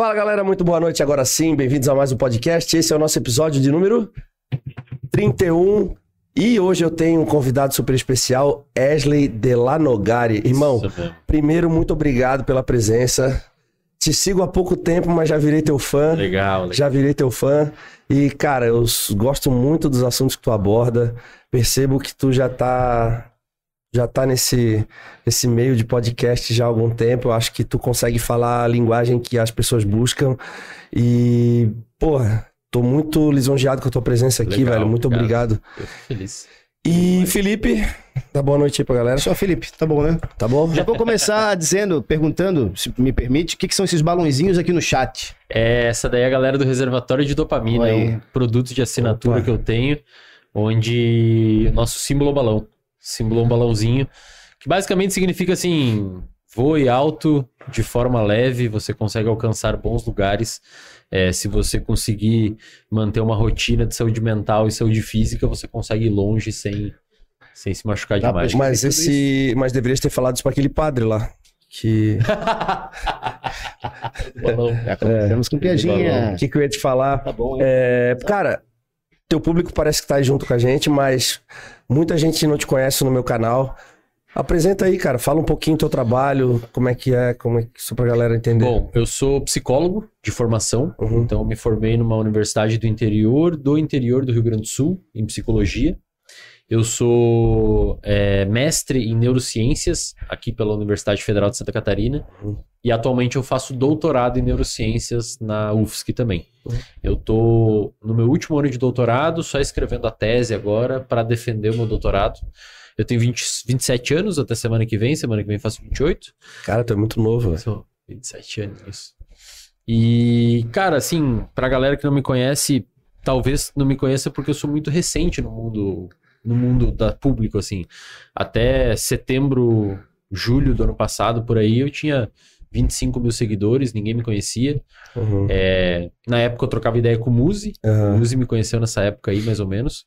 Fala galera, muito boa noite agora sim, bem-vindos a mais um podcast. Esse é o nosso episódio de número 31 e hoje eu tenho um convidado super especial, Ashley Delanogari. Irmão, primeiro, muito obrigado pela presença. Te sigo há pouco tempo, mas já virei teu fã. Legal, legal. Já virei teu fã. E, cara, eu gosto muito dos assuntos que tu aborda. Percebo que tu já tá já tá nesse, nesse meio de podcast já há algum tempo. Eu acho que tu consegue falar a linguagem que as pessoas buscam. E, porra, tô muito lisonjeado com a tua presença aqui, Legal, velho. Muito obrigado. obrigado. Feliz. E, Felipe, dá boa noite aí pra galera. Só Felipe, tá bom, né? Tá bom? Já vou começar dizendo, perguntando, se me permite, o que, que são esses balãozinhos aqui no chat? É, essa daí é a galera do reservatório de dopamina, é um produto de assinatura Opa. que eu tenho, onde o nosso símbolo é o balão. Símbolo é um balãozinho, que basicamente significa assim: voe alto, de forma leve, você consegue alcançar bons lugares. É, se você conseguir manter uma rotina de saúde mental e saúde física, você consegue ir longe sem, sem se machucar Dá demais. Mas esse. Mas deverias ter falado isso pra aquele padre lá. Que. Já começamos com piadinha. O que, que eu ia te falar? Tá bom, hein? É, cara, teu público parece que tá aí junto com a gente, mas muita gente não te conhece no meu canal. Apresenta aí, cara. Fala um pouquinho do teu trabalho, como é que é, como é que isso pra galera entender. Bom, eu sou psicólogo de formação, Uhum. então eu me formei numa universidade do interior, do interior do Rio Grande do Sul, em psicologia. Eu sou é, mestre em neurociências aqui pela Universidade Federal de Santa Catarina Uhum. e atualmente eu faço doutorado em neurociências na UFSC também. Eu tô no meu último ano de doutorado, só escrevendo a tese agora para defender o meu doutorado. Eu tenho 20, 27 anos até semana que vem, semana que vem faço 28. Cara, tu é muito novo. Sou 27 anos, isso. E, cara, assim, pra galera que não me conhece, talvez não me conheça porque eu sou muito recente no mundo, no mundo da público, assim. Até setembro, julho do ano passado, por aí, eu tinha 25 mil seguidores, ninguém me conhecia. Uhum. É, na época eu trocava ideia com o Muzi, o Aham. Muzi me conheceu nessa época aí, mais ou menos.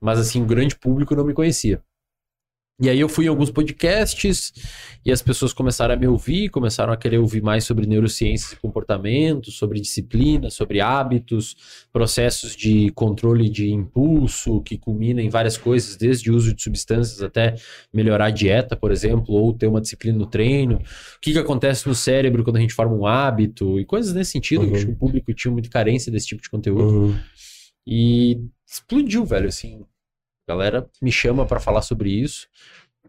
Mas, assim, o grande público não me conhecia. E aí eu fui em alguns podcasts e as pessoas começaram a me ouvir, começaram a querer ouvir mais sobre neurociências e comportamento, sobre disciplina, sobre hábitos, processos de controle de impulso, que culmina em várias coisas, desde uso de substâncias até melhorar a dieta, por exemplo, ou ter uma disciplina no treino. O que, que acontece no cérebro quando a gente forma um hábito e coisas nesse sentido. Uhum. Acho que o público tinha muita carência desse tipo de conteúdo. Uhum. E explodiu, velho, assim. A galera me chama pra falar sobre isso.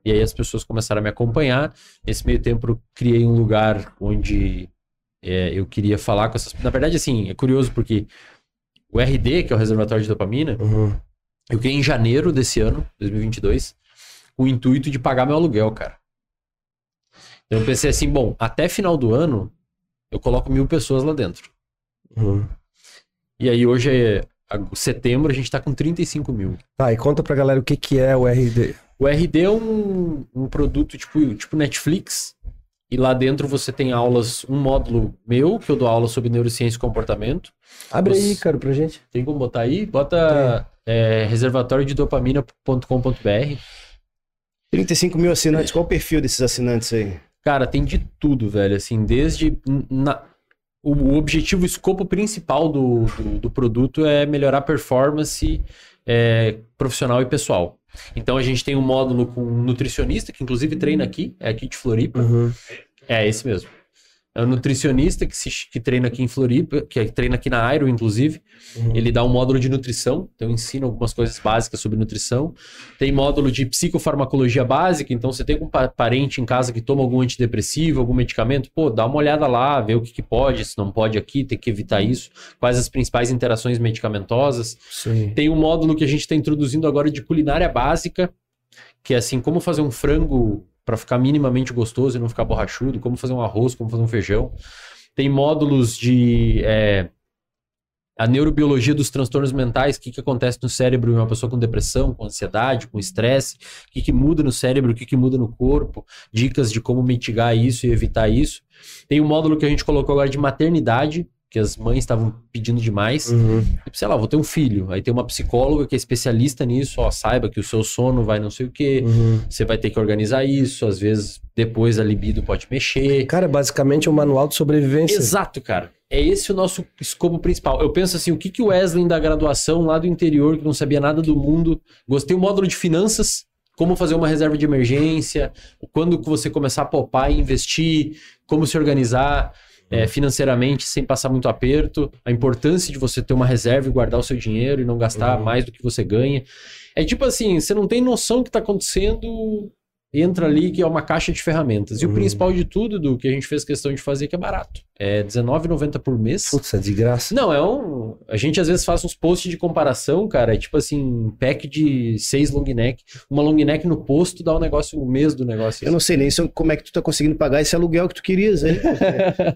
E aí as pessoas começaram a me acompanhar. Nesse meio tempo eu criei um lugar onde é, eu queria falar com essas... Na verdade, assim, é curioso porque o RD, que é o Reservatório de Dopamina, Uhum. eu criei em janeiro desse ano, 2022, com o intuito de pagar meu aluguel, cara. Então eu pensei assim, bom, até final do ano eu coloco mil pessoas lá dentro. Uhum. E aí hoje é setembro, a gente tá com 35 mil. Tá, e conta pra galera o que, que é o RD. O RD é um, um produto tipo, tipo Netflix. E lá dentro você tem aulas, um módulo meu, que eu dou aula sobre neurociência e comportamento. Abre aí, Os- cara, pra gente. Tem como botar aí? Bota é, reservatório de dopamina.com.br. 35 mil assinantes, qual o perfil desses assinantes aí? Cara, tem de tudo, velho. Assim, desde. na- o, objetivo, o escopo principal do, do, do produto é melhorar a performance é, profissional e pessoal. Então a gente tem um módulo com um nutricionista, que inclusive treina aqui, é aqui de Floripa. Uhum. É esse mesmo. É um nutricionista que, se, que treina aqui em Floripa, que treina aqui na Airo, inclusive. Uhum. Ele dá um módulo de nutrição, então ensina algumas coisas básicas sobre nutrição. Tem módulo de psicofarmacologia básica, então você tem algum pa- parente em casa que toma algum antidepressivo, algum medicamento, pô, dá uma olhada lá, vê o que, que pode, se não pode aqui, tem que evitar isso, quais as principais interações medicamentosas. Sim. Tem um módulo que a gente está introduzindo agora de culinária básica, que é assim, como fazer um frango para ficar minimamente gostoso e não ficar borrachudo, como fazer um arroz, como fazer um feijão. Tem módulos de é, a neurobiologia dos transtornos mentais, o que, que acontece no cérebro em uma pessoa com depressão, com ansiedade, com estresse, o que, que muda no cérebro, o que, que muda no corpo, dicas de como mitigar isso e evitar isso. Tem um módulo que a gente colocou agora de maternidade, que as mães estavam pedindo demais. Uhum. Tipo, sei lá, vou ter um filho. Aí tem uma psicóloga que é especialista nisso, ó, saiba que o seu sono vai não sei o quê, Uhum. você vai ter que organizar isso, às vezes depois a libido pode mexer. Cara, basicamente é um manual de sobrevivência. Exato, cara. é esse o nosso escopo principal. Eu penso assim, o que, que o Wesley da graduação lá do interior, que não sabia nada do mundo, gostei do módulo de finanças, como fazer uma reserva de emergência, quando você começar a poupar e investir, como se organizar é, financeiramente sem passar muito aperto, a importância de você ter uma reserva e guardar o seu dinheiro e não gastar Uhum. mais do que você ganha. É tipo assim, você não tem noção do que está acontecendo, entra ali que é uma caixa de ferramentas. E o Uhum. principal de tudo, do que a gente fez questão de fazer, que é barato. É R$19,90 por mês. Putz, é de graça. Não, é um. A gente às vezes faz uns posts de comparação, cara. É tipo assim, um pack de seis long neck. Uma long neck no posto dá o negócio, o mês do negócio. Eu não sei nem se- como é que tu tá conseguindo pagar esse aluguel que tu querias, hein?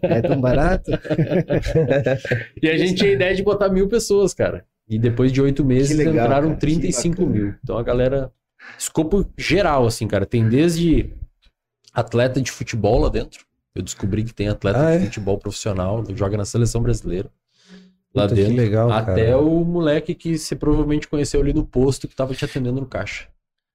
É tão barato. E a gente tinha a ideia de botar mil pessoas, cara. E depois de oito meses legal, entraram cara. 35 Que bacana. mil. Então a galera. Escopo geral, assim, cara. Tem desde atleta de futebol lá dentro. Eu descobri que tem atleta Ah, de é? futebol profissional, joga na seleção brasileira. Lá Puta, dentro. legal, Até cara. o moleque que você provavelmente conheceu ali no posto que tava te atendendo no caixa.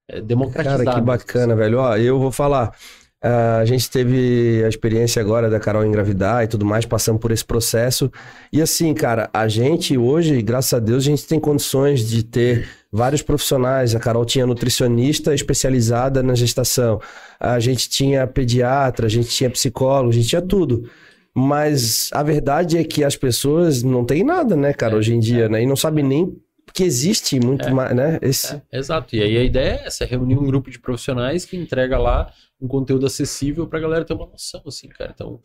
É democratizado. Cara, que bacana, velho. Ó, eu vou falar. ah, a gente teve a experiência agora da Carol engravidar e tudo mais, passando por esse processo. E assim, cara, a gente hoje, graças a Deus, a gente tem condições de ter vários profissionais. A Carol tinha nutricionista especializada na gestação. A gente tinha pediatra, a gente tinha psicólogo, a gente tinha tudo. Mas a verdade é que as pessoas não têm nada, né, cara, É, hoje em dia, né? E não sabem nem que existe muito É. mais, né? Esse... É, exato. E aí a ideia é essa, é reunir um grupo de profissionais que entrega lá um conteúdo acessível pra galera ter uma noção, assim, cara. Então,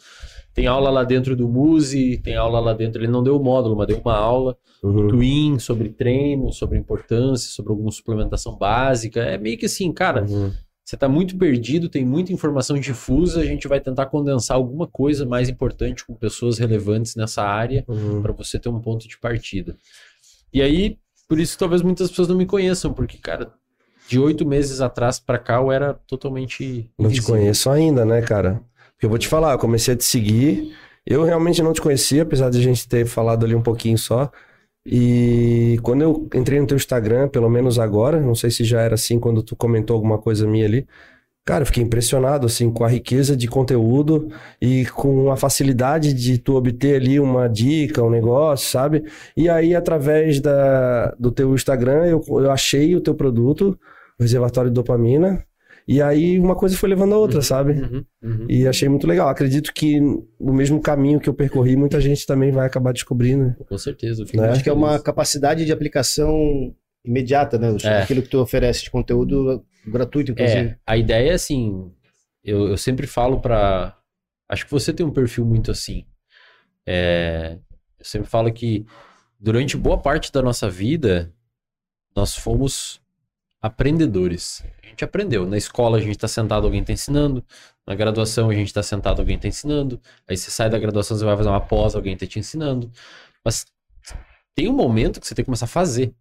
tem aula lá dentro do Muse, tem aula lá dentro, ele não deu o módulo, mas deu uma aula Uhum. Twin sobre treino, sobre importância, sobre alguma suplementação básica. É meio que assim, cara, Uhum. você tá muito perdido, tem muita informação difusa, a gente vai tentar condensar alguma coisa mais importante com pessoas relevantes nessa área Uhum. para você ter um ponto de partida. E aí, por isso que talvez muitas pessoas não me conheçam, porque, cara, de oito meses atrás pra cá eu era totalmente. Não te invisível. conheço ainda, né, cara? Porque eu vou te falar, eu comecei a te seguir. Eu realmente não te conhecia, apesar de a gente ter falado ali um pouquinho só. E quando eu entrei no teu Instagram, pelo menos agora, não sei se já era assim quando tu comentou alguma coisa minha ali. Cara, eu fiquei impressionado, assim, com a riqueza de conteúdo e com a facilidade de tu obter ali uma dica, um negócio, sabe? E aí, através da, do teu Instagram, eu, eu achei o teu produto, o reservatório de dopamina, e aí uma coisa foi levando a outra, sabe? Uhum, uhum. E achei muito legal. Acredito que no mesmo caminho que eu percorri, muita gente também vai acabar descobrindo. Com certeza. Né? Acho que é uma capacidade de aplicação imediata, né? É. Aquilo que tu oferece de conteúdo gratuito, inclusive. É, a ideia é assim, eu, eu sempre falo pra. Acho que você tem um perfil muito assim. É, eu sempre falo que durante boa parte da nossa vida, nós fomos aprendedores. A gente aprendeu. Na escola a gente está sentado, alguém está ensinando. Na graduação a gente está sentado, alguém está ensinando. Aí você sai da graduação, você vai fazer uma pós, alguém está te ensinando. Mas tem um momento que você tem que começar a fazer.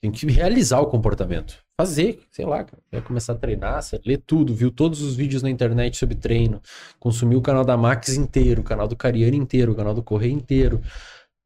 Tem que realizar o comportamento. Fazer, sei lá. Vai começar a treinar, você lê tudo, viu todos os vídeos na internet sobre treino, consumiu o canal da Max inteiro, o canal do Cariani inteiro, o canal do Correio inteiro.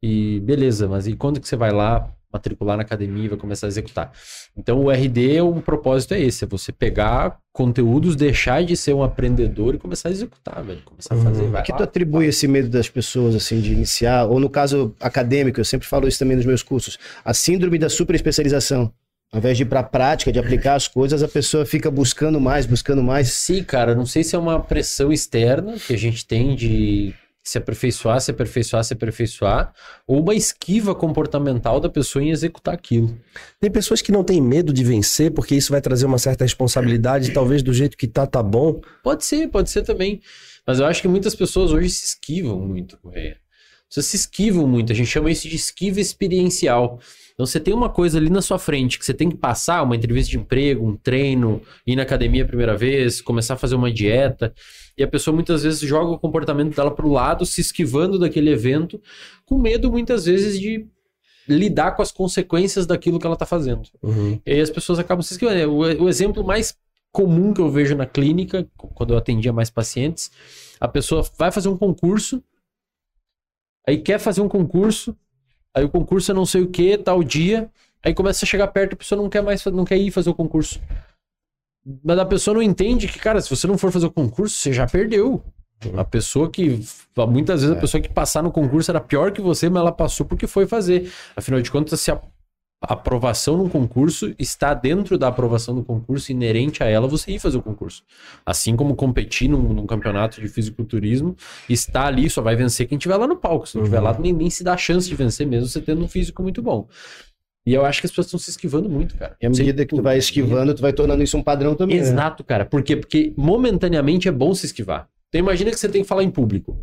E beleza, mas e quando que você vai lá matricular na academia e vai começar a executar? Então o RD, o propósito é esse, é você pegar conteúdos, deixar de ser um aprendedor e começar a executar, velho. Começar a fazer. Uhum. Vai O que lá. tu atribui esse medo das pessoas, assim, de iniciar, ou no caso acadêmico, eu sempre falo isso também nos meus cursos, a síndrome da superespecialização. Ao invés de ir pra prática, de aplicar as coisas, a pessoa fica buscando mais, buscando mais. Sim, cara, não sei se é uma pressão externa que a gente tem de se aperfeiçoar, se aperfeiçoar, se aperfeiçoar, ou uma esquiva comportamental da pessoa em executar aquilo. Tem pessoas que não têm medo de vencer, porque isso vai trazer uma certa responsabilidade, talvez do jeito que tá, tá bom. Pode ser, pode ser também. Mas eu acho que muitas pessoas hoje se esquivam muito, Correia. Vocês se esquivam muito, a gente chama isso de esquiva experiencial. Então você tem uma coisa ali na sua frente que você tem que passar, uma entrevista de emprego, um treino, ir na academia a primeira vez, começar a fazer uma dieta, e a pessoa muitas vezes joga o comportamento dela para o lado, se esquivando daquele evento, com medo muitas vezes de lidar com as consequências daquilo que ela está fazendo. Uhum. E aí as pessoas acabam se esquivando. O, o exemplo mais comum que eu vejo na clínica, quando eu atendia mais pacientes, a pessoa vai fazer um concurso, aí quer fazer um concurso, aí o concurso é não sei o que, tal dia, aí começa a chegar perto, a pessoa não quer mais, não quer ir fazer o concurso. Mas a pessoa não entende que, cara, se você não for fazer o concurso, você já perdeu. A pessoa que. Muitas vezes a pessoa que passar no concurso era pior que você, mas ela passou porque foi fazer. Afinal de contas, se a aprovação no concurso está dentro da aprovação do concurso, inerente a ela você ir fazer o concurso. Assim como competir num, num campeonato de fisiculturismo, está ali, só vai vencer quem estiver lá no palco. Se não estiver Uhum. lá, nem, nem se dá chance de vencer, mesmo você tendo um físico muito bom. E eu acho que as pessoas estão se esquivando muito, cara. E à medida que tu vai esquivando, tu vai tornando isso um padrão também. né? Exato, cara. Por quê? Porque momentaneamente é bom se esquivar. Então imagina que você tem que falar em público.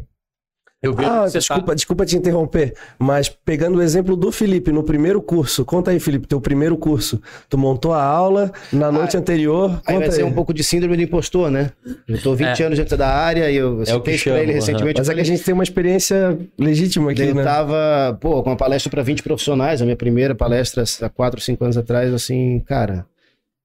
Eu vejo Ah, que você desculpa, tá... desculpa te interromper, mas pegando o exemplo do Felipe no primeiro curso, conta aí, Felipe, teu primeiro curso. Tu montou a aula na noite anterior. Aí vai ser um pouco de síndrome do impostor, né? Eu tô 20 É. anos dentro da área e eu É citei isso pra ele recentemente. Mas eu é que a gente tem uma experiência legítima aqui, eu né? tava, pô, com uma palestra para 20 profissionais, a minha primeira palestra há 4, 5 anos atrás, assim, cara,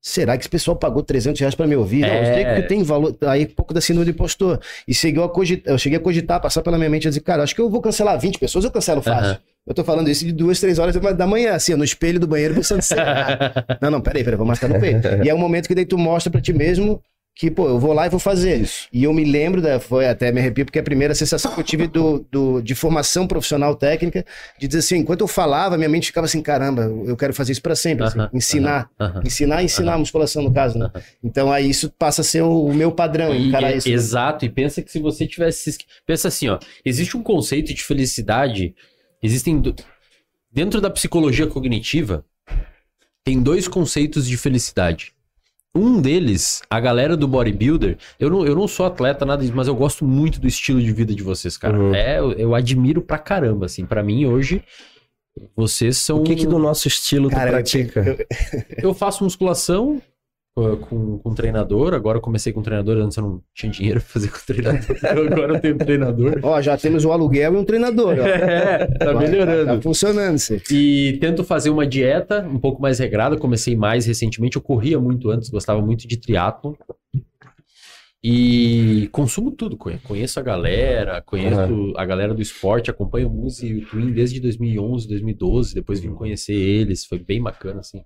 será que esse pessoal pagou 300 reais para me ouvir? Não, É. eu sei que tem valor, aí pouco da síndrome do impostor. E chegou a cogitar, eu cheguei a cogitar, passar pela minha mente e dizer, cara, acho que eu vou cancelar 20 pessoas, eu cancelo fácil. Aham. Eu tô falando isso de duas, três horas da manhã, assim, no espelho do banheiro pensando assim, ah, não, não, peraí, peraí, vou marcar no peito. E é um momento que daí tu mostra pra ti mesmo que, pô, eu vou lá e vou fazer. Isso. E eu me lembro, da, foi até me arrepio, porque é a primeira sensação que eu tive do, do, de formação profissional técnica, de dizer assim, enquanto eu falava, minha mente ficava assim, caramba, eu quero fazer isso pra sempre, assim, Aham, ensinar. Aham. Ensinar e ensinar a musculação, no caso, né? Então aí isso passa a ser o, o meu padrão, E encarar é- isso. né? Exato, e pensa que se você tivesse. Pensa assim, ó. Existe um conceito de felicidade. Existem. do- Dentro da psicologia cognitiva, tem dois conceitos de felicidade. Um deles, a galera do bodybuilder, eu não, eu não sou atleta, nada disso, mas eu gosto muito do estilo de vida de vocês, cara. Uhum. É, eu, eu admiro pra caramba, assim. Pra mim, hoje, vocês são. O que que do nosso estilo Cara, tu eu- pratica? Eu faço musculação uh, com, com treinador. Agora eu comecei com treinador, antes eu não tinha dinheiro pra fazer com treinador. Agora eu tenho treinador. Ó, já temos o aluguel e um treinador, ó. É, tá Vai, melhorando. Tá funcionando isso. aí. E tento fazer uma dieta um pouco mais regrada. Comecei mais recentemente. Eu corria muito antes, gostava muito de triatlo. E consumo tudo. conhe- Conheço a galera, conheço a galera do esporte, acompanho o Muzi e o Twin desde 2011, 2012. Depois vim conhecer eles, foi bem bacana, assim.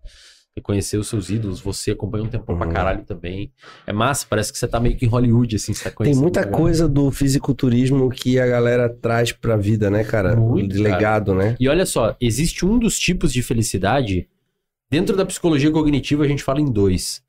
Reconhecer os seus ídolos, você acompanha um tempo pra Uhum. caralho também. É massa, parece que você tá meio que em Hollywood, assim, você tá Tem conhecendo. muita a galera. coisa do fisiculturismo que a galera traz pra vida, né, cara? Muito, de legado, né? E olha só, existe um dos tipos de felicidade. Dentro da psicologia cognitiva, a gente fala em dois.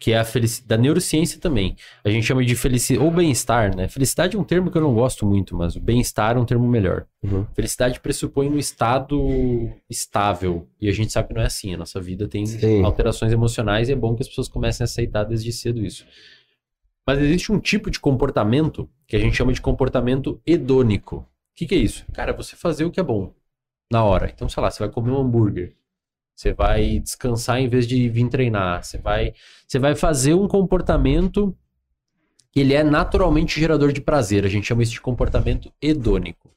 Que é a felicidade. Da neurociência também. A gente chama de felicidade. Ou bem-estar, né? Felicidade é um termo que eu não gosto muito, mas o bem-estar é um termo melhor. Uhum. Felicidade pressupõe um estado estável. E a gente sabe que não é assim. A nossa vida tem Sim. alterações emocionais e é bom que as pessoas comecem a aceitar desde cedo isso. Mas existe um tipo de comportamento que a gente chama de comportamento hedônico. O que, que é isso? Cara, você fazer o que é bom na hora. Então, sei lá, você vai comer um hambúrguer. Você vai descansar em vez de vir treinar. Você vai, você vai fazer um comportamento que ele é naturalmente gerador de prazer. A gente chama isso de comportamento hedônico.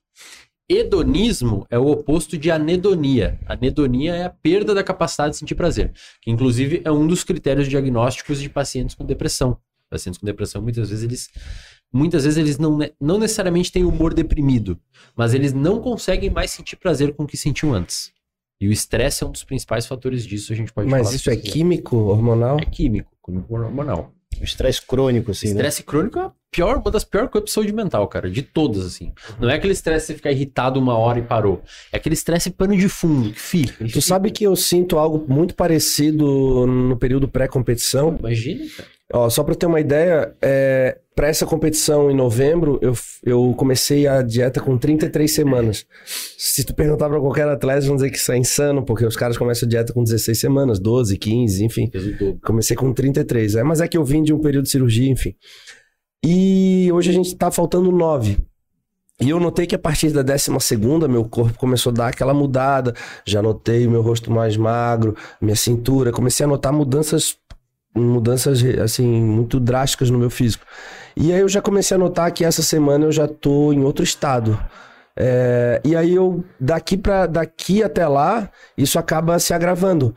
Hedonismo é o oposto de anedonia. Anedonia é a perda da capacidade de sentir prazer, que inclusive é um dos critérios diagnósticos de pacientes com depressão. Pacientes com depressão, muitas vezes eles muitas vezes eles não, não necessariamente têm humor deprimido, mas eles não conseguem mais sentir prazer com o que sentiam antes. E o estresse é um dos principais fatores disso, a gente pode Mas falar isso é químico, hormonal? É químico, químico hormonal. O estresse crônico, assim, né? Estresse crônico é a pior, uma das piores coisas de saúde mental, cara. De todas, assim. Não é aquele estresse você ficar irritado uma hora e parou. É aquele estresse pano de fundo, que fica. Tu fica. sabe que eu sinto algo muito parecido no período pré-competição? Imagina, cara. Ó, só pra ter uma ideia, é, para essa competição em novembro, eu, eu comecei a dieta com 33 semanas. Se tu perguntar pra qualquer atleta, vão dizer que isso é insano, porque os caras começam a dieta com 16 semanas, 12, 15, enfim. O. Comecei com 33, é, mas é que eu vim de um período de cirurgia, enfim. E hoje a gente tá faltando 9. E eu notei que a partir da 12 meu corpo começou a dar aquela mudada. Já notei meu rosto mais magro, minha cintura. Comecei a notar mudanças, mudanças assim, muito drásticas no meu físico. E aí eu já comecei a notar que essa semana eu já tô em outro estado. É, e aí eu daqui para daqui até lá isso acaba se agravando.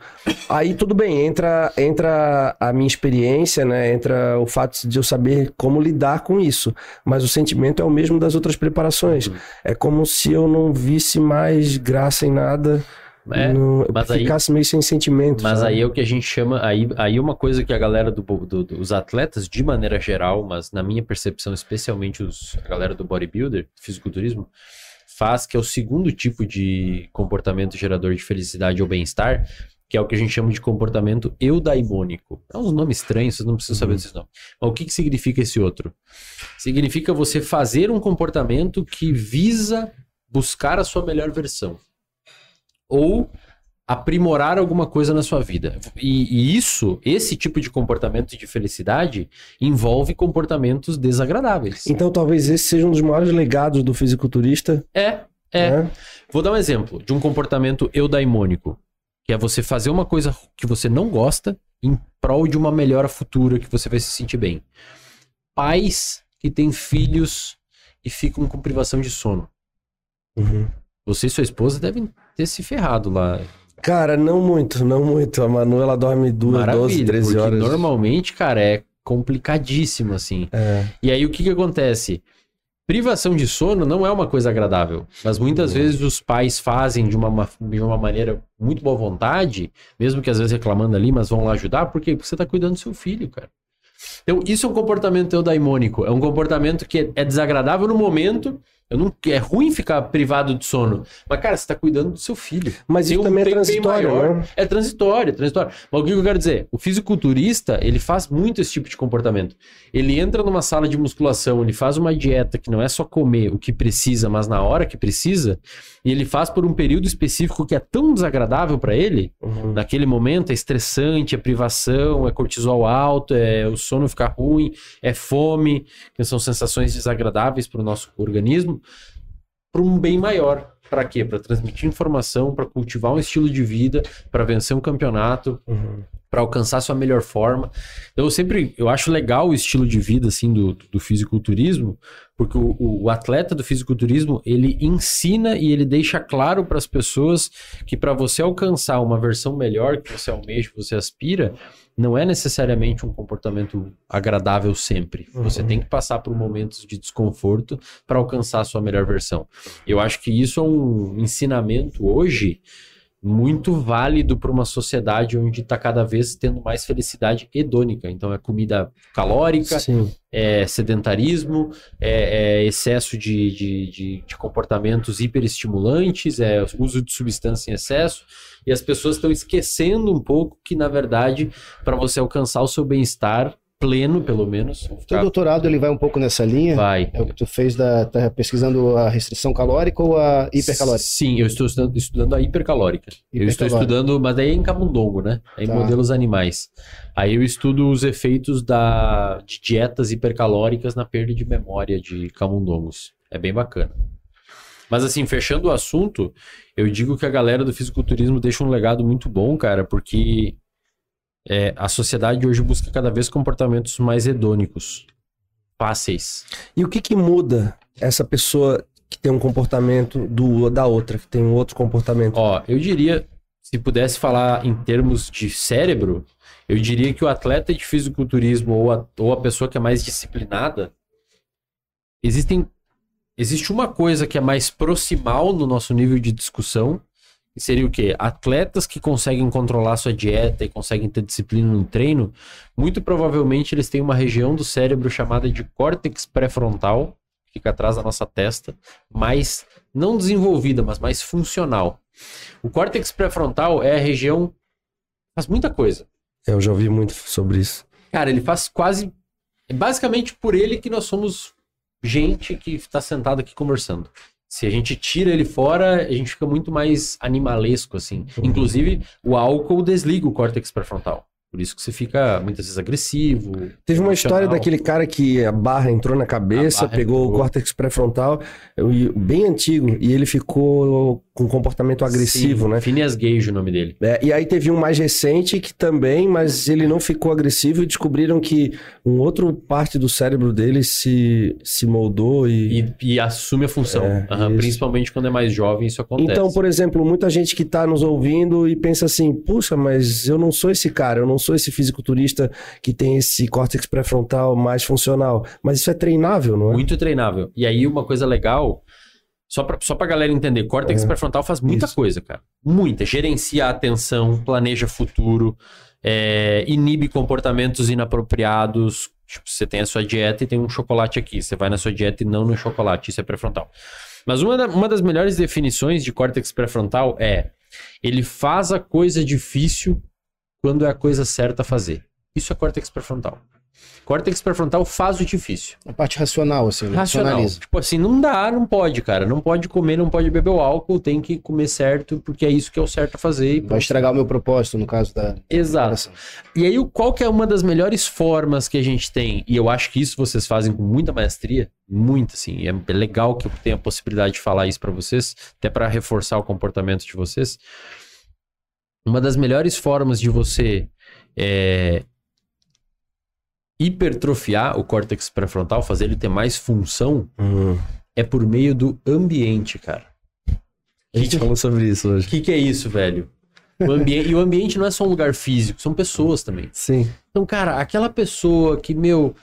Aí tudo bem, entra entra a minha experiência, né? Entra o fato de eu saber como lidar com isso, mas o sentimento é o mesmo das outras preparações. É como se eu não visse mais graça em nada É, não, mas aí- ficasse meio sem sentimento. Mas sabe? aí é o que a gente chama. Aí, aí uma coisa que a galera do, do- dos atletas, de maneira geral, mas na minha percepção, especialmente os, a galera do bodybuilder, fisiculturismo, faz, que é o segundo tipo de comportamento gerador de felicidade ou bem-estar, que é o que a gente chama de comportamento eudaimônico. É uns nomes estranhos, vocês não precisam saber Uhum. desses nomes. Mas o que, que significa esse outro? Significa você fazer um comportamento que visa buscar a sua melhor versão. Ou aprimorar alguma coisa na sua vida. E, e isso, esse tipo de comportamento de felicidade, envolve comportamentos desagradáveis. Então talvez esse seja um dos maiores legados do fisiculturista. É, é. né? Vou dar um exemplo de um comportamento eudaimônico, que é você fazer uma coisa que você não gosta em prol de uma melhora futura que você vai se sentir bem. Pais que têm filhos e ficam com privação de sono. Uhum. Você e sua esposa devem ter se ferrado lá. Cara, não muito, não muito. A Manu, ela dorme duas, 12, Maravilha, 13 porque horas. normalmente, cara, é complicadíssimo assim. É. E aí o que que acontece? Privação de sono não é uma coisa agradável, mas muitas Uhum. vezes os pais fazem de uma, ma- de uma maneira muito boa vontade, mesmo que às vezes reclamando ali, mas vão lá ajudar, porque você tá cuidando do seu filho, cara. Então, isso é um comportamento eudaimônico, é um comportamento que é desagradável no momento, eu não, é ruim ficar privado de sono, mas cara, você tá cuidando do seu filho. Mas isso um também é transitório, maior. né? É transitório, é transitório. Mas o que eu quero dizer? O fisiculturista, ele faz muito esse tipo de comportamento. Ele entra numa sala de musculação, ele faz uma dieta que não é só comer o que precisa, mas na hora que precisa, e ele faz por um período específico que é tão desagradável para ele, Uhum. naquele momento é estressante, é privação, é cortisol alto, é o sono ficar ruim, é fome, que são sensações desagradáveis para o nosso organismo, para um bem maior. Para quê? Para transmitir informação, para cultivar um estilo de vida, para vencer um campeonato, Uhum. para alcançar sua melhor forma. Então, eu sempre eu acho legal o estilo de vida assim do, do fisiculturismo, porque o, o atleta do fisiculturismo ele ensina e ele deixa claro para as pessoas que para você alcançar uma versão melhor que você almeja, que você aspira, não é necessariamente um comportamento agradável sempre. Você Uhum. tem que passar por momentos de desconforto para alcançar a sua melhor versão. Eu acho que isso é um ensinamento hoje muito válido para uma sociedade onde está cada vez tendo mais felicidade hedônica. Então é comida calórica, Sim. é sedentarismo, é, é excesso de, de, de, de comportamentos hiperestimulantes, é uso de substância em excesso, e as pessoas estão esquecendo um pouco que, na verdade, para você alcançar o seu bem-estar pleno, pelo menos, vou Teu doutorado ele vai um pouco nessa linha? vai. É o que tu fez da. Tá pesquisando a restrição calórica ou a hipercalórica? Sim, eu estou estudando, estudando a hipercalórica. Eu estou Hipercalórica. estudando, mas daí é em camundongo, né? É em Tá. modelos animais. Aí eu estudo os efeitos da, de dietas hipercalóricas na perda de memória de camundongos. É bem bacana. Mas assim, fechando o assunto, eu digo que a galera do fisiculturismo deixa um legado muito bom, cara, porque é, a sociedade hoje busca cada vez comportamentos mais hedônicos, fáceis. E o que que muda essa pessoa que tem um comportamento do da outra, que tem um outro comportamento? Ó, eu diria, se pudesse falar em termos de cérebro, eu diria que o atleta de fisiculturismo ou a, ou a pessoa que é mais disciplinada, existem, existe uma coisa que é mais proximal no nosso nível de discussão, que seria o quê? Atletas que conseguem controlar sua dieta e conseguem ter disciplina no treino, muito provavelmente eles têm uma região do cérebro chamada de córtex pré-frontal, que fica atrás da nossa testa, mais não desenvolvida, mas mais funcional. O córtex pré-frontal é a região faz muita coisa. Eu já ouvi muito sobre isso. Cara, ele faz quase é basicamente por ele que nós somos gente que está sentado aqui conversando. Se a gente tira ele fora, a gente fica muito mais animalesco assim. Uhum. Inclusive, o álcool desliga o córtex pré-frontal. Por isso que você fica muitas vezes agressivo. Teve uma história daquele cara que a barra entrou na cabeça, barra pegou o entrou. córtex pré-frontal, bem antigo, e ele ficou com comportamento agressivo, Sim, né? Phineas Gage, o nome dele. É, e aí teve um mais recente que também, mas ele não ficou agressivo e descobriram que um outro parte do cérebro dele se, se moldou e... E, e assume a função. É, isso. principalmente quando é mais jovem, isso acontece. Então, por exemplo, muita gente que está nos ouvindo e pensa assim, puxa, mas eu não sou esse cara, eu não sou esse fisiculturista que tem esse córtex pré-frontal mais funcional. Mas isso é treinável, não é? Muito treinável. E aí, uma coisa legal Só pra, só pra galera entender, córtex É. pré-frontal faz muita Isso. coisa, cara. Muita. Gerencia a atenção, planeja futuro, é, inibe comportamentos inapropriados. Tipo, você tem a sua dieta e tem um chocolate aqui. Você vai na sua dieta e não no chocolate. Isso é pré-frontal. Mas uma, da- uma das melhores definições de córtex pré-frontal é ele faz a coisa difícil quando é a coisa certa a fazer. Isso é córtex pré-frontal. Córtex pré-frontal faz o difícil. A parte racional, assim, né? Racional. Tipo assim, não dá, não pode, cara. Não pode comer, não pode beber o álcool, tem que comer certo, porque é isso que é o certo a fazer. Vai estragar o meu propósito, no caso da Exato. E aí, qual que é uma das melhores formas que a gente tem? E eu acho que isso vocês fazem com muita maestria, muito assim. e É é legal que eu tenha a possibilidade de falar isso pra vocês, até pra reforçar o comportamento de vocês. Uma das melhores formas de você é, hipertrofiar o córtex pré-frontal, fazer ele ter mais função, Uhum. é por meio do ambiente, cara. A gente falou sobre isso O hoje. que, que é isso, velho? O ambiente, e o ambiente não é só um lugar físico, são pessoas também. Sim. Então, cara, aquela pessoa que, meu,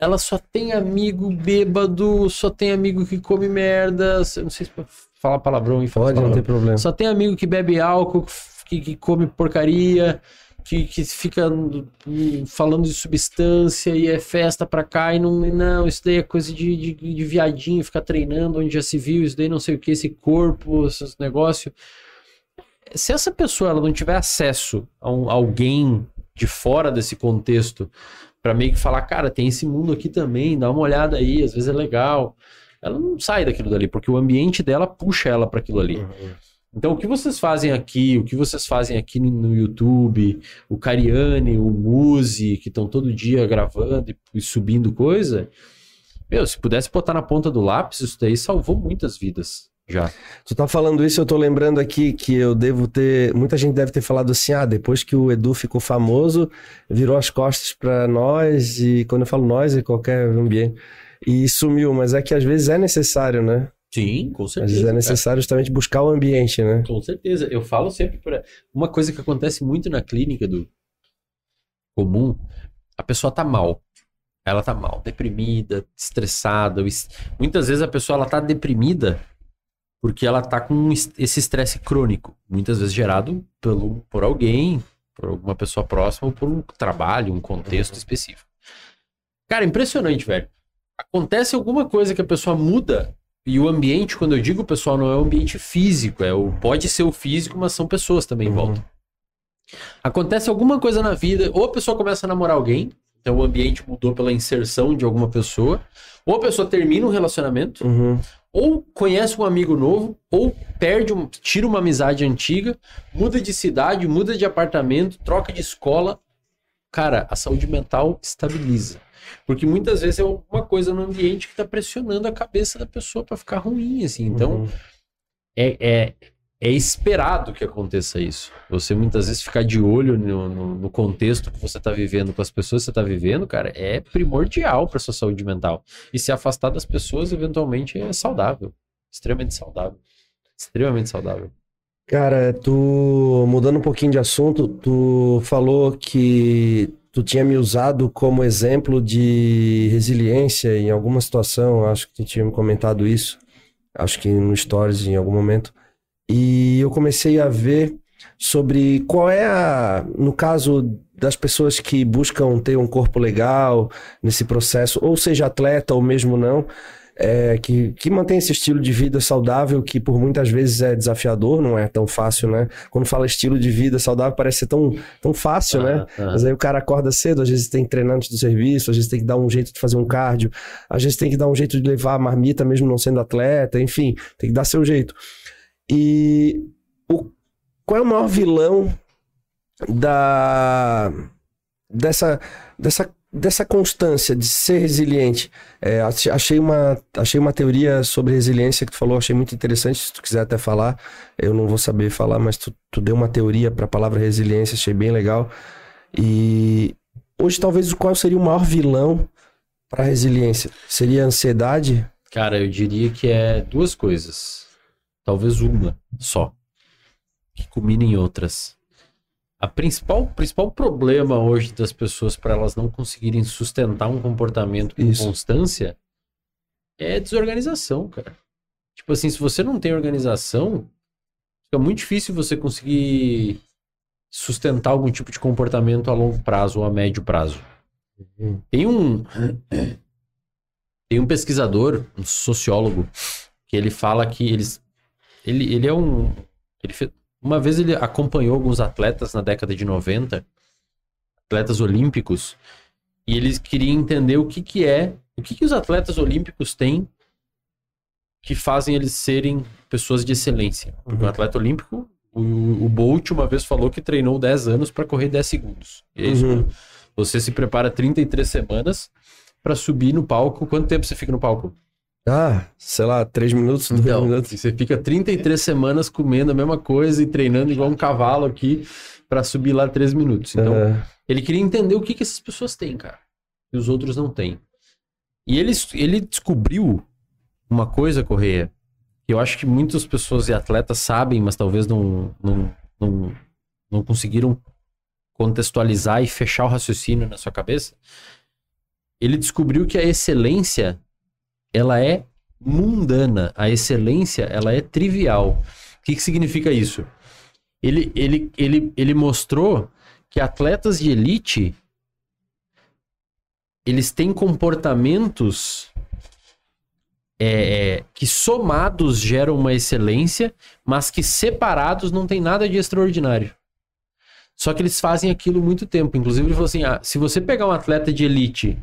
ela só tem amigo bêbado, só tem amigo que come merda, não sei se falar palavrão e falar Pode, não palavrão. tem problema. Só tem amigo que bebe álcool, que, que come porcaria, que, que fica falando de substância e é festa pra cá e não, não isso daí é coisa de, de, de viadinho, ficar treinando onde já se viu, isso daí não sei o que, esse corpo, esses negócios. Se essa pessoa ela não tiver acesso a um- alguém de fora desse contexto pra meio que falar, cara, tem esse mundo aqui também, dá uma olhada aí, às vezes é legal. Ela não sai daquilo dali, porque o ambiente dela puxa ela pra aquilo ali. Uhum. Então, o que vocês fazem aqui, o que vocês fazem aqui no- YouTube, o Cariani, o Muzi, que estão todo dia gravando e, subindo coisa, meu, se pudesse botar na ponta do lápis, isso daí salvou muitas vidas já. Tu tá falando isso, eu tô lembrando aqui que eu devo ter. Muita gente deve ter falado assim: ah, depois que o Edu ficou famoso, virou as costas pra nós, e quando eu falo nós, é qualquer ambiente, e sumiu, mas é que às vezes é necessário, né? Sim, com Às certeza. vezes é cara. necessário justamente buscar o ambiente, né? Com certeza. Eu falo sempre para uma coisa que acontece muito na clínica do comum, a pessoa tá mal. Ela tá mal, deprimida, estressada. Muitas vezes a pessoa ela tá deprimida porque ela tá com es- esse estresse crônico, muitas vezes gerado pelo, por alguém, por alguma pessoa próxima ou por um trabalho, um contexto específico. Cara, impressionante, velho. Acontece alguma coisa que a pessoa muda e o ambiente, quando eu digo pessoal, não é o ambiente físico, é o pode ser o físico, mas são pessoas também em Uhum. volta. Acontece alguma coisa na vida, ou a pessoa começa a namorar alguém, então o ambiente mudou pela inserção de alguma pessoa, ou a pessoa termina um relacionamento, Uhum. ou conhece um amigo novo, ou perde, um, tira uma amizade antiga, muda de cidade, muda de apartamento, troca de escola. Cara, a saúde mental estabiliza. Porque muitas vezes é uma coisa no ambiente que está pressionando a cabeça da pessoa para ficar ruim, assim. Então, Uhum. é, é, é esperado que aconteça isso. Você muitas vezes ficar de olho no, no- no contexto que você está vivendo, com as pessoas que você está vivendo, cara, é primordial para sua saúde mental. E se afastar das pessoas, eventualmente, é saudável. Extremamente saudável. Extremamente saudável. Cara, tu mudando um pouquinho de assunto, tu falou que tu tinha me usado como exemplo de resiliência em alguma situação, acho que tu tinha me comentado isso, acho que no Stories em algum momento. E eu comecei a ver sobre qual é a, no caso das pessoas que buscam ter um corpo legal nesse processo, ou seja atleta ou mesmo não, é, que, que mantém esse estilo de vida saudável, que por muitas vezes é desafiador, não é tão fácil, né? Quando fala estilo de vida saudável, parece ser tão, tão fácil, né? Ah, ah. Mas aí o cara acorda cedo, às vezes tem que treinar antes do serviço, às vezes tem que dar um jeito de fazer um cardio, às vezes tem que dar um jeito de levar a marmita mesmo não sendo atleta, enfim, tem que dar seu jeito. E o, qual é o maior vilão da dessa dessa dessa constância de ser resiliente? É, ach- achei uma achei uma teoria sobre resiliência que tu falou, achei muito interessante. Se tu quiser até falar, eu não vou saber falar, mas tu, tu deu uma teoria para a palavra resiliência, achei bem legal. E hoje talvez qual seria o maior vilão para resiliência? Seria a ansiedade? Cara, eu diria que é duas coisas. Talvez uma só. Que culmina em outras. A principal, principal problema hoje das pessoas para elas não conseguirem sustentar um comportamento com Isso. constância é desorganização, cara. Tipo assim, se você não tem organização, fica muito difícil você conseguir sustentar algum tipo de comportamento a longo prazo ou a médio prazo. Uhum. Tem um tem um pesquisador, um sociólogo, que ele fala que eles ele, ele é um ele fe- uma vez ele acompanhou alguns atletas na década de 90, atletas olímpicos, e eles queriam entender o que que é, o que que os atletas olímpicos têm que fazem eles serem pessoas de excelência. Porque um atleta olímpico, o, o Bolt uma vez falou que treinou 10 anos para correr 10 segundos. E é isso. Uhum. Você se prepara 33 semanas para subir no palco. Quanto tempo você fica no palco? Ah, sei lá, três minutos, dois Então, minutos. você fica 33 semanas comendo a mesma coisa e treinando igual um cavalo aqui para subir lá 3 minutos. Então, É. ele queria entender o que, que essas pessoas têm, cara. E os outros não têm. E ele, ele descobriu uma coisa, Correia, que eu acho que muitas pessoas e atletas sabem, mas talvez não, não, não, não conseguiram contextualizar e fechar o raciocínio na sua cabeça. Ele descobriu que a excelência, ela é mundana. A excelência, ela é trivial. O que, que significa isso? Ele, ele, ele, ele mostrou que atletas de elite eles têm comportamentos é, que somados geram uma excelência, mas que separados não tem nada de extraordinário. Só que eles fazem aquilo muito tempo. Inclusive, ele falou assim: ah, se você pegar um atleta de elite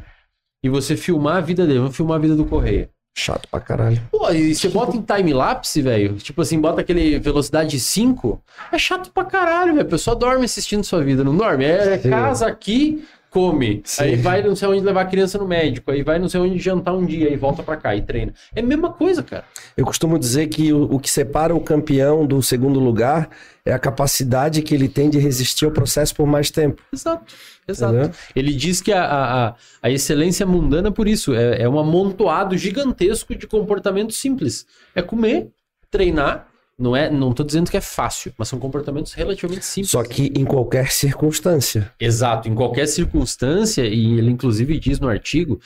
e você filmar a vida dele, vamos filmar a vida do Correia. Chato pra caralho. Pô, e você bota em time-lapse, velho, tipo assim, bota aquele velocidade 5, é chato pra caralho, velho. A pessoa dorme assistindo sua vida, não dorme? É Sim. casa aqui, come. Sim. Aí vai não sei onde levar a criança no médico, aí vai não sei onde jantar um dia, aí volta pra cá e treina. É a mesma coisa, cara. Eu costumo dizer que o, o que separa o campeão do segundo lugar é a capacidade que ele tem de resistir ao processo por mais tempo. Exato, exato. Entendeu? Ele diz que a, a, a- excelência mundana, por isso, é, é um amontoado gigantesco de comportamentos simples. É comer, treinar. Não é, não tô dizendo que é fácil, mas são comportamentos relativamente simples. Só que em qualquer circunstância. Exato, em qualquer circunstância, e ele inclusive diz no artigo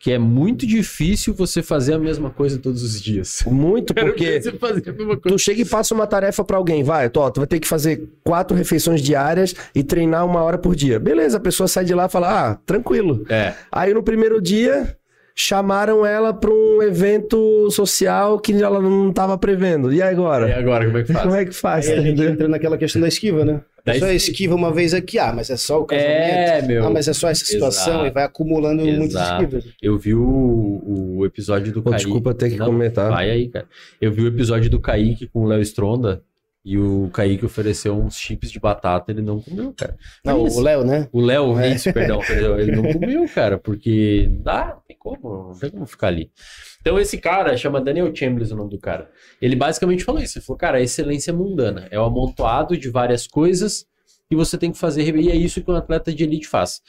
que é muito difícil você fazer a mesma coisa todos os dias. Muito porque Você fazer a mesma coisa. tu chega e passa uma tarefa pra alguém, vai, tô, tu vai ter que fazer quatro refeições diárias e treinar uma hora por dia. Beleza, a pessoa sai de lá e fala, ah, tranquilo. É, Aí no primeiro dia chamaram ela pra um evento social que ela não tava prevendo. E agora? e agora como é que faz? Como é que faz? Aí a gente entra naquela questão da esquiva, né? A pessoa esquiva. uma vez aqui, ah, mas é só o casamento. É, meu. Ah, mas é só essa situação Exato. e vai acumulando Exato. esquivas. Eu vi o, o episódio do Pô, Kaique. desculpa ter que Não, comentar. Vai aí, cara. Eu vi o episódio do Kaique com o Léo Stronda e o Kaique ofereceu uns chips de batata, ele não comeu, cara. Não, o Léo, né? O Léo É. Reis, perdão, perdão, ele não comeu, cara, porque dá, como, não tem como ficar ali. Então esse cara, chama Daniel Chambers o nome do cara, ele basicamente falou isso, ele falou, cara, a excelência é mundana, é o amontoado de várias coisas que você tem que fazer, e é isso que um atleta de elite faz.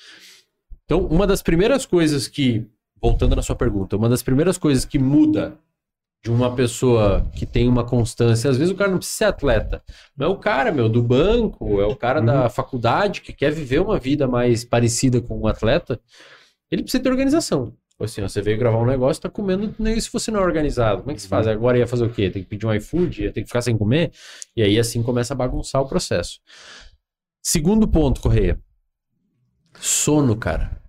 Então, uma das primeiras coisas que, voltando na sua pergunta, uma das primeiras coisas que muda de uma pessoa que tem uma constância, às vezes o cara não precisa ser atleta, não é o cara, meu, do banco, é o cara da faculdade que quer viver uma vida mais parecida com um atleta, ele precisa ter organização. Tipo Assim, ó, você veio gravar um negócio, tá comendo, nem se você não é organizado. Como é que se faz? Agora ia fazer o quê? Tem que pedir um iFood? Ia ter que ficar sem comer? E aí assim começa a bagunçar o processo. Segundo ponto, Correia. Sono, cara.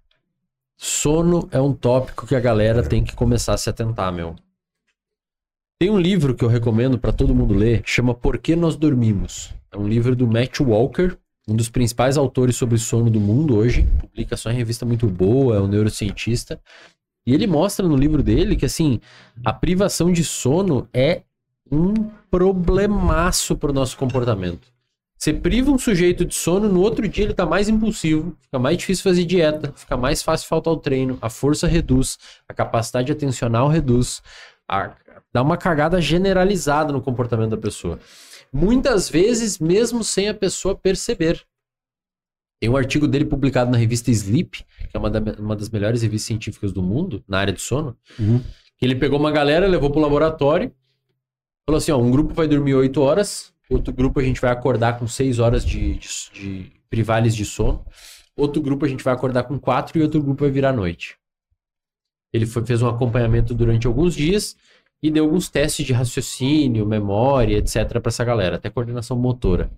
Sono é um tópico que a galera tem que começar a se atentar, meu. Tem um livro que eu recomendo para todo mundo ler, chama Por que Nós Dormimos. É um livro do Matt Walker, um dos principais autores sobre sono do mundo hoje. Publica só em revista muito boa, é um neurocientista. E ele mostra no livro dele que, assim, a privação de sono é um problemaço para o nosso comportamento. Você priva um sujeito de sono, no outro dia ele tá mais impulsivo, fica mais difícil fazer dieta, fica mais fácil faltar ao treino, a força reduz, a capacidade atencional reduz, a- dá uma cagada generalizada no comportamento da pessoa. Muitas vezes, mesmo sem a pessoa perceber. Tem um artigo dele publicado na revista Sleep, que é uma, da- uma das melhores revistas científicas do mundo, na área de sono, que ele pegou uma galera, levou pro laboratório, falou assim, ó, um grupo vai dormir 8 horas, outro grupo a gente vai acordar com 6 horas de, de, de privales de sono, outro grupo a gente vai acordar com 4 e outro grupo vai virar noite. Ele foi, fez um acompanhamento durante alguns dias e deu alguns testes de raciocínio, memória, etc. para essa galera, até coordenação motora.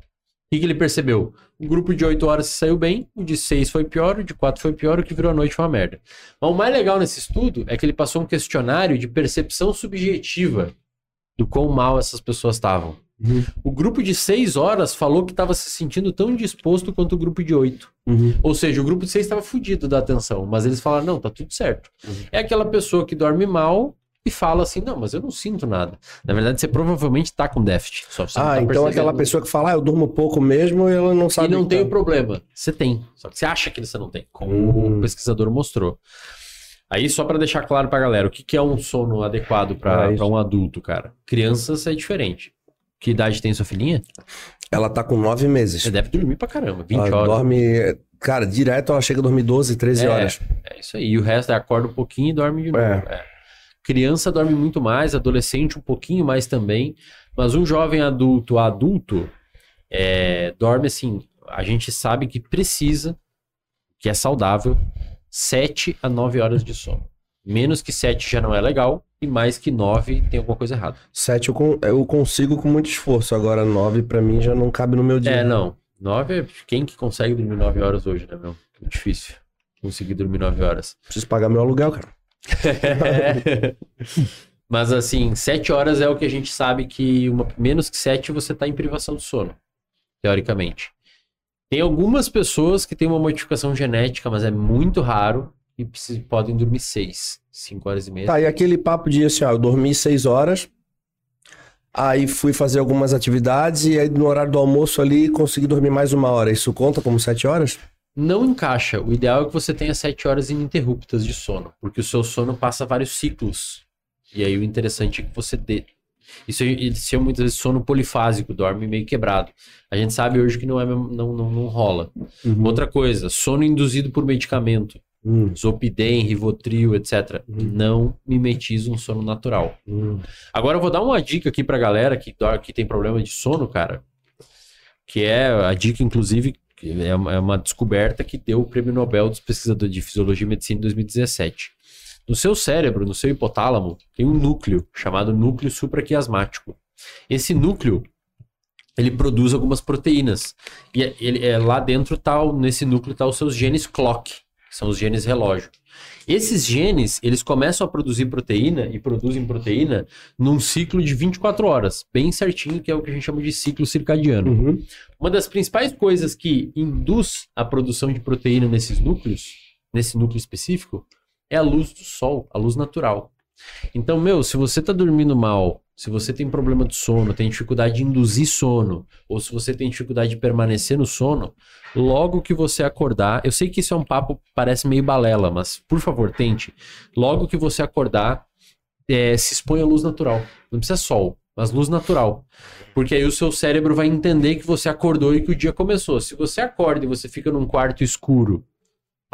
O que, ele percebeu? O grupo de 8 horas saiu bem, o de 6 foi pior, o de 4 foi pior, o que virou a noite foi uma merda. Mas o mais legal nesse estudo é que ele passou um questionário de percepção subjetiva do quão mal essas pessoas estavam. Uhum. O grupo de 6 horas falou que estava se sentindo tão indisposto quanto o grupo de 8. Uhum. Ou seja, o grupo de 6 estava fudido da atenção, mas eles falaram: não, tá tudo certo. Uhum. É aquela pessoa que dorme mal e fala assim: não, mas eu não sinto nada. Na verdade, você provavelmente tá com déficit. Ah, tá então aquela pessoa que fala, ah, eu durmo pouco mesmo, e ela não sabe. E não tem tá. o problema. Você tem. Só que você acha que você não tem, como Hum. o pesquisador mostrou. Aí, só para deixar claro pra galera, o que, que é um sono adequado para Ah, isso. um adulto, cara? Crianças é diferente. Que idade tem sua filhinha? Ela tá com nove meses. Você deve dormir pra caramba, 20 ela horas. dorme. Cara, direto ela chega a dormir 12, 13 É. horas. É isso aí. E o resto é acorda um pouquinho e dorme de novo. É. É. Criança dorme muito mais, adolescente um pouquinho mais também. Mas um jovem adulto, adulto, é, dorme assim. A gente sabe que precisa, que é saudável, 7 a 9 horas de sono. Menos que 7 já não é legal, e mais que 9 tem alguma coisa errada. Sete eu, con- eu consigo com muito esforço. Agora nove pra mim já não cabe no meu dia. É, não. 9 é. Quem que consegue dormir 9 horas hoje, né, meu? Difícil. Conseguir dormir 9 horas. Preciso pagar meu aluguel, cara. Mas assim, 7 horas é o que a gente sabe que uma, menos que 7 você tá em privação de sono, teoricamente. Tem algumas pessoas que têm uma modificação genética, mas é muito raro e podem dormir 6, 5 horas e meia. Tá, e aquele papo de assim, ó, eu dormi seis horas, aí fui fazer algumas atividades e aí no horário do almoço ali consegui dormir mais uma hora. Isso conta como sete horas? Não encaixa. O ideal é que você tenha 7 horas ininterruptas de sono, porque o seu sono passa vários ciclos. E aí o interessante é que você dê. Isso eles chamam muitas vezes sono polifásico, dorme meio quebrado. A gente sabe hoje que não, é, não, não, não rola. Outra coisa, sono induzido por medicamento. Hum, Zopidem, Rivotril, etc. Uhum. Não mimetiza um sono natural. hum. Agora eu vou dar uma dica aqui pra galera que, que tem problema de sono, cara. Que é a dica, inclusive, é uma, é uma descoberta que deu o prêmio Nobel dos pesquisadores de Fisiologia e Medicina em 2017. No seu cérebro, no seu hipotálamo, tem um núcleo chamado núcleo supraquiasmático. Esse núcleo ele produz algumas proteínas. E é- ele, é, lá dentro tá, nesse núcleo tá os seus genes clock, que são os genes relógio. Esses genes, eles começam a produzir proteína e produzem proteína num ciclo de 24 horas, bem certinho, que é o que a gente chama de ciclo circadiano. Uhum. Uma das principais coisas que induz a produção de proteína nesses núcleos, nesse núcleo específico, é a luz do sol, a luz natural. Então, meu, se você tá dormindo mal, se você tem problema de sono, tem dificuldade de induzir sono, ou se você tem dificuldade de permanecer no sono, logo que você acordar, eu sei que isso é um papo, parece meio balela, mas por favor, tente. Logo que você acordar, é, se expõe à luz natural. Não precisa sol, mas luz natural. Porque aí o seu cérebro vai entender que você acordou e que o dia começou. Se você acorda e você fica num quarto escuro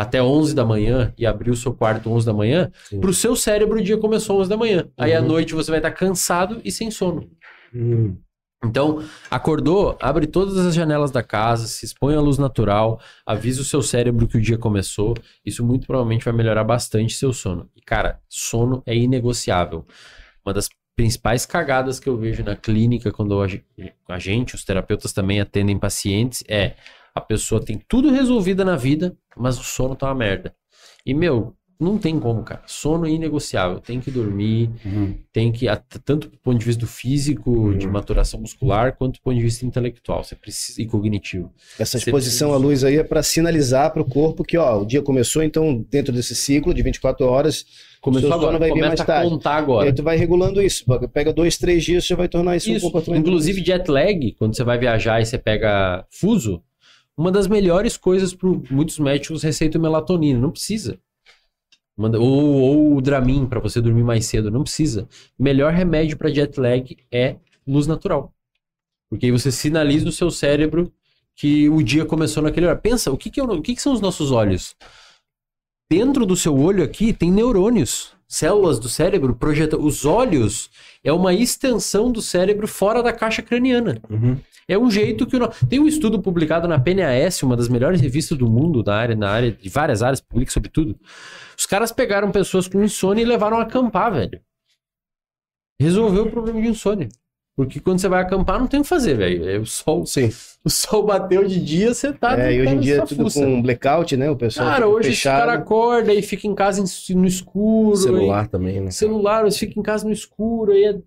até 11 da manhã e abrir o seu quarto 11 da manhã, Sim. pro seu cérebro o dia começou 11 da manhã. Aí à Uhum. noite você vai estar cansado e sem sono. Hum. Então, acordou, abre todas as janelas da casa, se expõe à luz natural, avisa o seu cérebro que o dia começou. Isso muito provavelmente vai melhorar bastante seu sono. E, cara, sono é inegociável. Uma das principais cagadas que eu vejo na clínica quando a gente, os terapeutas também atendem pacientes, é a pessoa tem tudo resolvido na vida, mas o sono tá uma merda. E, meu, não tem como, cara. Sono é inegociável. Tem que dormir, Uhum. tem que, tanto do ponto de vista do físico, de Uhum. maturação muscular, quanto do ponto de vista intelectual, você precisa, e cognitivo. Essa Você exposição à precisa- luz aí é para sinalizar para o corpo que, ó, o dia começou, então, dentro desse ciclo de 24 horas, Começou Seu agora, vai vir começa mais a tarde. contar e agora. aí tu vai regulando isso. Pega dois, três dias, já vai tornar isso, um Isso, comportamento. inclusive jet lag, quando você vai viajar e você pega fuso, uma das melhores coisas para muitos médicos receitam melatonina, não precisa. Ou, ou o Dramin para você dormir mais cedo, não precisa. Melhor remédio para jet lag é luz natural. Porque aí você sinaliza no seu cérebro que o dia começou naquele horário. Pensa, o que, que, o- o que, que são os nossos olhos? Dentro do seu olho aqui tem neurônios, células do cérebro projetam. Os olhos é uma extensão do cérebro fora da caixa craniana. Uhum. É um jeito que o no- tem um estudo publicado na PNAS, uma das melhores revistas do mundo da área, na área de várias áreas, publica sobre tudo. Os caras pegaram pessoas com insônia e levaram a acampar, velho. resolveu o problema de insônia. Porque quando você vai acampar, não tem o que fazer, velho. É o sol, Sim. o sol bateu de dia, você tá. É, e tá hoje em dia é tudo fuça. com blackout, né? O pessoal Cara, hoje fechado. esse cara acorda e fica em casa no escuro. Celular também, né? aí- celular, você fica em casa no escuro, aí é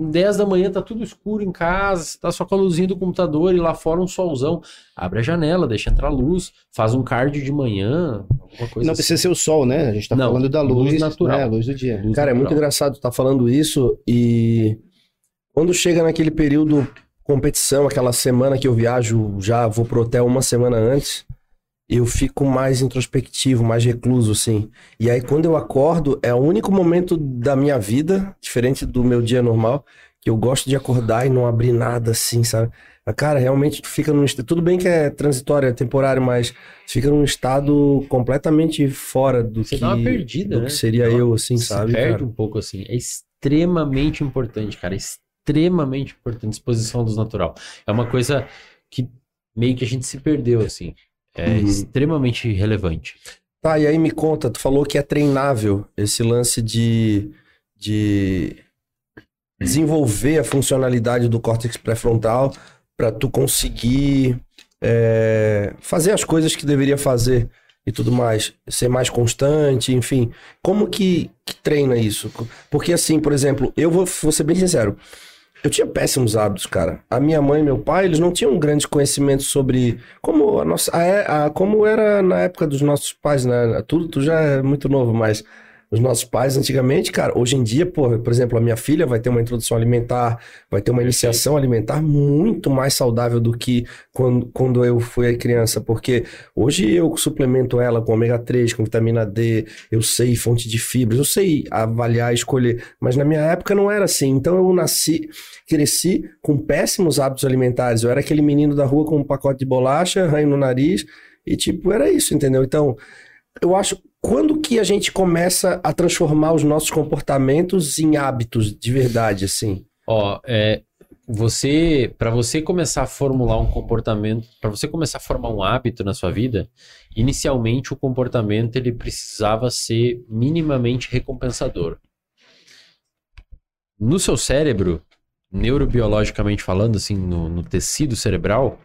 10 da manhã, tá tudo escuro em casa, você tá só com a luzinha do computador e lá fora um solzão. Abre a janela, deixa entrar luz, faz um cardio de manhã, alguma coisa Não assim. precisa ser o sol, né? A gente tá Não, falando da luz luz, natural. né? A luz do dia. Luz Cara, é muito natural. engraçado estar falando isso e quando chega naquele período competição, aquela semana que eu viajo, já vou pro hotel uma semana antes, eu fico mais introspectivo, mais recluso, assim. E aí quando eu acordo, é o único momento da minha vida, diferente do meu dia normal, que eu gosto de acordar e não abrir nada, assim, sabe? Cara, realmente tu fica num estado. Tudo bem que é transitório, é temporário, mas tu fica num estado completamente fora do Você que, dá uma perdida, do né? que seria eu, assim, se sabe? perde cara? um pouco assim. É extremamente importante, cara. Extremamente importante. Exposição à luz natural. É uma coisa que meio que a gente se perdeu, assim. É Uhum. extremamente relevante. Tá, e aí me conta, tu falou que é treinável esse lance de, de desenvolver a funcionalidade do córtex pré-frontal para tu conseguir é, fazer as coisas que deveria fazer e tudo mais, ser mais constante, enfim. Como que, que treina isso? Porque assim, por exemplo, eu vou, vou ser bem sincero, eu tinha péssimos hábitos, cara. A minha mãe e meu pai, eles não tinham grandes conhecimentos sobre como a nossa, a, a- como era na época dos nossos pais, né? Tudo, tu já é muito novo, mas os nossos pais antigamente, cara, hoje em dia, pô, por exemplo, a minha filha vai ter uma introdução alimentar, vai ter uma iniciação alimentar muito mais saudável do que quando, quando eu fui criança, porque hoje eu suplemento ela com ômega 3, com vitamina D, eu sei fonte de fibras, eu sei avaliar, escolher, mas na minha época não era assim. Então eu nasci, cresci com péssimos hábitos alimentares. Eu era aquele menino da rua com um pacote de bolacha, ranho no nariz, e tipo, era isso, entendeu? Então, eu acho, quando que a gente começa a transformar os nossos comportamentos em hábitos de verdade, assim? Ó, é, você, para você começar a formular um comportamento, para você começar a formar um hábito na sua vida, inicialmente o comportamento ele precisava ser minimamente recompensador. No seu cérebro, neurobiologicamente falando, assim, no, no tecido cerebral,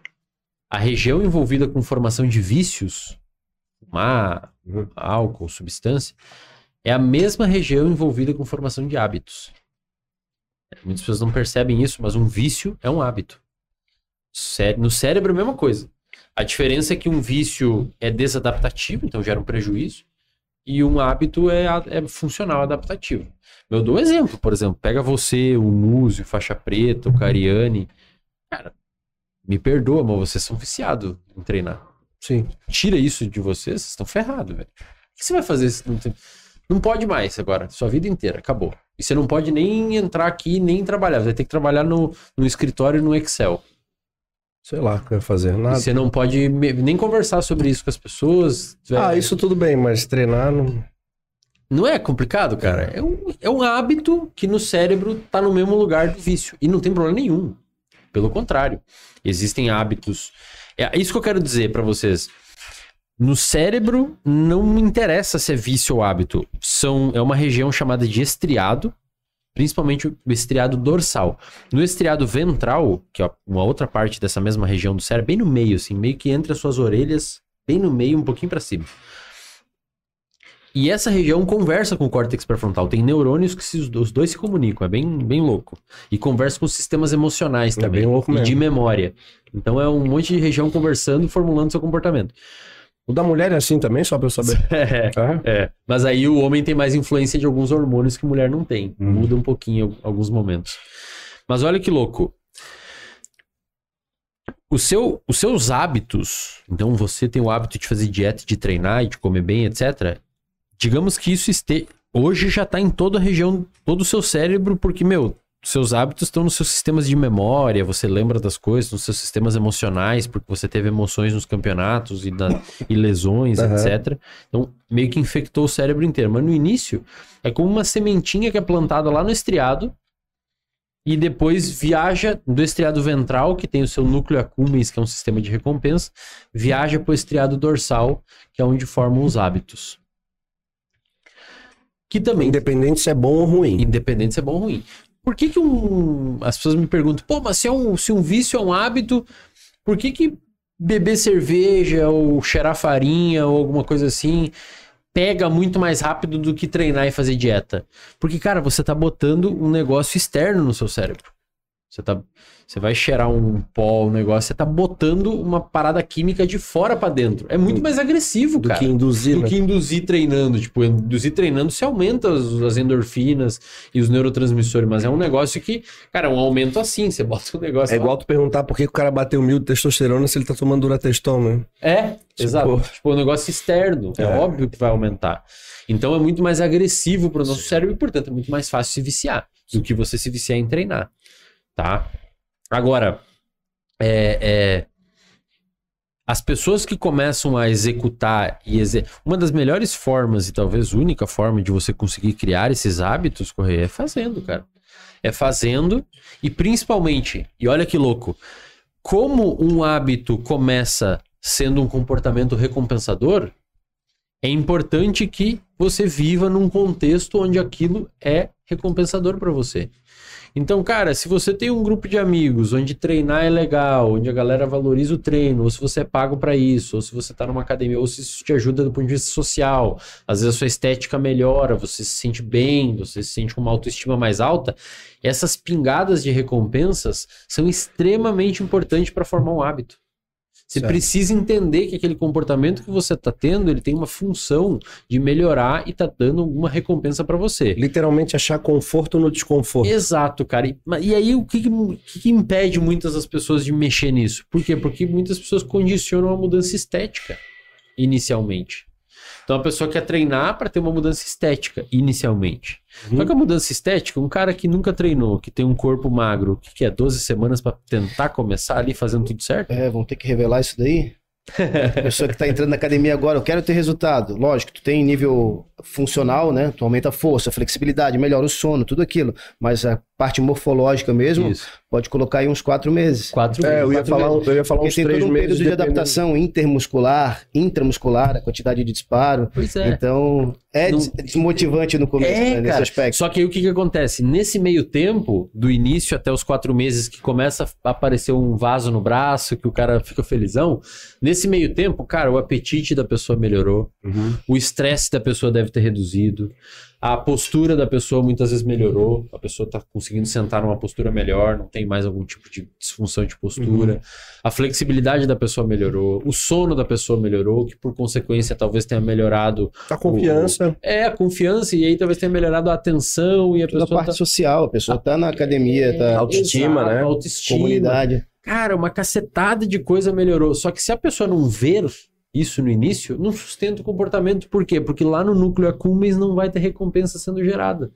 a região envolvida com formação de vícios, fumar, Álcool, substância, é a mesma região envolvida com formação de hábitos. Muitas pessoas não percebem isso, mas um vício é um hábito. No cérebro, a mesma coisa. A diferença é que um vício é desadaptativo, então gera um prejuízo, e um hábito é, é funcional, adaptativo. Eu dou um exemplo, por exemplo, pega você, o Múzio, faixa preta, o Cariani. Cara, me perdoa, mas vocês são viciados em treinar. Sim. Tira isso de vocês, vocês estão ferrados, velho. O que você vai fazer se não tem... Não pode mais agora, sua vida inteira, acabou. E você não pode nem entrar aqui, nem trabalhar. Você vai ter que trabalhar no, no escritório e no Excel. Sei lá o que eu ia fazer. E Nada. você não pode me- nem conversar sobre isso com as pessoas. Ah, isso tudo bem, mas treinar não. Não é complicado, cara? É um, é um hábito que no cérebro tá no mesmo lugar do vício. E não tem problema nenhum. Pelo contrário. Existem hábitos. É isso que eu quero dizer pra vocês. No cérebro, não me interessa se é vício ou hábito. São, é uma região chamada de estriado, principalmente o estriado dorsal. No estriado ventral, que é uma outra parte dessa mesma região do cérebro, bem no meio, assim, meio que entre as suas orelhas, bem no meio, um pouquinho pra cima. E essa região conversa com o córtex pré-frontal. Tem neurônios que se- os dois se comunicam, é bem, bem louco. E conversa com os sistemas emocionais É também. e mesmo. de memória. Então é um monte de região conversando e formulando seu comportamento. O da mulher é assim também, só pra eu saber. É, Ah, é. Mas aí o homem tem mais influência de alguns hormônios que a mulher não tem. Hum. Muda um pouquinho em alguns momentos. Mas olha que louco. O seu, os seus hábitos, então você tem o hábito de fazer dieta, de treinar e de comer bem, etc. Digamos que isso este, hoje já está em toda a região, todo o seu cérebro, porque, meu, seus hábitos estão nos seus sistemas de memória, você lembra das coisas, nos seus sistemas emocionais, porque você teve emoções nos campeonatos e, na- e lesões, Aham. etc. Então, meio que infectou o cérebro inteiro. Mas no início, é como uma sementinha que é plantada lá no estriado e depois viaja do estriado ventral, que tem o seu núcleo accumbens, que é um sistema de recompensa, viaja para o estriado dorsal, que é onde formam os hábitos. Que também Independente se é bom ou ruim. Independente se é bom ou ruim. Por que que um... As pessoas me perguntam, pô, mas se, é um, se um vício é um hábito, por que que beber cerveja ou cheirar farinha ou alguma coisa assim pega muito mais rápido do que treinar e fazer dieta? Porque, cara, você tá botando um negócio externo no seu cérebro. Você, tá, você vai cheirar um pó, um negócio, você tá botando uma parada química de fora pra dentro. É muito mais agressivo, Do cara. que induzir, do né? que induzir treinando. Tipo, induzir treinando se aumenta as, as endorfinas e os neurotransmissores, mas é um negócio que, cara, é um aumento assim. Você bota o negócio. É igual tu perguntar por que o cara bateu mil de testosterona se ele tá tomando Durateston, né? É, exato. Tipo- Tipo, um negócio externo. É, É. óbvio que vai aumentar. Então é muito mais agressivo para o nosso cérebro e, portanto, é muito mais fácil se viciar do que você se viciar em treinar. Tá? Agora, é, é, as pessoas que começam a executar e exe... uma das melhores formas e talvez única forma de você conseguir criar esses hábitos, correr, é fazendo, cara. É fazendo e principalmente, e olha que louco, como um hábito começa sendo um comportamento recompensador, é importante que você viva num contexto onde aquilo é recompensador para você. Então, cara, se você tem um grupo de amigos onde treinar é legal, onde a galera valoriza o treino, ou se você é pago para isso, ou se você tá numa academia, ou se isso te ajuda do ponto de vista social, às vezes a sua estética melhora, você se sente bem, você se sente com uma autoestima mais alta, essas pingadas de recompensas são extremamente importantes para formar um hábito. Você Certo. precisa entender que aquele comportamento que você está tendo, ele tem uma função de melhorar e tá dando alguma recompensa para você. Literalmente achar conforto no desconforto. Exato, cara. E, e aí, o que, que que impede muitas das pessoas de mexer nisso? Por quê? Porque muitas pessoas condicionam a mudança estética inicialmente. Então a pessoa quer treinar para ter uma mudança estética inicialmente. Uhum. Só que a mudança estética, um cara que nunca treinou, que tem um corpo magro, que, que é 12 semanas para tentar começar ali fazendo tudo certo? É, vão ter que revelar isso daí. A pessoa que tá entrando na academia agora, eu quero ter resultado. Lógico, tu tem nível funcional, né? Tu aumenta a força, a flexibilidade, melhora o sono, tudo aquilo. Mas a parte morfológica mesmo, Isso. Pode colocar aí uns quatro meses. Quatro É, eu ia quatro falar, meses. eu ia falar uns tem três todo um meses período de dependendo- adaptação intermuscular, intramuscular, a quantidade de disparo. Pois é. Então, é Não- des- desmotivante no começo, É, né, nesse cara. aspecto. Só que aí o que, que acontece? Nesse meio tempo, do início até os quatro meses, que começa a aparecer um vaso no braço, que o cara fica felizão, nesse meio tempo, cara, o apetite da pessoa melhorou, Uhum. o estresse da pessoa deve ter reduzido, a postura da pessoa muitas vezes melhorou, a pessoa tá conseguindo sentar numa postura melhor, não tem mais algum tipo de disfunção de postura, a flexibilidade da pessoa melhorou, o sono da pessoa melhorou, que por consequência talvez tenha melhorado A confiança. é, a confiança, e aí talvez tenha melhorado a atenção e a Toda a pessoa parte tá... social, a pessoa tá na academia, tá Autoestima, né? Autoestima. comunidade. Cara, uma cacetada de coisa melhorou. Só que se a pessoa não ver isso no início, não sustenta o comportamento. Por quê? Porque lá no núcleo accumbens não vai ter recompensa sendo gerada.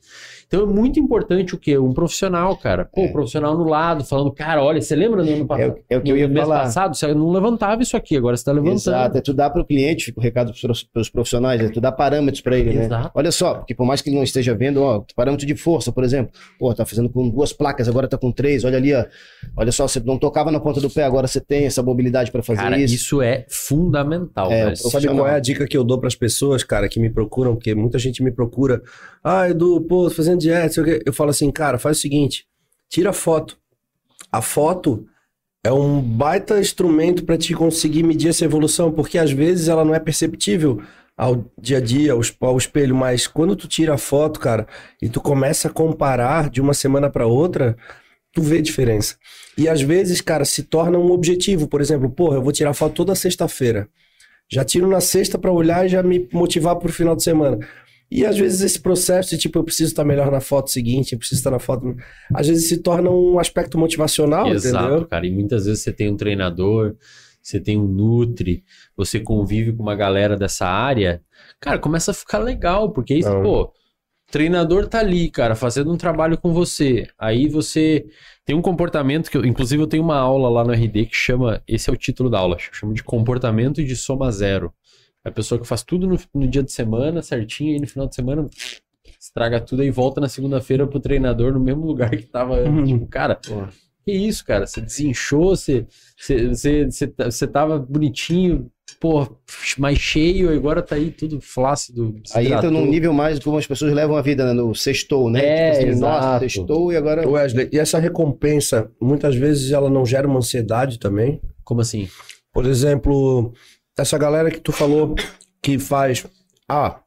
Então é muito importante o quê? Um profissional, cara. Pô, É. um profissional no lado, falando, cara, olha, você lembra no ano É, passado? o- é o que eu ia mês falar. passado, você não levantava isso aqui, agora você tá levantando. Exato, é tu dar para o cliente, o recado para os profissionais, é tu dar parâmetros para ele, né? Exato. Olha só, porque por mais que ele não esteja vendo, ó, parâmetro de força, por exemplo, pô, tá fazendo com duas placas, agora tá com três, olha ali, ó. Olha só, você não tocava na ponta do pé, agora você tem essa mobilidade para fazer Cara, isso. isso. é fundamental, É, velho. o Sabe qual é a dica que eu dou para as pessoas, cara, que me procuram? Porque muita gente me procura. Ah, Edu, pô, tô fazendo dieta, sei o quê. Eu falo assim, cara, faz o seguinte: tira foto. A foto é um baita instrumento para te conseguir medir essa evolução, porque às vezes ela não é perceptível ao dia a dia, ao espelho, mas quando tu tira a foto, cara, e tu começa a comparar de uma semana para outra, tu vê diferença. E às vezes, cara, se torna um objetivo. Por exemplo, porra, eu vou tirar foto toda sexta-feira. Já tiro na sexta para olhar e já me motivar pro final de semana. E às vezes esse processo de tipo, eu preciso estar melhor na foto seguinte, eu preciso estar na foto. Às vezes se torna um aspecto motivacional, Exato, entendeu? cara. E muitas vezes você tem um treinador, você tem um Nutri, você convive com uma galera dessa área, cara, começa a ficar legal, porque Não. pô, o treinador tá ali, cara, fazendo um trabalho com você. Aí você tem um comportamento que eu, inclusive eu tenho uma aula lá no RD que chama, esse é o título da aula, chama de comportamento de soma zero. É a pessoa que faz tudo no, no dia de semana, certinho, e no final de semana estraga tudo e volta na segunda-feira pro treinador no mesmo lugar que tava. Tipo, cara, Que isso, cara? Você desinchou, você, você, você, você, tá- você tava bonitinho, pô, mais cheio, agora tá aí tudo flácido. Aí entra num nível mais como as pessoas levam a vida, né? No sextou, né? É, Tipo assim, nossa, sextou e agora. Wesley, e essa recompensa, muitas vezes ela não gera uma ansiedade também? Como assim? Por exemplo, essa galera que tu falou que faz. Ah,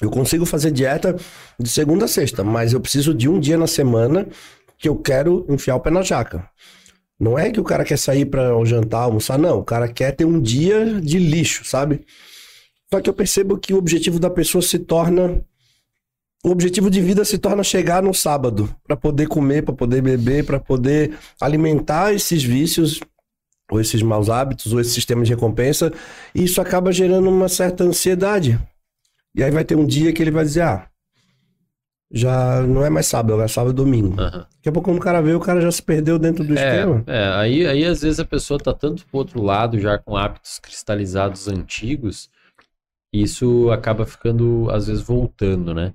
eu consigo fazer dieta de segunda a sexta, mas eu preciso de um dia na semana que eu quero enfiar o pé na jaca. Não é que o cara quer sair para jantar, almoçar, não. O cara quer ter um dia de lixo, sabe? Só que eu percebo que o objetivo da pessoa se torna. O objetivo de vida se torna chegar no sábado para poder comer, para poder beber, para poder alimentar esses vícios ou esses maus hábitos, ou esse sistema de recompensa, e isso acaba gerando uma certa ansiedade. E aí vai ter um dia que ele vai dizer, ah, já não é mais sábado, é sábado e domingo. Aham. Daqui a pouco quando o cara vê, o cara já se perdeu dentro do esquema. É, é, aí, aí às vezes a pessoa tá tanto pro outro lado, já com hábitos cristalizados antigos, e isso acaba ficando, às vezes, voltando, né?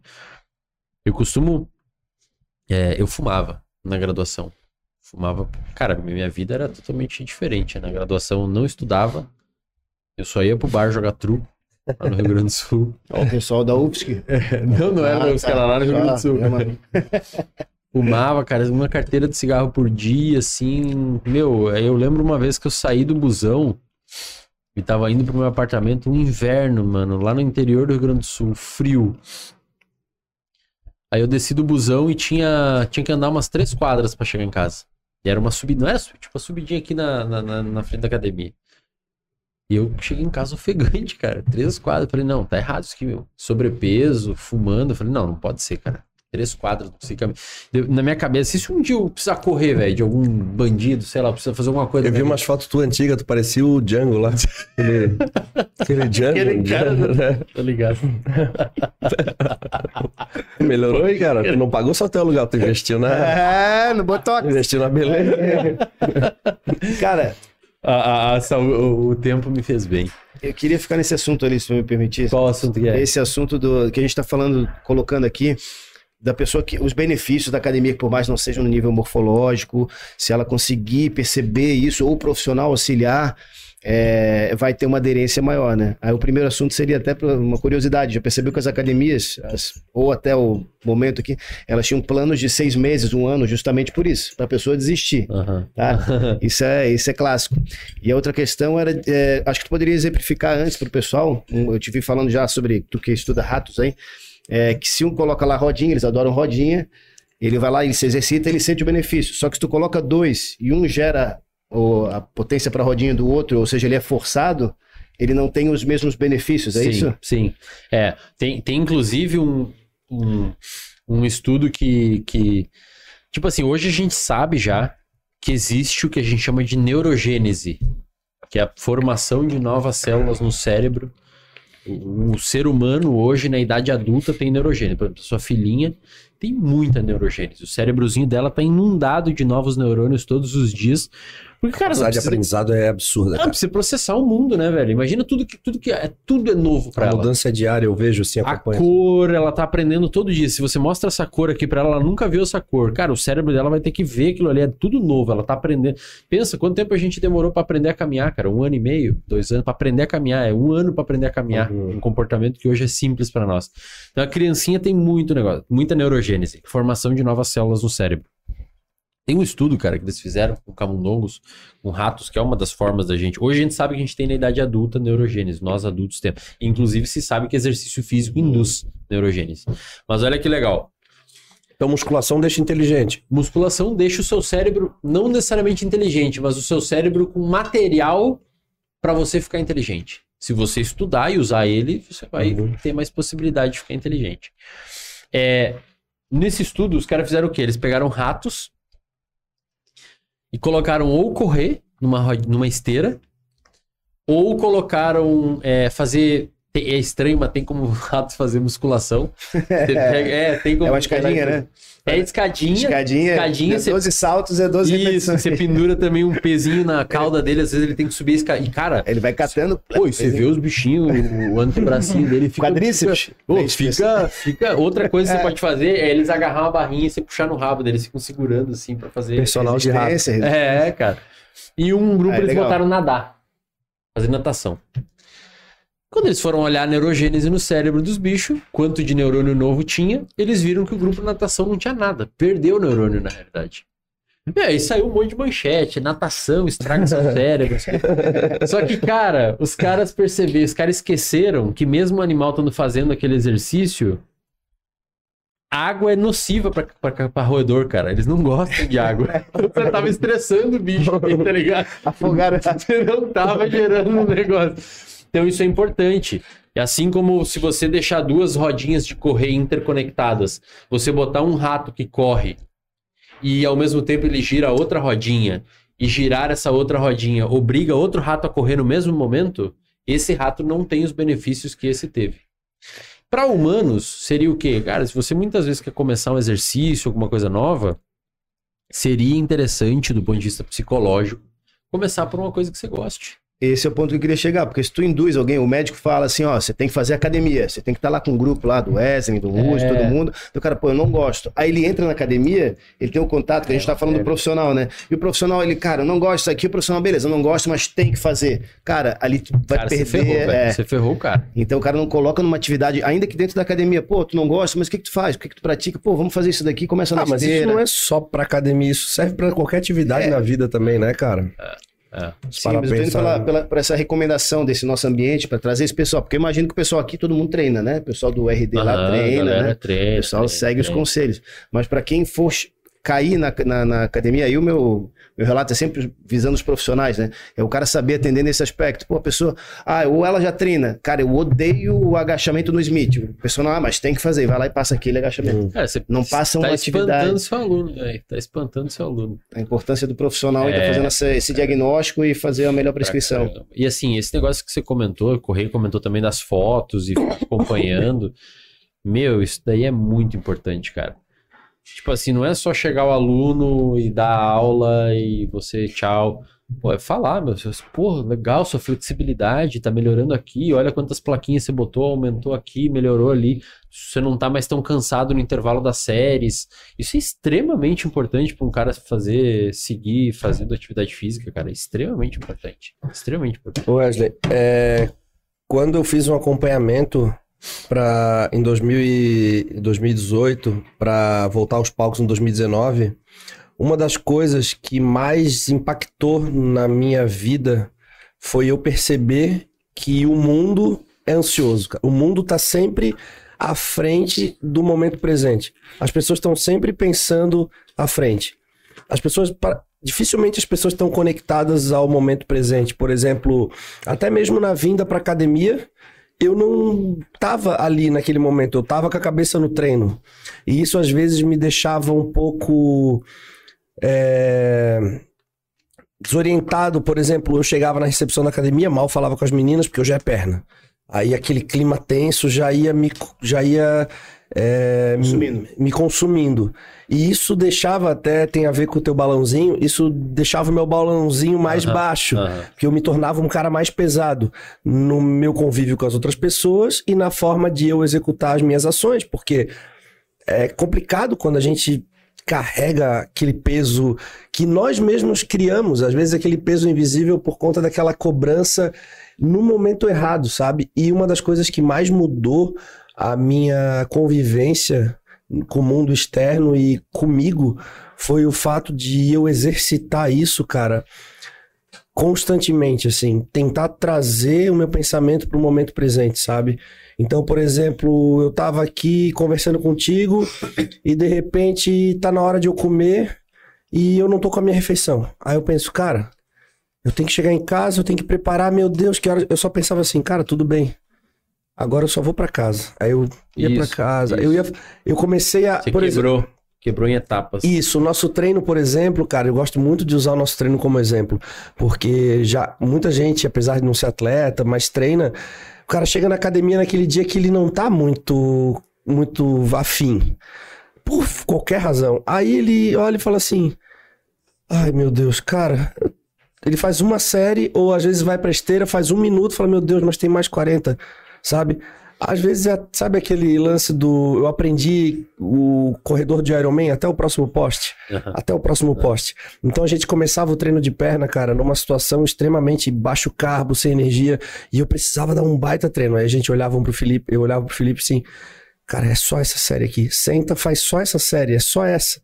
Eu costumo. é, eu fumava na graduação. Fumava. Cara, minha vida era totalmente diferente. Na graduação eu não estudava, eu só ia pro bar jogar truco lá no Rio Grande do Sul. O pessoal da UFSC. Não, não era Ah, os tá. caras lá no Rio Grande do Ah, Sul. é. Fumava, cara, uma carteira de cigarro por dia, assim. Meu, eu lembro uma vez que eu saí do busão e tava indo pro meu apartamento um inverno, mano, lá no interior do Rio Grande do Sul, frio. Aí eu desci do busão e tinha, tinha que andar umas três quadras pra chegar em casa. E era uma subida, não era tipo uma subidinha aqui na, na- na frente da academia. E eu cheguei em casa ofegante, cara. Três quadras. Eu falei, não, tá errado isso aqui, meu. Sobrepeso, fumando. Falei, não, não pode ser, cara. Três. Deu- Na minha cabeça, e se um dia eu precisar correr, velho, de algum bandido, sei lá, precisa fazer alguma coisa. Eu vi né? umas fotos tu antiga, tu parecia o Django lá. Aquele, aquele Django. Aquele cara do- né? Tá ligado? Melhorou aí, cara. Tu não pagou só teu aluguel, tu investiu na, É, no Botox. investiu na beleza. Cara, A, a- a o, o tempo me fez bem. eu queria ficar nesse assunto ali, se me permitir. Qual assunto que é? Esse assunto do que a gente tá falando, colocando aqui, da pessoa que. Os benefícios da academia, que por mais não sejam no nível morfológico, se ela conseguir perceber isso, ou o profissional auxiliar. É, vai ter uma aderência maior, né? Aí o primeiro assunto seria até uma curiosidade. Já percebeu que as academias, as- ou até o momento aqui, elas tinham planos de seis meses, um ano, justamente por isso, para a pessoa desistir. Aham. Tá? Isso é, isso é clássico. E a outra questão era, é, acho que tu poderia exemplificar antes para o pessoal, eu te vi falando já sobre tu que estuda ratos aí, é, que se um coloca lá rodinha, eles adoram rodinha, ele vai lá, ele se exercita, ele sente o benefício. Só que se tu coloca dois e um gera o- a potência para a rodinha do outro, ou seja, ele é forçado, ele não tem os mesmos benefícios, é sim, isso? Sim. É, tem, tem inclusive um, um, um estudo que, que. Tipo assim, hoje a gente sabe já que existe o que a gente chama de neurogênese, que é a formação de novas células no cérebro. O, o ser humano hoje, na idade adulta, tem neurogênese. Por exemplo, sua filhinha tem muita neurogênese. O cérebrozinho dela tá inundado de novos neurônios todos os dias. Porque, cara, A velocidade de precisa, aprendizado é absurda, ah, cara. precisa processar o mundo, né, velho? Imagina tudo que tudo que é, tudo é novo pra A ela. mudança é diária, eu vejo assim, A acompanho. cor, ela tá aprendendo todo dia. Se você mostra essa cor aqui pra ela, ela nunca viu essa cor. Cara, o cérebro dela vai ter que ver aquilo ali, é tudo novo, ela tá aprendendo. Pensa, quanto tempo a gente demorou pra aprender a caminhar, cara? Um ano e meio, dois anos pra aprender a caminhar. É um ano pra aprender a caminhar. Uhum. Um comportamento que hoje é simples pra nós. Então a criancinha tem muito negócio, muita neurogênese, formação de novas células no cérebro. Tem um estudo, cara, que eles fizeram com camundongos, com ratos, que é uma das formas da gente. Hoje a gente sabe que a gente tem na idade adulta neurogênese, nós adultos temos. Inclusive se sabe que exercício físico induz neurogênese. Mas olha que legal. Então, musculação deixa inteligente. Musculação deixa o seu cérebro não necessariamente inteligente, mas o seu cérebro com material para você ficar inteligente. Se você estudar e usar ele, você vai Uhum. ter mais possibilidade de ficar inteligente. É, nesse estudo, os caras fizeram o quê? Eles pegaram ratos e colocaram ou correr numa, numa esteira, ou colocaram é, fazer é estranho, mas tem como ratos fazer musculação. Você pega- é, tem como. É uma escadinha, né? É escadinha. Escadinha, escadinha, é você- 12 saltos é 12 Isso, repetições. você pendura também um pezinho na cauda dele, às vezes ele tem que subir a escada. E, cara, Ele vai catando. pô, você vê os bichinhos, o antebracinho dele fica. Quadríceps. Fica, Pô, fica, fica. Outra coisa que você É. pode fazer é eles agarrar uma barrinha e você puxar no rabo deles, ficam segurando assim pra fazer. Personal de rato. É, cara. E um grupo Ah, é eles legal. botaram nadar. Fazer natação. Quando eles foram olhar a neurogênese no cérebro dos bichos, quanto de neurônio novo tinha, eles viram que o grupo natação não tinha nada. Perdeu o neurônio, na realidade. E aí saiu um monte de manchete, natação, estraga seu cérebro. Só que, cara, os caras perceberam, os caras esqueceram que mesmo o animal estando fazendo aquele exercício, água é nociva pra roedor, cara. Eles não gostam de água. Você tava estressando o bicho, tá ligado? Afogaram. Você não tava gerando um negócio. Então isso é importante. E assim como se você deixar duas rodinhas de correr interconectadas, você botar um rato que corre e ao mesmo tempo ele gira outra rodinha e girar essa outra rodinha obriga outro rato a correr no mesmo momento, esse rato não tem os benefícios que esse teve. Para humanos, seria o quê? Cara, se você muitas vezes quer começar um exercício, alguma coisa nova, seria interessante do ponto de vista psicológico começar por uma coisa que você goste. Esse é o ponto que eu queria chegar, porque se tu induz alguém, o médico fala assim, ó, você tem que fazer academia, você tem que estar lá com um grupo lá do Wesley, do Russo, É. todo mundo. Então, cara, pô, eu não gosto. Aí ele entra na academia, ele tem um contato, que a gente tá falando do profissional, né? E o profissional, ele, cara, eu não gosto disso aqui, o profissional, beleza, eu não gosto, mas tem que fazer. Cara, ali tu vai cara, você perder. ferrou, velho. é. Você ferrou o cara. Então o cara não coloca numa atividade, ainda que dentro da academia, pô, tu não gosta, mas o que, que tu faz? O que, que tu pratica? Pô, vamos fazer isso daqui, começa na Ah, mas isso esteira. não é só pra academia, isso serve pra qualquer atividade na vida também, né, cara? É. Se Sim, mas eu tô pela, pela- por essa recomendação desse nosso ambiente para trazer esse pessoal, porque eu imagino que o pessoal aqui todo mundo treina, né? O pessoal do RD lá Aham, treina, galera né? treina, O pessoal treina, segue os treina. conselhos. Mas para quem for cair na, na, na academia, aí o meu, meu relato é sempre visando os profissionais, né? É o cara saber atender nesse aspecto. Pô, a pessoa, ah, ou ela já treina. Cara, eu odeio o agachamento no Smith. O personal, ah, mas tem que fazer. Vai lá e passa aquele agachamento. Cara, você Não passa tá uma espantando atividade. seu aluno, velho. Tá espantando seu aluno. A importância do profissional em É. tá fazendo essa- esse diagnóstico e fazer a melhor prescrição. E assim, esse negócio que você comentou, o Correio comentou também das fotos e acompanhando. Meu, isso daí é muito importante, cara. Tipo assim, não é só chegar o aluno e dar aula e você tchau. Pô, é falar, meu. Pô, legal, sua flexibilidade tá melhorando aqui. Olha quantas plaquinhas você botou, aumentou aqui, melhorou ali. Você não tá mais tão cansado no intervalo das séries. Isso é extremamente importante para um cara fazer, seguir fazendo atividade física, cara. É extremamente importante. Extremamente importante. Wesley, é, quando eu fiz um acompanhamento pra, em 2000 e 2018 para voltar aos palcos em 2019, uma das coisas que mais impactou na minha vida foi eu perceber que o mundo é ansioso. O mundo tá sempre à frente do momento presente. As pessoas estão sempre pensando à frente. As pessoas dificilmente as pessoas estão conectadas ao momento presente. Por exemplo, até mesmo na vinda para academia, eu não tava ali naquele momento, eu tava com a cabeça no treino. E isso às vezes me deixava um pouco é, desorientado. Por exemplo, eu chegava na recepção da academia, mal falava com as meninas, porque eu já é perna. Aí aquele clima tenso já ia me já ia é, Consumindo. me, me consumindo. E isso deixava até tem a ver com o teu balãozinho, isso deixava o meu balãozinho mais Aham, baixo, aham. porque eu me tornava um cara mais pesado no meu convívio com as outras pessoas e na forma de eu executar as minhas ações, porque é complicado quando a gente carrega aquele peso que nós mesmos criamos, às vezes aquele peso invisível por conta daquela cobrança no momento errado, sabe? E uma das coisas que mais mudou a minha convivência com o mundo externo e comigo foi o fato de eu exercitar isso, cara, constantemente, assim, tentar trazer o meu pensamento para o momento presente, sabe? Então, por exemplo, eu tava aqui conversando contigo e de repente tá na hora de eu comer e eu não tô com a minha refeição. Aí eu penso, cara, eu tenho que chegar em casa, eu tenho que preparar, meu Deus, que hora. Eu só pensava assim, cara, tudo bem. Agora eu só vou pra casa. Aí eu ia pra Isso, casa. isso. Eu ia eu comecei a, Você por exemplo, quebrou, quebrou em etapas. isso, o nosso treino, por exemplo, cara, eu gosto muito de usar o nosso treino como exemplo, porque já muita gente, apesar de não ser atleta, mas treina, O cara chega na academia naquele dia que ele não tá muito, muito afim. Por qualquer razão. Aí ele olha e fala assim: Ai meu Deus, cara. Ele faz uma série, ou às vezes vai pra esteira, faz um minuto, fala: Meu Deus, mas tem mais 40, sabe? Às vezes, é, sabe aquele lance do. Eu aprendi o corredor de Ironman até o próximo poste. Uhum. Até o próximo poste. Então a gente começava o treino de perna, cara, numa situação extremamente baixo carbo, sem energia. E eu precisava dar um baita treino. Aí a gente olhava um pro Felipe, eu olhava pro Felipe assim. Cara, é só essa série aqui. Senta, faz só essa série, é só essa.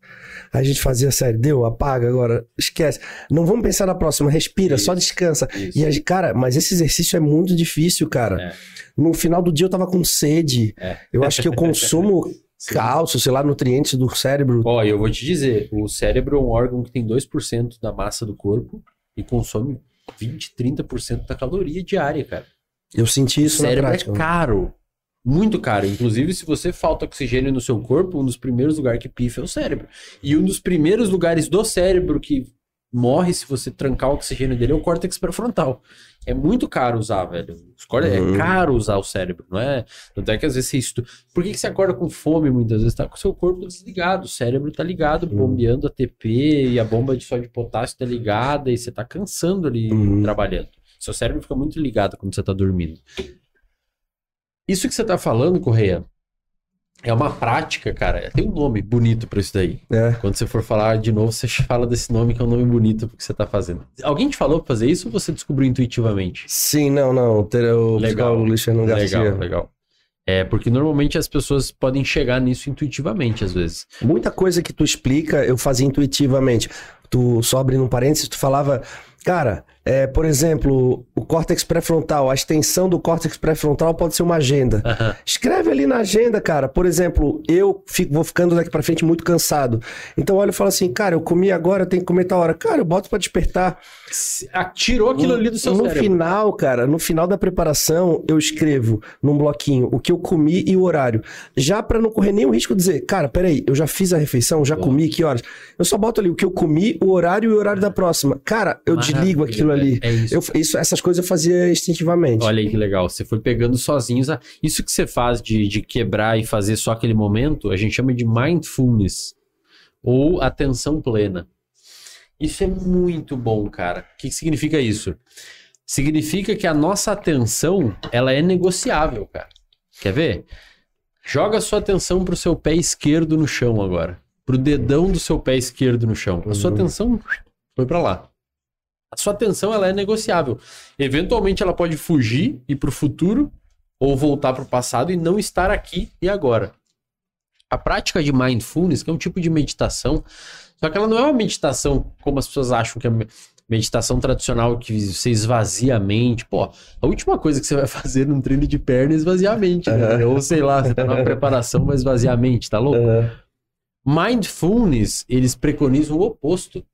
Aí a gente fazia a série, deu, apaga agora, esquece. Não vamos pensar na próxima, respira, Isso. só descansa. Isso. E a cara, mas esse exercício é muito difícil, cara. É. No final do dia eu tava com sede. É. Eu acho que eu consumo Sim. cálcio, sei lá, nutrientes do cérebro. Ó, eu vou te dizer, o cérebro é um órgão que tem 2% da massa do corpo e consome 20, 30% da caloria diária, cara. Eu senti O isso na cérebro é prática. caro. Muito caro. Inclusive, se você falta oxigênio no seu corpo, um dos primeiros lugares que pifa é o cérebro. E um dos primeiros lugares do cérebro que morre se você trancar o oxigênio dele é o córtex pré-frontal. É muito caro usar, velho. Córtex- Uhum. É caro usar o cérebro, não é? Tanto é que às vezes você estuda. Por que, que você acorda com fome muitas vezes? Tá com o seu corpo desligado, o cérebro tá ligado, Uhum. bombeando ATP e a bomba de sódio e potássio tá ligada e você tá cansando ali Uhum. trabalhando. Seu cérebro fica muito ligado quando você tá dormindo. Isso que você tá falando, Correia, é uma prática, cara. Tem um nome bonito pra isso daí. É. Quando você for falar de novo, você fala desse nome que é um nome bonito porque você tá fazendo. Alguém te falou pra fazer isso ou você descobriu intuitivamente? Sim, não, não. Ter o Legal. Fernando Garcia. Legal, legal. É, porque normalmente as pessoas podem chegar nisso intuitivamente, às vezes. Muita coisa que tu explica, eu fazia intuitivamente. Tu, só abrindo um parênteses, tu falava, cara, é, por exemplo, o córtex pré-frontal, a extensão do córtex pré-frontal pode ser uma agenda. Aham. Escreve ali na agenda, cara. Por exemplo, eu fico, vou ficando daqui pra frente muito cansado. Então olha e falo assim, cara, eu comi agora, eu tenho que comer tal hora. Cara, eu boto pra despertar. Ah, Tirou aquilo ali do seu no cérebro. final, cara, no final da preparação, eu escrevo num bloquinho o que eu comi e o horário. Já pra não correr nenhum risco de dizer, cara, peraí, eu já fiz a refeição, já Bom. comi, que horas? Eu só boto ali o que eu comi, o horário e o horário da próxima. Cara, eu desligo Maravilha, aquilo ali. É isso. Eu, isso, essas coisas eu fazia instintivamente. Olha aí que legal. Você foi pegando sozinhos. a- Isso que você faz de, de quebrar e fazer só aquele momento, a gente chama de mindfulness ou atenção plena. Isso é muito bom, cara. O que que significa isso? Significa que a nossa atenção, ela é negociável, cara. Quer ver? Joga a sua atenção pro seu pé esquerdo no chão agora. Pro dedão do seu pé esquerdo no chão. A sua Uhum. atenção foi pra lá. A sua atenção, ela é negociável. Eventualmente ela pode fugir e para o futuro ou voltar para o passado e não estar aqui e agora. A prática de mindfulness, que é um tipo de meditação, só que ela não é uma meditação como as pessoas acham que é me- meditação tradicional que você esvazia a mente. Pô, a última coisa que você vai fazer num treino de perna é esvaziar a mente, né? Ou sei lá, você tá numa preparação, vai esvaziar a mente, tá louco? Mindfulness, eles preconizam o oposto.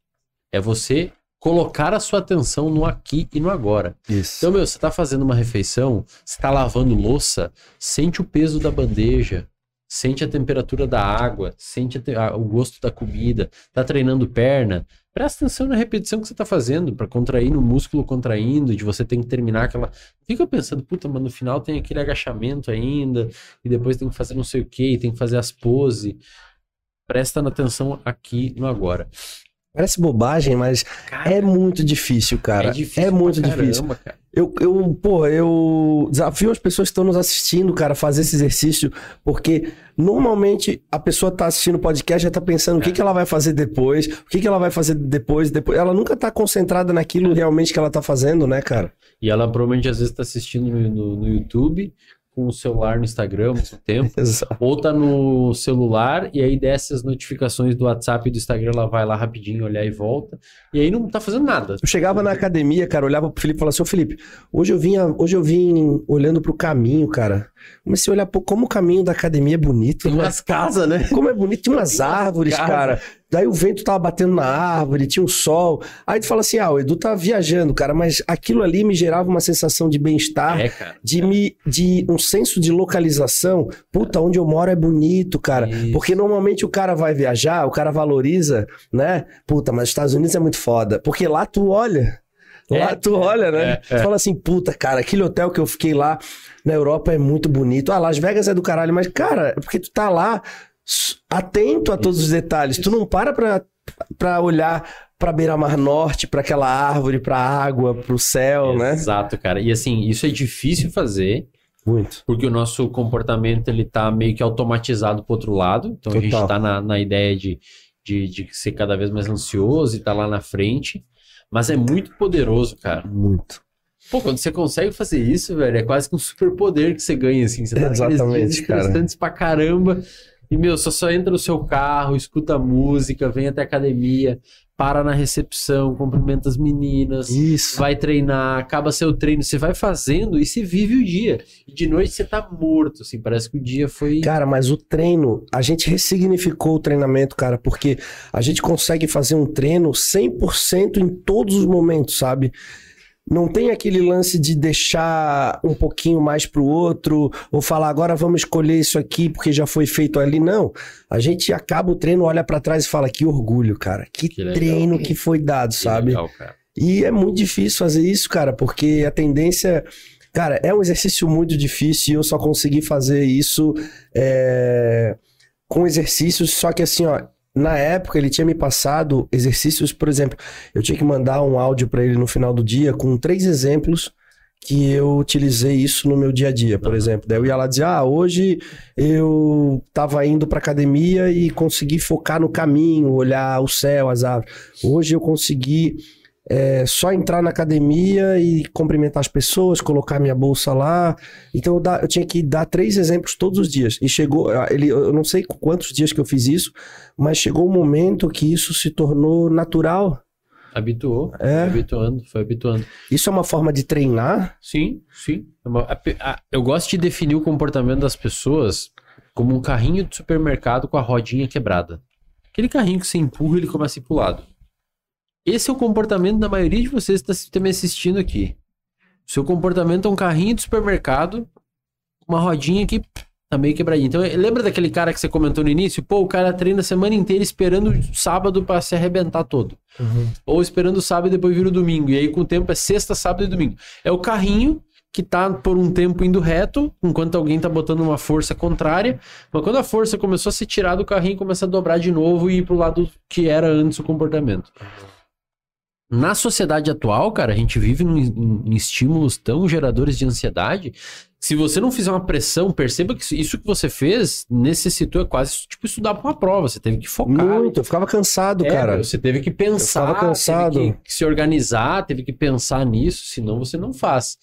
É você colocar a sua atenção no aqui e no agora. Isso. Então, meu, você tá fazendo uma refeição, você tá lavando louça, sente o peso da bandeja, sente a temperatura da água, sente a te- a- o gosto da comida, tá treinando perna, presta atenção na repetição que você tá fazendo, para contrair no músculo contraindo, de você tem que terminar aquela. Fica pensando, puta, mas no final tem aquele agachamento ainda, e depois tem que fazer não sei o que, tem que fazer as poses. Presta atenção aqui no agora. Parece bobagem, mas é muito difícil, cara. É, difícil muito pra difícil. caramba, cara. Eu, eu, pô, eu desafio as pessoas que estão nos assistindo, cara, a fazer esse exercício, porque normalmente a pessoa tá assistindo o podcast já tá pensando o que, que ela vai fazer depois, o que, que ela vai fazer depois, depois. Ela nunca tá concentrada naquilo realmente que ela tá fazendo, né, cara? E ela provavelmente às vezes tá assistindo no- no YouTube, com o celular no Instagram ao mesmo tempo, ou tá no celular e aí desce as notificações do WhatsApp e do Instagram, ela vai lá rapidinho olhar e volta, e aí não tá fazendo nada. Eu chegava na academia, cara, olhava pro Felipe e falava assim, ô Felipe, hoje eu vinha, hoje eu vim olhando pro caminho, cara. Comecei a olhar, pô, como o caminho da academia é bonito, Tem né? umas casas, né? Como é bonito, Tem umas árvores, cara. Daí o vento tava batendo na árvore, tinha um sol. Aí tu fala assim: ah, o Edu tá viajando, cara, mas aquilo ali me gerava uma sensação de bem-estar, É, de, me, de um senso de localização. Puta, onde eu moro é bonito, cara. Isso. Porque normalmente o cara vai viajar, o cara valoriza, né? Puta, mas os Estados Unidos é muito foda. Porque lá tu olha. Lá É, tu olha, né? é, tu é. fala assim, puta, cara, aquele hotel que eu fiquei lá na Europa é muito bonito. Ah, Las Vegas é do caralho, mas, cara, é porque tu tá lá atento a todos os detalhes. Tu não para pra, pra olhar pra beira-mar norte, pra aquela árvore, pra água, pro céu, né? Exato, cara. E assim, isso é difícil fazer, Muito. porque o nosso comportamento ele tá meio que automatizado pro outro lado. Então a gente Total. tá na, na ideia de, de, de ser cada vez mais ansioso e tá lá na frente. Mas é muito poderoso, cara. Muito. Pô, quando você consegue fazer isso, velho, é quase que um superpoder que você ganha, assim. Você tá Exatamente, dias cara. pra caramba. E, meu, só só entra no seu carro, escuta música, vem até a academia, para na recepção, cumprimenta as meninas, Isso. vai treinar, acaba seu treino, você vai fazendo e você vive o dia. E de noite você tá morto, assim, parece que o dia foi. Cara, mas o treino, a gente ressignificou o treinamento, cara, porque a gente consegue fazer um treino 100% em todos os momentos, sabe? Não tem aquele lance de deixar um pouquinho mais pro outro, ou falar agora vamos escolher isso aqui porque já foi feito ali. Não. A gente acaba o treino, olha pra trás e fala que orgulho, cara. Que, Que legal. treino que foi dado, Que sabe? legal. E é muito difícil fazer isso, cara, porque a tendência. Cara, é um exercício muito difícil e eu só consegui fazer isso é, com exercícios, só que assim, ó. Na época ele tinha me passado exercícios, por exemplo, eu tinha que mandar um áudio pra ele no final do dia com três exemplos que eu utilizei isso no meu dia a dia, por exemplo. Daí eu ia lá dizer: "Ah, hoje eu tava indo pra academia e consegui focar no caminho, olhar o céu, as árvores. Hoje eu consegui é, só entrar na academia e cumprimentar as pessoas, colocar minha bolsa lá. Então eu, da- eu tinha que dar três exemplos todos os dias. E chegou, ah, ele, eu não sei quantos dias que eu fiz isso, mas chegou um momento que isso se tornou natural. Habituou, É. foi habituando, foi habituando. Isso é uma forma de treinar. Sim, sim. É Eu gosto de definir o comportamento das pessoas como um carrinho de supermercado com a rodinha quebrada. Aquele carrinho que você empurra e ele começa a ir pro lado. Esse é o comportamento da maioria de vocês que está me assistindo aqui. O seu comportamento é um carrinho de supermercado uma rodinha que tá meio quebradinha. Então, lembra daquele cara que você comentou no início? Pô, o cara treina a semana inteira esperando o sábado para se arrebentar todo. Ou esperando o sábado e depois vira o domingo. E aí, com o tempo, é sexta, sábado e domingo. É o carrinho que tá por um tempo indo reto, enquanto alguém tá botando uma força contrária. Mas quando a força começou a se tirar do carrinho, começa a dobrar de novo e ir pro lado que era antes o comportamento. Na sociedade atual, cara, a gente vive em, em- em estímulos tão geradores de ansiedade. Se você não fizer uma pressão, perceba que isso que você fez necessitou é quase tipo estudar para uma prova. Você teve que focar. Muito, eu ficava cansado, É, cara. Você teve que pensar, ficava cansado. teve que, que se organizar, teve que pensar nisso, senão você não faz.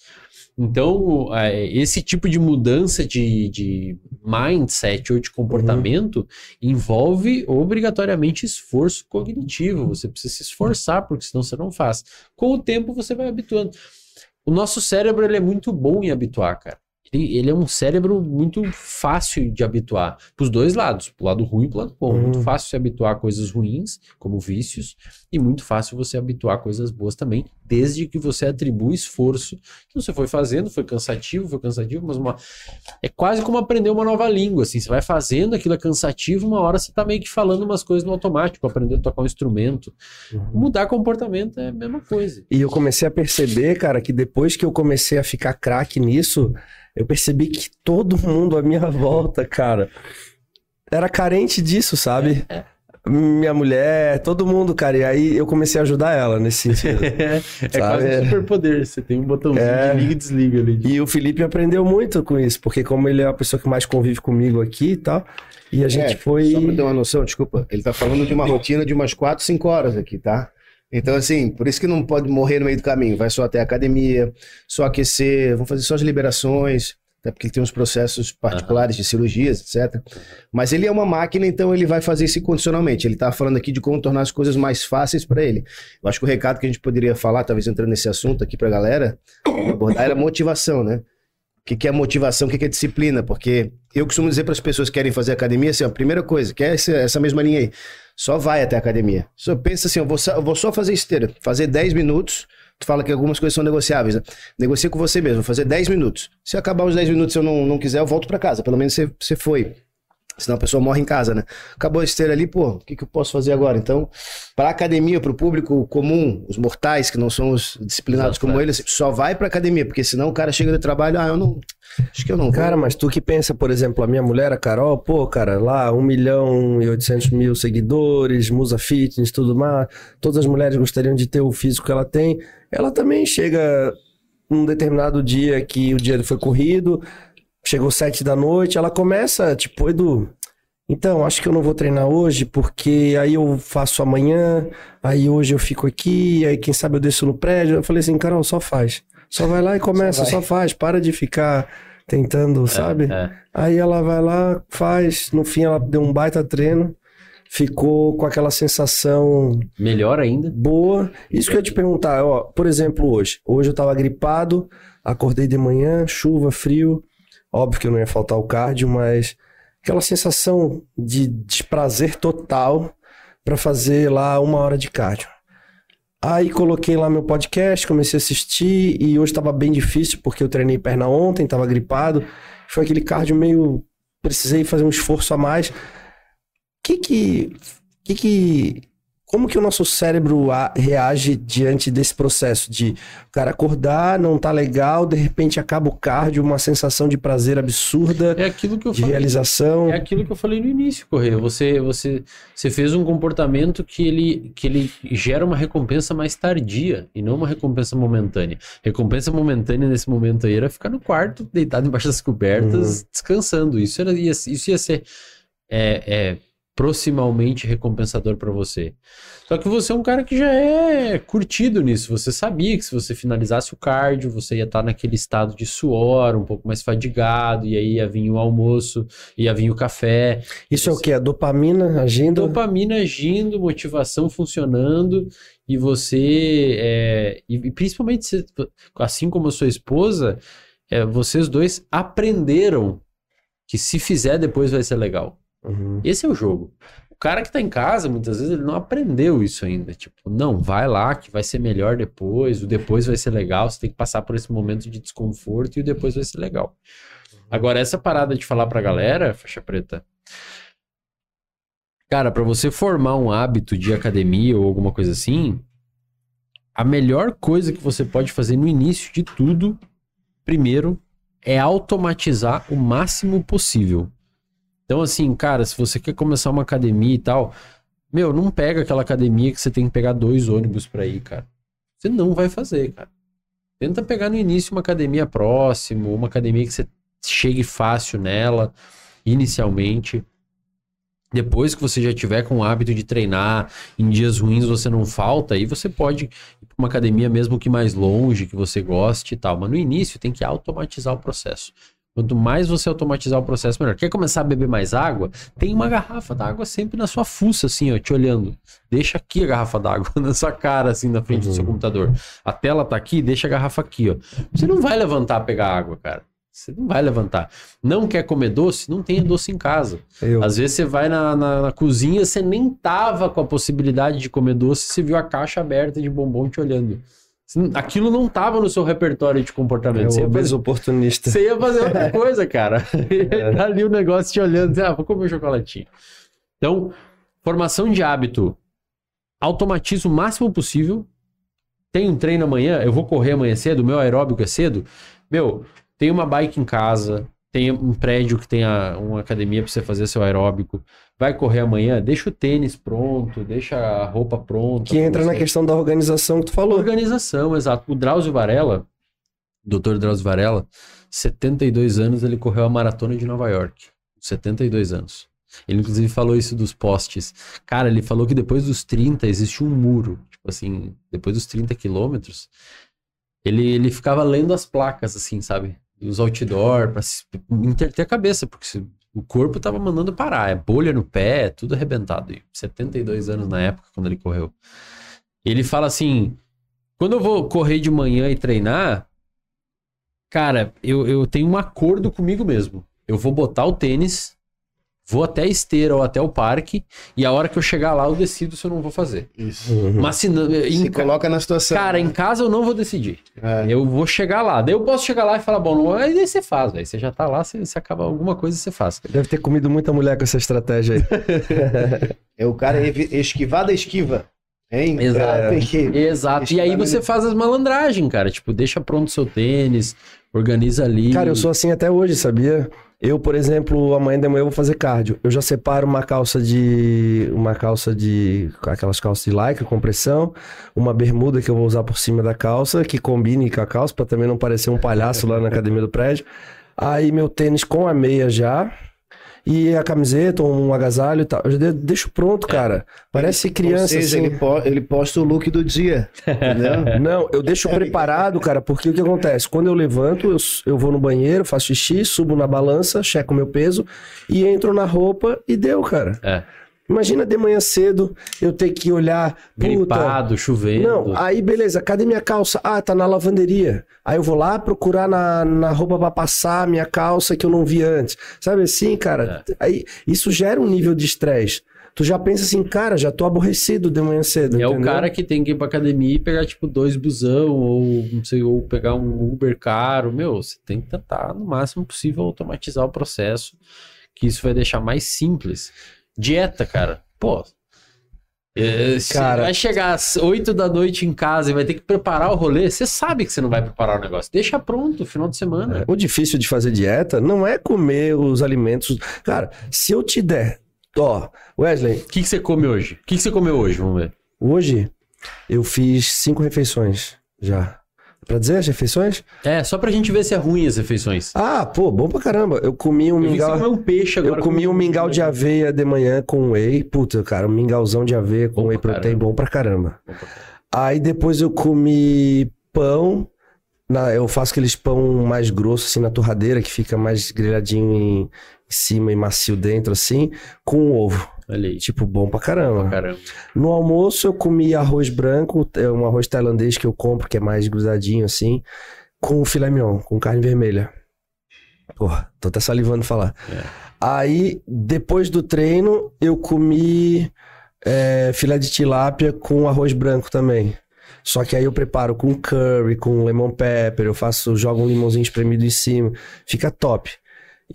Então, é, esse tipo de mudança de, de mindset ou de comportamento envolve obrigatoriamente esforço cognitivo. Você precisa se esforçar, porque senão você não faz. Com o tempo, você vai habituando. O nosso cérebro ele é muito bom em habituar, cara. Ele, ele é um cérebro muito fácil de habituar. Para os dois lados, pro lado ruim e pro lado bom. Uhum. Muito fácil se habituar a coisas ruins, como vícios, e muito fácil você habituar a coisas boas também, desde que você atribua esforço. Então você foi fazendo, foi cansativo, foi cansativo, mas uma... é quase como aprender uma nova língua, assim, você vai fazendo, aquilo é cansativo, uma hora você tá meio que falando umas coisas no automático, aprender a tocar um instrumento. Mudar comportamento é a mesma coisa. E eu comecei a perceber, cara, que depois que eu comecei a ficar craque nisso, eu percebi que todo mundo à minha volta, cara, era carente disso, sabe? É, Minha mulher, todo mundo, cara. E aí eu comecei a ajudar ela nesse sentido. É, Sabe? quase um superpoder, você tem um botãozinho É. de liga e desliga ali. E o Felipe aprendeu muito com isso, porque como ele é a pessoa que mais convive comigo aqui e tal, e a gente É, foi. Só pra ter uma noção, desculpa, ele tá falando de uma rotina de umas 4, 5 horas aqui, tá? Então, assim, por isso que não pode morrer no meio do caminho. Vai só até a academia, só aquecer, vão fazer só as liberações, até porque ele tem uns processos particulares de cirurgias, etc. Mas ele é uma máquina, então ele vai fazer isso incondicionalmente. Ele tá falando aqui de como tornar as coisas mais fáceis para ele. Eu acho que o recado que a gente poderia falar, talvez entrando nesse assunto aqui pra galera, abordar era motivação, né? O que, que é motivação, o que, que é disciplina? Porque eu costumo dizer para as pessoas que querem fazer academia assim, ó, primeira coisa, que é essa, essa mesma linha aí, só vai até a academia. Só pensa assim, eu vou, eu vou só fazer esteira, fazer 10 minutos, tu fala que algumas coisas são negociáveis, né? Negocia com você mesmo, fazer 10 minutos. Se acabar os 10 minutos e eu não, não quiser, eu volto para casa, pelo menos você, você foi. Senão a pessoa morre em casa, né? Acabou a esteira ali, pô, o que, que eu posso fazer agora? Então, para academia, para o público comum, os mortais que não são os disciplinados Exato, como é. eles, só vai para academia, porque senão o cara chega do trabalho, ah, eu não. Acho que eu não vou. Cara, mas tu que pensa, por exemplo, a minha mulher, a Carol, pô, cara, lá 1 milhão e 800 mil seguidores, Musa Fitness, tudo mais, todas as mulheres gostariam de ter o físico que ela tem. Ela também chega num determinado dia que o dia foi corrido, chegou sete da noite, ela começa, tipo, Edu, então, acho que eu não vou treinar hoje, porque aí eu faço amanhã, aí hoje eu fico aqui, aí quem sabe eu desço no prédio. Eu falei assim, Carol, só faz. Só vai lá e começa, vai. só faz. Para de ficar tentando, sabe? É. Aí ela vai lá, faz. No fim, ela deu um baita treino. Ficou com aquela sensação Melhor ainda. boa. Isso que eu ia te perguntar, ó, por exemplo, hoje. Hoje eu tava gripado, acordei de manhã, chuva, frio. Óbvio que não ia faltar o cardio, mas aquela sensação de desprazer total pra fazer lá uma hora de cardio. Aí coloquei lá meu podcast, comecei a assistir e hoje tava bem difícil porque eu treinei perna ontem, tava gripado. Foi aquele cardio meio precisei fazer um esforço a mais. Que que que que como que o nosso cérebro reage diante desse processo de o cara acordar, não tá legal, de repente acaba o cardio, uma sensação de prazer absurda, É aquilo que eu de falei. realização. É aquilo que eu falei no início, Correia. Você, você, você fez um comportamento que ele, que ele gera uma recompensa mais tardia e não uma recompensa momentânea. Recompensa momentânea nesse momento aí era ficar no quarto, deitado embaixo das cobertas, descansando. Isso, era, ia, isso ia ser é, é, proximalmente recompensador para você. Só que você é um cara que já é curtido nisso. Você sabia que se você finalizasse o cardio, você ia estar naquele estado de suor, um pouco mais fadigado, e aí ia vir o almoço, ia vir o café. Isso é o que? A dopamina agindo? Dopamina agindo, motivação funcionando, e você, é, e, principalmente, assim como a sua esposa, é, vocês dois aprenderam que se fizer depois vai ser legal. Uhum. Esse é o jogo. O cara que tá em casa, muitas vezes, ele não aprendeu isso ainda. Tipo, não, vai lá que vai ser melhor depois, o depois vai ser legal, você tem que passar por esse momento de desconforto e o depois vai ser legal. Agora, essa parada de falar pra galera, faixa preta, cara, pra você formar um hábito de academia ou alguma coisa assim, a melhor coisa que você pode fazer no início de tudo, primeiro, é automatizar o máximo possível. Então, assim, cara, se você quer começar uma academia e tal, meu, não pega aquela academia que você tem que pegar dois ônibus pra ir, cara. Você não vai fazer, cara. Tenta pegar no início uma academia próximo, uma academia que você chegue fácil nela, inicialmente. Depois que você já tiver com o hábito de treinar, em dias ruins você não falta, aí você pode ir pra uma academia mesmo que mais longe, que você goste e tal. Mas no início tem que automatizar o processo. Quanto mais você automatizar o processo, melhor. Quer começar a beber mais água? Tem uma garrafa d'água sempre na sua fuça, assim, ó, te olhando. Deixa aqui a garrafa d'água na sua cara, assim, na frente do seu Uhum. computador. A tela tá aqui, deixa a garrafa aqui, ó. Você não vai levantar pegar água, cara. Você não vai levantar. Não quer comer doce? Não tenha doce em casa. Eu. Às vezes você vai na, na, na cozinha, você nem tava com a possibilidade de comer doce, você viu a caixa aberta de bombom te olhando. Aquilo não tava no seu repertório de É comportamento. Você ia fazer- oportunista. você ia fazer outra coisa, cara. tá ali o negócio te olhando, ah, vou comer um chocolatinho. Então, formação de hábito. Automatiza o máximo possível. Tem um treino amanhã, eu vou correr amanhã cedo, meu aeróbico é cedo. Meu, tem uma bike em casa, tem um prédio que tem a- uma academia para você fazer seu aeróbico. Vai correr amanhã, deixa o tênis pronto, deixa a roupa pronta. Que entra na questão da organização que tu falou. Organização, exato. O Drauzio Varela, Dr. Drauzio Varela, 72 anos, ele correu a maratona de Nova York. 72 anos. Ele, inclusive, falou isso dos postes. Cara, ele falou que depois dos 30 existe um muro. Tipo assim, depois dos 30 quilômetros, ele, ele ficava lendo as placas, assim, sabe? Os outdoor, pra se interter a cabeça, porque se- o corpo tava mandando parar. É bolha no pé, tudo arrebentado. E 72 anos na época, quando ele correu. Ele fala assim: quando eu vou correr de manhã e treinar, cara, eu, eu tenho um acordo comigo mesmo. Eu vou botar o tênis, Vou até a esteira ou até o parque, e a hora que eu chegar lá, eu decido se eu não vou fazer. Isso. Uhum. Mas se não. Se coloca na situação. Cara, né? em casa eu não vou decidir. É. Eu vou chegar lá. Daí eu posso chegar lá e falar, bom, não, aí você faz, velho. Você já tá lá, você, você acaba alguma coisa, você faz. Deve ter comido muita mulher com essa estratégia aí. É o cara esquivar da esquiva. Hein? Exato. Que... Exato. E aí você faz as malandragens, cara. Tipo, deixa pronto o seu tênis, organiza ali. Cara, eu sou assim até hoje, sabia? Eu, por exemplo, amanhã de manhã eu vou fazer cardio. Eu já separo uma calça de. Uma calça de. Aquelas calças de lycra, compressão. Uma bermuda que eu vou usar por cima da calça, que combine com a calça, pra também não parecer um palhaço lá na academia do prédio. Aí meu tênis com a meia já. E a camiseta, um agasalho e tal. Eu já deixo pronto, cara. Parece criança, Ou seja, assim. ele, po- ele posta o look do dia. Entendeu? Não, eu deixo preparado, cara, porque o que acontece? Quando eu levanto, eu, eu vou no banheiro, faço xixi, subo na balança, checo o meu peso e entro na roupa e deu, cara. É, Imagina de manhã cedo eu ter que olhar, puta. gripado, chovendo. Não, aí beleza, cadê minha calça? Ah, tá na lavanderia. Aí eu vou lá procurar na, na roupa pra passar a minha calça que eu não vi antes. Sabe assim, cara? Aí isso gera um nível de estresse. Tu já pensa assim, cara, já tô aborrecido de manhã cedo. É o entendeu? cara que tem que ir pra academia e pegar, tipo, dois busão, ou não sei, ou pegar um Uber caro. Meu, você tem que tentar, no máximo possível, automatizar o processo, que isso vai deixar mais simples. Dieta, cara. Pô. é, se Cara- vai chegar às 8 da noite em casa e vai ter que preparar o rolê, você sabe que você não vai preparar o negócio. Deixa pronto, final de semana. O difícil de fazer dieta não é comer os alimentos. Cara, se eu te der. Ó, Wesley, O que, que você come hoje? O que, que você comeu hoje? Vamos ver. hoje eu fiz cinco refeições já. Pra dizer as refeições? É, só pra gente ver se é ruim as refeições. Ah, pô, bom pra caramba. Eu comi um Eu você mingau. comeu um peixe agora. Eu comi com- um mingau de aveia de manhã com whey. Puta, cara, um mingauzão de aveia com Bom whey protein caramba. bom pra caramba. Bom pra caramba. Aí depois eu comi pão. Na, eu faço aqueles pão mais grosso, assim, na torradeira, que fica mais grelhadinho em, em cima e macio dentro, assim, com ovo. Olha aí. Tipo, bom pra caramba. Caramba. No almoço eu comi arroz branco, é um arroz tailandês que eu compro, que é mais grudadinho, assim, com filé mignon, com carne vermelha. Porra, tô até salivando falar. É. Aí, depois do treino, eu comi é, filé de tilápia com arroz branco também. Só que aí eu preparo com curry, com lemon pepper, eu faço, jogo um limãozinho espremido em cima, fica top.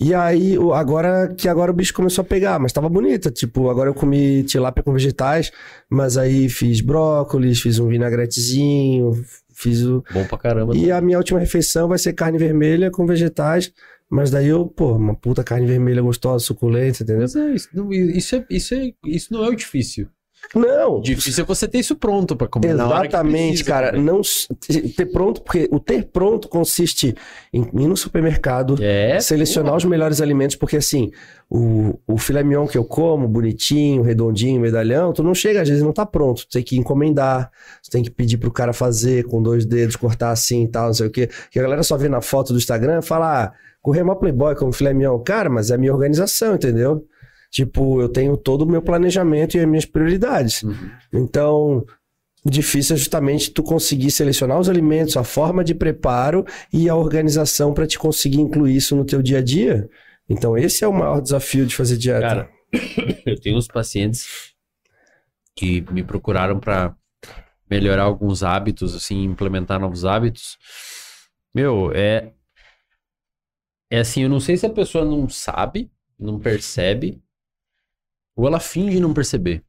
E aí, agora que agora o bicho começou a pegar, mas tava bonita, tipo, agora eu comi tilápia com vegetais, mas aí fiz brócolis, fiz um vinagretezinho, fiz o Bom pra caramba. e a minha última refeição vai ser carne vermelha com vegetais, mas daí eu, pô, uma puta carne vermelha gostosa, suculenta, entendeu? Mas é, isso, isso, é, isso, é, isso não é o difícil. Não, difícil é você ter isso pronto pra comer. Exatamente, precisa cara. comer. Não ter pronto, porque o ter pronto consiste em ir no supermercado, É. selecionar os melhores alimentos, porque assim, o, o filé mignon que eu como, bonitinho, redondinho, medalhão, tu não chega, às vezes não tá pronto. Tu tem que encomendar, tu tem que pedir pro cara fazer com dois dedos, cortar assim e tal, não sei o quê. Que a galera só vê na foto do Instagram e fala, ah, correr uma playboy como filé mignon. Cara, mas é a minha organização, entendeu? Tipo, eu tenho todo o meu planejamento e as minhas prioridades. Uhum. Então, difícil é justamente tu conseguir selecionar os alimentos, a forma de preparo e a organização para te conseguir incluir isso no teu dia a dia. Então, esse é o maior desafio de fazer dieta. Cara, eu tenho uns pacientes que me procuraram pra melhorar alguns hábitos, assim, implementar novos hábitos. Meu, é. É assim, eu não sei se a pessoa não sabe, não percebe, ou ela finge não perceber.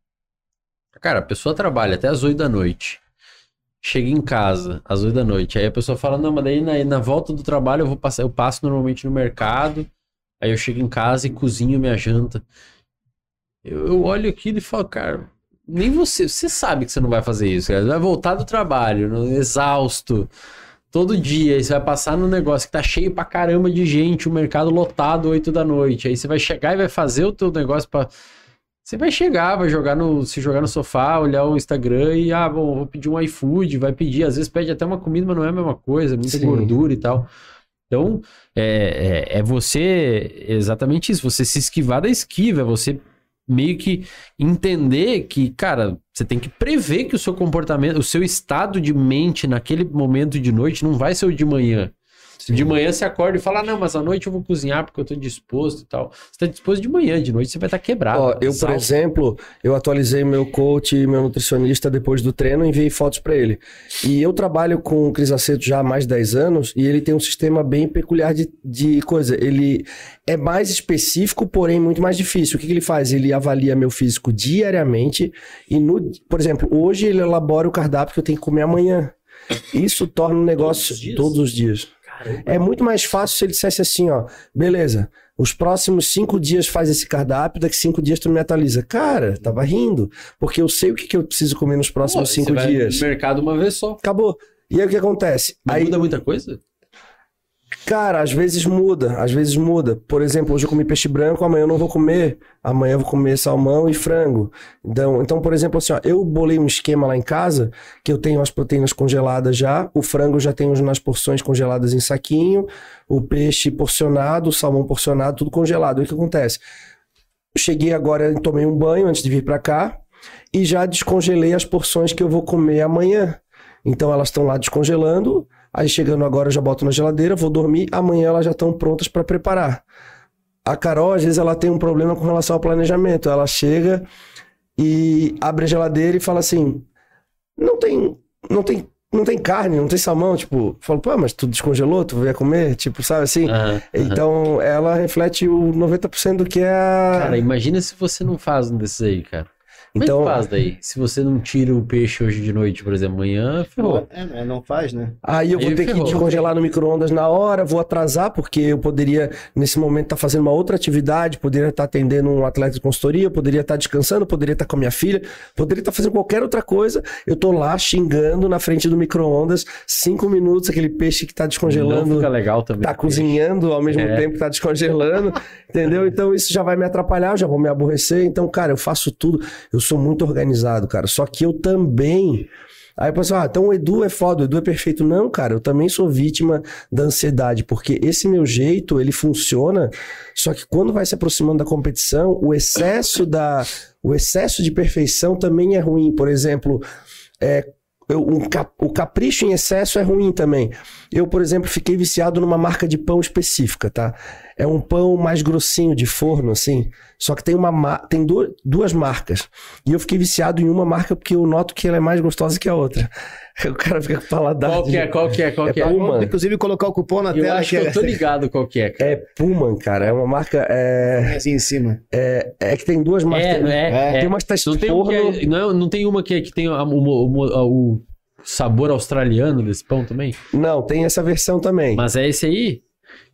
Cara, a pessoa trabalha até as 8 da noite. Chega em casa às 8 da noite. Aí a pessoa fala: Não, mas daí na, na volta do trabalho eu vou passar, eu passo normalmente no mercado. Aí eu chego em casa e cozinho minha janta. Eu, eu olho aquilo e falo, cara, nem você, você sabe que você não vai fazer isso, cara. Você vai voltar do trabalho, no- exausto, todo dia, aí você vai passar no negócio que tá cheio pra caramba de gente, o mercado lotado 8 da noite. Aí você vai chegar e vai fazer o teu negócio pra. Você vai chegar, vai jogar no, se jogar no sofá, olhar o Instagram e, ah, bom, vou pedir um iFood, vai pedir. Às vezes pede até uma comida, mas não é a mesma coisa, muita Sim. gordura e tal. Então, é, é, é você, exatamente isso, você se esquivar da esquiva, é você meio que entender que, cara, você tem que prever que o seu comportamento, o seu estado de mente naquele momento de noite não vai ser o de manhã. De manhã você acorda e fala, ah, não, mas à noite eu vou cozinhar porque eu tô disposto e tal. Você tá disposto de manhã, de noite você vai estar quebrado. Ó, eu, por exemplo, eu atualizei meu coach e meu nutricionista depois do treino e enviei fotos pra ele. E eu trabalho com o Cris Aceto já há mais de 10 anos e ele tem um sistema bem peculiar de, de coisa. Ele é mais específico, porém muito mais difícil. O que, que ele faz? Ele avalia meu físico diariamente e, no, por exemplo, hoje ele elabora o cardápio que eu tenho que comer amanhã. Isso torna um negócio os dias? todos os dias. É muito mais fácil se ele dissesse assim, ó, beleza, os próximos cinco dias faz esse cardápio, daqui cinco dias tu me atualiza. Cara, tava rindo, porque eu sei o que, que eu preciso comer nos Pô, próximos você cinco vai dias. no mercado uma vez só. Acabou. E aí o que acontece? Mas Aí, muda muita coisa? Cara, às vezes muda, às vezes muda. Por exemplo, hoje eu comi peixe branco, amanhã eu não vou comer. Amanhã eu vou comer salmão e frango. Então, então, por exemplo, assim, ó, eu bolei um esquema lá em casa que eu tenho as proteínas congeladas já, o frango já tenho nas porções congeladas em saquinho, o peixe porcionado, o salmão porcionado, tudo congelado. E o que acontece? Cheguei agora, tomei um banho antes de vir pra cá e já descongelei as porções que eu vou comer amanhã. Então elas estão lá descongelando, aí chegando agora eu já boto na geladeira, vou dormir, amanhã elas já estão prontas para preparar. A Carol, às vezes, ela tem um problema com relação ao planejamento. Ela chega e abre a geladeira e fala assim: não tem, não tem, não tem carne, não tem salmão. Tipo, falo, pô, mas tu descongelou, tu vai comer? Tipo, sabe assim? Aham, aham. Então, ela reflete o 90% do que é a. Cara, imagina se você não faz um desses aí, cara. Então- é que faz daí? Se você não tira o peixe hoje de noite, por exemplo, amanhã, ferrou. É, mas não faz, né? Aí eu vou Aí ter que ferrou. descongelar no micro-ondas na hora, vou atrasar, porque eu poderia, nesse momento, estar fazendo uma outra atividade, poderia estar atendendo um atleta de consultoria, poderia estar descansando, poderia estar com a minha filha, poderia estar fazendo qualquer outra coisa. Eu tô lá xingando na frente do micro-ondas, cinco minutos, aquele peixe que tá Não descongelando. fica legal também. Tá cozinhando ao mesmo É. tempo que tá descongelando, entendeu? Então isso já vai me atrapalhar, já vou me aborrecer. Então, cara, eu faço tudo. Eu sou muito organizado, cara. Só que eu também. Aí o pessoal, ah, então o Edu é foda, o Edu é perfeito. Não, cara, eu também sou vítima da ansiedade, porque esse meu jeito, ele funciona, só que quando vai se aproximando da competição, o excesso da o excesso de perfeição também é ruim. Por exemplo, é, eu- um o capricho em excesso é ruim também. Eu, por exemplo, fiquei viciado numa marca de pão específica, tá? É um pão mais grossinho de forno, assim. Só que tem uma ma- tem du- duas marcas. E eu fiquei viciado em uma marca porque eu noto que ela é mais gostosa que a outra. O cara fica com paladar. Qual que é, qual que é, qual É que é? Puma. Inclusive colocar o cupom na Eu tela acho que eu tô ligado qual que é. cara. É Pullman, cara. É uma marca. É, assim em cima. é, é que tem duas marcas. É, não é? É. Tem umas que tá Não tem, um que forno. é- não, é- não tem uma que, é- que tem a- o sabor australiano desse pão também? Não, tem essa versão também. Mas é esse aí?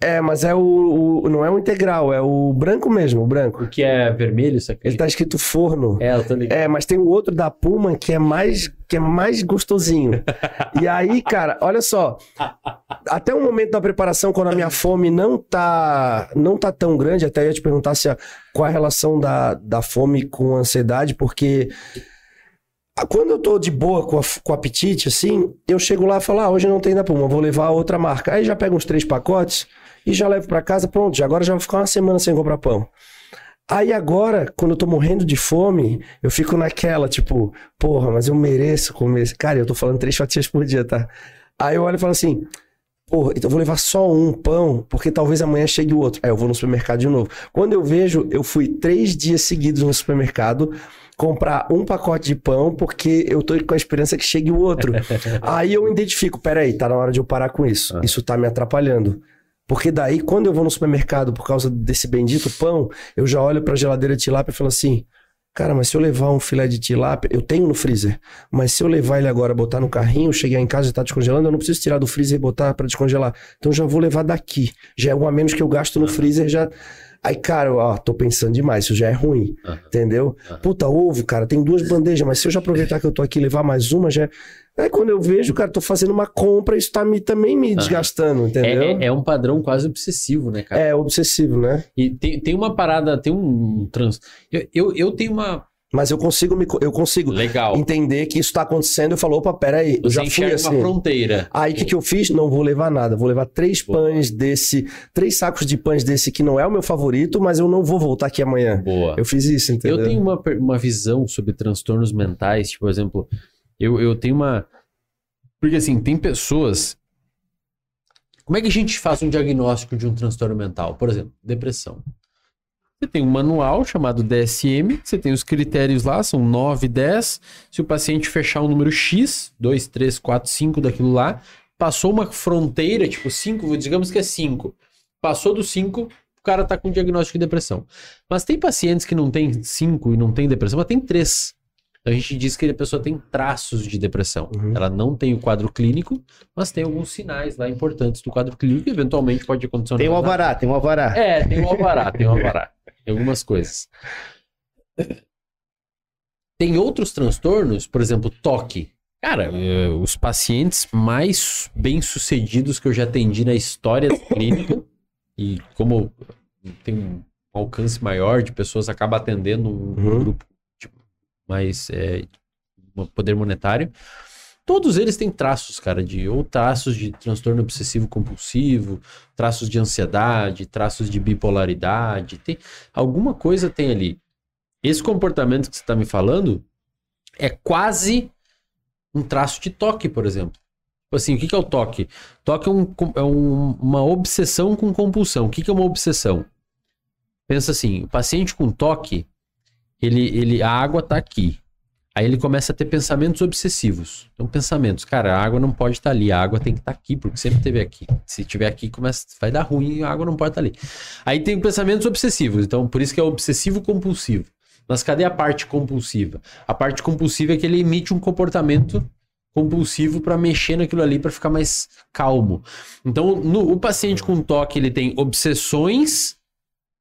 É, mas é o, o- Não é o integral, é o branco mesmo, o branco. O que é vermelho, isso aqui? Ele tá escrito forno. É, eu tô ligado. É, mas tem o outro da Puma que é mais que é mais gostosinho. e aí, cara, olha só. Até o momento da preparação, quando a minha fome não tá não tá tão grande, até eu ia te perguntar se a, qual a relação da, da fome com a ansiedade, porque quando eu tô de boa com, a, com o apetite, assim, eu chego lá e falo, ah, hoje não tem da Puma, vou levar outra marca. Aí já pego uns três pacotes e já levo pra casa, pronto, agora já vou ficar uma semana sem comprar pão. Aí agora, quando eu tô morrendo de fome, eu fico naquela, tipo, porra, mas eu mereço comer. Cara, eu tô falando três fatias por dia, tá? Aí eu olho e falo assim, porra, então eu vou levar só um pão, porque talvez amanhã chegue o outro. Aí eu vou no supermercado de novo. Quando eu vejo, eu fui três dias seguidos no supermercado comprar um pacote de pão, porque eu tô com a esperança que chegue o outro. Aí eu identifico, peraí, tá na hora de eu parar com isso. Ah. Isso tá me atrapalhando. Porque daí, quando eu vou no supermercado por causa desse bendito pão, eu já olho pra geladeira de tilápia e falo assim: Cara, mas se eu levar um filé de tilápia, eu tenho no freezer, mas se eu levar ele agora, botar no carrinho, chegar em casa e tá descongelando, eu não preciso tirar do freezer e botar pra descongelar. Então já vou levar daqui. Já é um a menos que eu gasto no freezer, já. Aí, cara, ó, tô pensando demais, isso já é ruim, entendeu? Puta, ovo, cara, tem duas bandejas, mas se eu já aproveitar que eu tô aqui e levar mais uma, já. é- Aí quando eu vejo, cara, tô fazendo uma compra, isso tá me, também me desgastando, É, entendeu? é- é um padrão quase obsessivo, né, cara? É obsessivo, né? E tem, tem uma parada, tem um trans. Eu, eu, eu tenho uma. Mas eu consigo me, eu consigo Legal. entender que isso tá acontecendo. Eu falo, opa, peraí, eu já fui assim. uma fronteira. Aí o que, que eu fiz? Não vou levar nada. Vou levar três Boa. pães desse, três sacos de pães desse que não é o meu favorito, mas eu não vou voltar aqui amanhã. Boa. Eu fiz isso, entendeu? Eu tenho uma, uma visão sobre transtornos mentais, tipo, por exemplo, eu, eu tenho uma. Porque assim, tem pessoas Como é que a gente faz um diagnóstico de um transtorno mental? Por exemplo, depressão. Você tem um manual chamado DSM, você tem os critérios lá, são 9, 10. Se o paciente fechar um número X, 2, 3, 4, 5 daquilo lá, passou uma fronteira, tipo 5, digamos que é 5. Passou do 5, o cara tá com diagnóstico de depressão. Mas tem pacientes que não tem 5 e não tem depressão, mas tem 3. Então a gente diz que a pessoa tem traços de depressão. Uhum. Ela não tem o quadro clínico, mas tem alguns sinais lá importantes do quadro clínico e eventualmente pode acontecer Tem um alvará, tem um alvará. É, tem um alvará, tem um alvará. Tem algumas coisas. Tem outros transtornos, por exemplo, toque. Cara, eh, os pacientes mais bem-sucedidos que eu já atendi na história da clínica, e como tem um alcance maior de pessoas, acaba atendendo um Uhum. grupo tipo, mais é, poder monetário. Todos eles têm traços, cara, de ou traços de transtorno obsessivo compulsivo, traços de ansiedade, traços de bipolaridade, tem alguma coisa tem ali. Esse comportamento que você está me falando é quase um traço de toque, por exemplo. Tipo assim, o que é o toque? Toque é, um- é um- uma obsessão com compulsão. O que é uma obsessão? Pensa assim, o paciente com toque, ele, ele, a água tá aqui. Aí ele começa a ter pensamentos obsessivos. Então, pensamentos, cara, a água não pode estar ali, a água tem que estar aqui, porque sempre esteve aqui. Se tiver aqui, começa, vai dar ruim, a água não pode estar ali. Aí tem pensamentos obsessivos, então por isso que é obsessivo compulsivo. Mas cadê a parte compulsiva? A parte compulsiva é que ele emite um comportamento compulsivo para mexer naquilo ali para ficar mais calmo. Então, no, o paciente com toque, ele tem obsessões,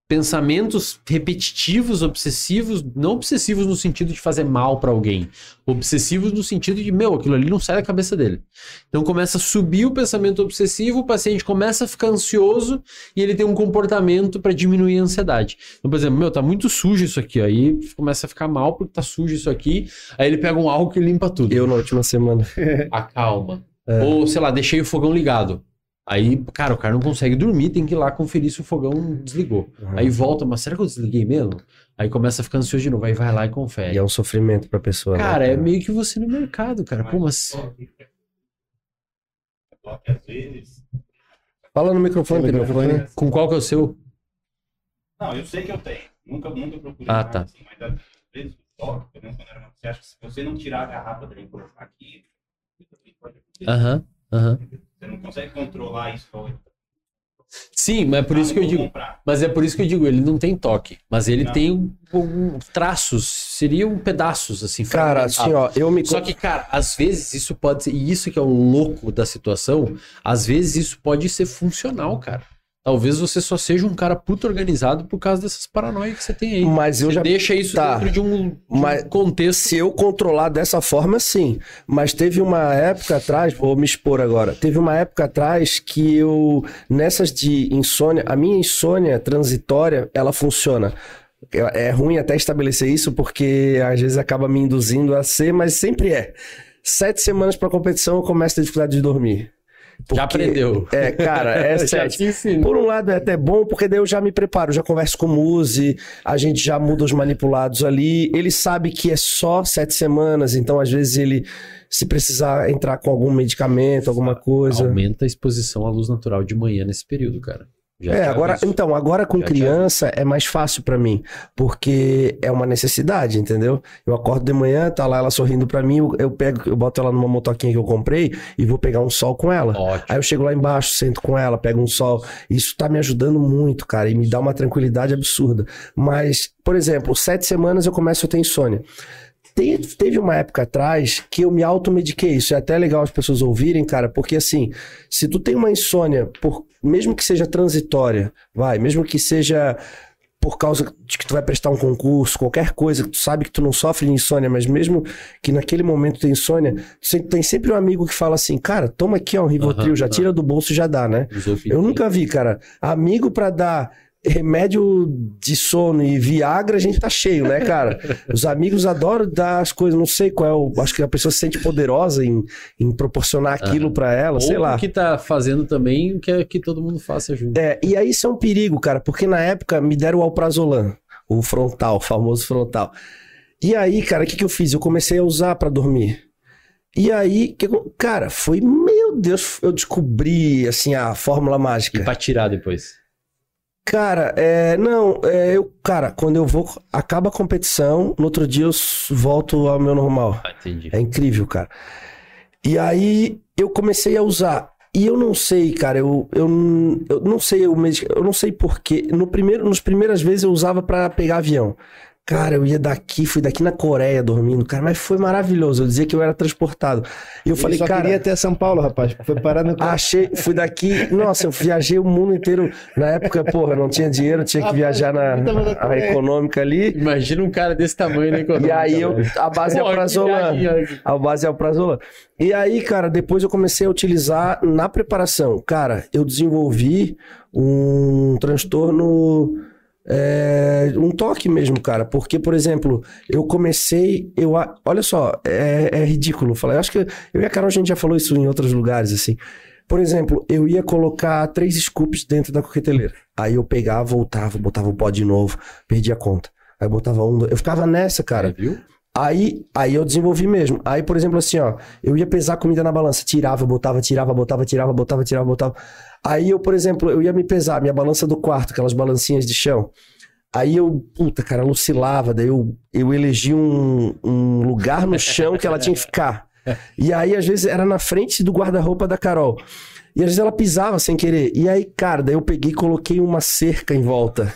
pensamentos repetitivos, obsessivos, não obsessivos no sentido de fazer mal para alguém, obsessivos no sentido de, meu, aquilo ali não sai da cabeça dele. Então começa a subir o pensamento obsessivo, o paciente começa a ficar ansioso e ele tem um comportamento para diminuir a ansiedade. Então, por exemplo, meu, tá muito sujo isso aqui, aí começa a ficar mal porque tá sujo isso aqui, aí ele pega um álcool e limpa tudo. Eu na última semana. Acalma. Ou, sei lá, deixei o fogão ligado. Aí, cara, o cara não consegue dormir, tem que ir lá conferir se o fogão desligou. Uhum. Aí volta, mas será que eu desliguei mesmo? Aí começa a ficar ansioso de novo, aí vai lá e confere. E é um sofrimento pra pessoa. né, Cara, é meio que você no mercado, cara. Pô, mas. Toque às vezes. Fala no microfone, Pedro. microfone? Com qual que é o seu? Não, eu sei que eu tenho. Nunca, nunca procurei. Ah, nada tá. Assim, mas às vezes o toque, pelo menos quando era uma- você acha que se você não tirar a garrafa dele e colocar aqui, pode acontecer. Aham, aham. Você não consegue controlar isso. igual- Sim, mas é por isso que eu digo. comprar. Mas é por isso que eu digo, ele não tem toque. Mas ele Não. tem um, um- traços, seriam pedaços, assim, Cara, assim, ó, eu me. Só que, cara, às vezes isso pode ser. E isso que é o louco da situação, às vezes isso pode ser funcional, cara. Talvez você só seja um cara puto organizado por causa dessas paranoias que você tem aí. Mas eu você já. deixa isso Tá. dentro de um, de um Mas- contexto. Se eu controlar dessa forma, sim. Mas teve uma época atrás, vou me expor agora. Teve uma época atrás que eu, nessas de insônia, a minha insônia transitória, ela funciona. É é ruim até estabelecer isso, porque às vezes acaba me induzindo a ser, mas sempre é. Sete semanas pra competição eu começo a ter dificuldade de dormir. Porque- Já aprendeu. É, cara, é ensino. Por um lado é até bom, porque daí eu já me preparo, já converso com o Muzi, a gente já muda os manipulados ali. Ele sabe que é só sete semanas, então às vezes ele, se precisar entrar com algum medicamento, alguma coisa. Aumenta a exposição à luz natural de manhã nesse período, cara. Já É, agora, então, agora com Já criança é mais fácil pra mim, porque é uma necessidade, entendeu? Eu acordo de manhã, tá lá ela sorrindo pra mim, eu, eu pego, eu boto ela numa motoquinha que eu comprei e vou pegar um sol com ela. Ótimo. Aí eu chego lá embaixo, sento com ela, pego um sol. Isso tá me ajudando muito, cara, e me dá uma tranquilidade absurda. Mas, por exemplo, sete semanas eu começo a ter insônia. Te- Teve uma época atrás que eu me automediquei. Isso é até legal as pessoas ouvirem, cara, porque assim, se tu tem uma insônia, por, mesmo que seja transitória, vai, mesmo que seja por causa de que tu vai prestar um concurso, qualquer coisa, que tu sabe que tu não sofre de insônia, mas mesmo que naquele momento tem insônia, você tem sempre um amigo que fala assim, cara, toma aqui ó, um Rivotril, Aham, já tira do bolso e já dá, né? Eu nunca vi, cara, amigo pra dar remédio de sono e Viagra, a gente tá cheio, né, cara? Os amigos adoram dar as coisas, não sei qual é o. Acho que a pessoa se sente poderosa em, em proporcionar aquilo pra ela, sei Ou lá. o que tá fazendo também, que é que todo mundo faça junto. É, e aí isso é um perigo, cara, porque na época me deram o alprazolam, o frontal, o famoso frontal. E aí, cara, o que, que eu fiz? Eu comecei a usar pra dormir. E aí, que cara, foi, meu Deus, eu descobri, assim, a fórmula E mágica. pra tirar depois. Cara, é, não, é, eu, cara, quando eu vou, acaba a competição, no outro dia eu volto ao meu normal. Ah, entendi. É incrível, cara. E aí eu comecei a usar. E eu não sei, cara, eu, eu, eu não sei o medic- eu não sei porquê. No primeiro, nos primeiras vezes eu usava pra pegar avião. Cara, eu ia daqui, fui daqui na Coreia dormindo, cara, mas foi maravilhoso. Eu dizia que eu era transportado. E eu Ele falei, só cara, queria até São Paulo, rapaz. Foi parar no... Achei, fui daqui, nossa, eu viajei o mundo inteiro. Na época, porra, não tinha dinheiro, tinha que viajar na a econômica ali. Imagina um cara desse tamanho, né? E aí eu, a base é o Prazolam. A base é o Prazolam. E aí, cara, depois eu comecei a utilizar na preparação. Cara, eu desenvolvi um transtorno. É, um toque mesmo, cara. Porque, por exemplo, eu comecei. Eu, a- olha só, é, é ridículo falar. Eu acho que eu e a Carol a gente já falou isso em outros lugares, assim. Por exemplo, eu ia colocar três scoops dentro da coqueteleira. Aí eu pegava, voltava, botava o pó de novo, perdia a conta. Aí botava um. Eu ficava nessa, cara. viu? Aí, aí eu desenvolvi mesmo. Aí, por exemplo, assim, ó, eu ia pesar comida na balança, tirava, botava, tirava, botava, tirava, botava, tirava, botava. Aí eu, por exemplo, eu ia me pesar, minha balança do quarto, aquelas balancinhas de chão. Aí eu, puta, cara, ela oscilava, daí eu, eu elegi um, um lugar no chão que ela tinha que ficar. E aí, às vezes, era na frente do guarda-roupa da Carol. E às vezes ela pisava sem querer. E aí, cara, daí eu peguei e coloquei uma cerca em volta.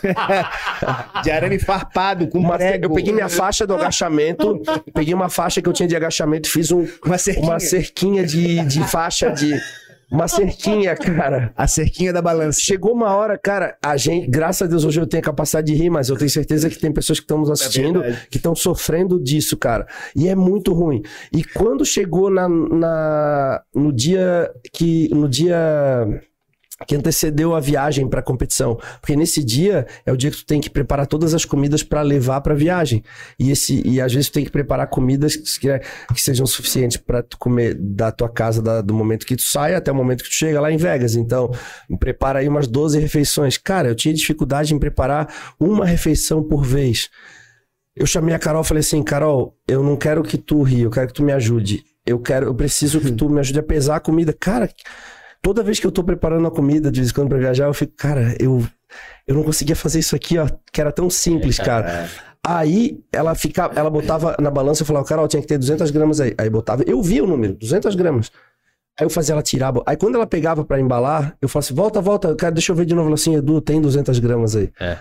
De arame farpado, com Uma- prego. eu peguei minha faixa do agachamento, peguei uma faixa que eu tinha de agachamento, fiz um, Uma cerquinha. uma cerquinha de, de faixa de. Uma cerquinha, cara. A cerquinha da balança. Chegou uma hora, cara, a gente, graças a Deus, hoje eu tenho a capacidade de rir, mas eu tenho certeza que tem pessoas que estão nos assistindo verdade. que estão sofrendo disso, cara. E é muito ruim. E quando chegou na, na- no dia que. No dia que antecedeu a viagem para a competição, porque nesse dia é o dia que tu tem que preparar todas as comidas para levar para a viagem. E esse e às vezes tu tem que preparar comidas que, que sejam suficientes para tu comer da tua casa da- do momento que tu sai até o momento que tu chega lá em Vegas. Então, prepara aí umas 12 refeições. Cara, eu tinha dificuldade em preparar uma refeição por vez. Eu chamei a Carol e falei assim: Carol, eu não quero que tu ri, eu quero que tu me ajude. Eu quero, eu preciso que tu me ajude a pesar a comida. Cara, toda vez que eu tô preparando a comida de vez em quando pra viajar, eu fico, cara, eu, eu não conseguia fazer isso aqui, ó, que era tão simples, cara. Aí ela ficava, ela botava na balança e falava, Carol, tinha que ter 200 gramas aí. Aí botava, eu via o número, 200 gramas. Aí eu fazia ela tirar. Aí quando ela pegava pra embalar, eu falava assim, volta, volta, cara, deixa eu ver de novo. Ela assim, Edu, tem 200 gramas aí. É.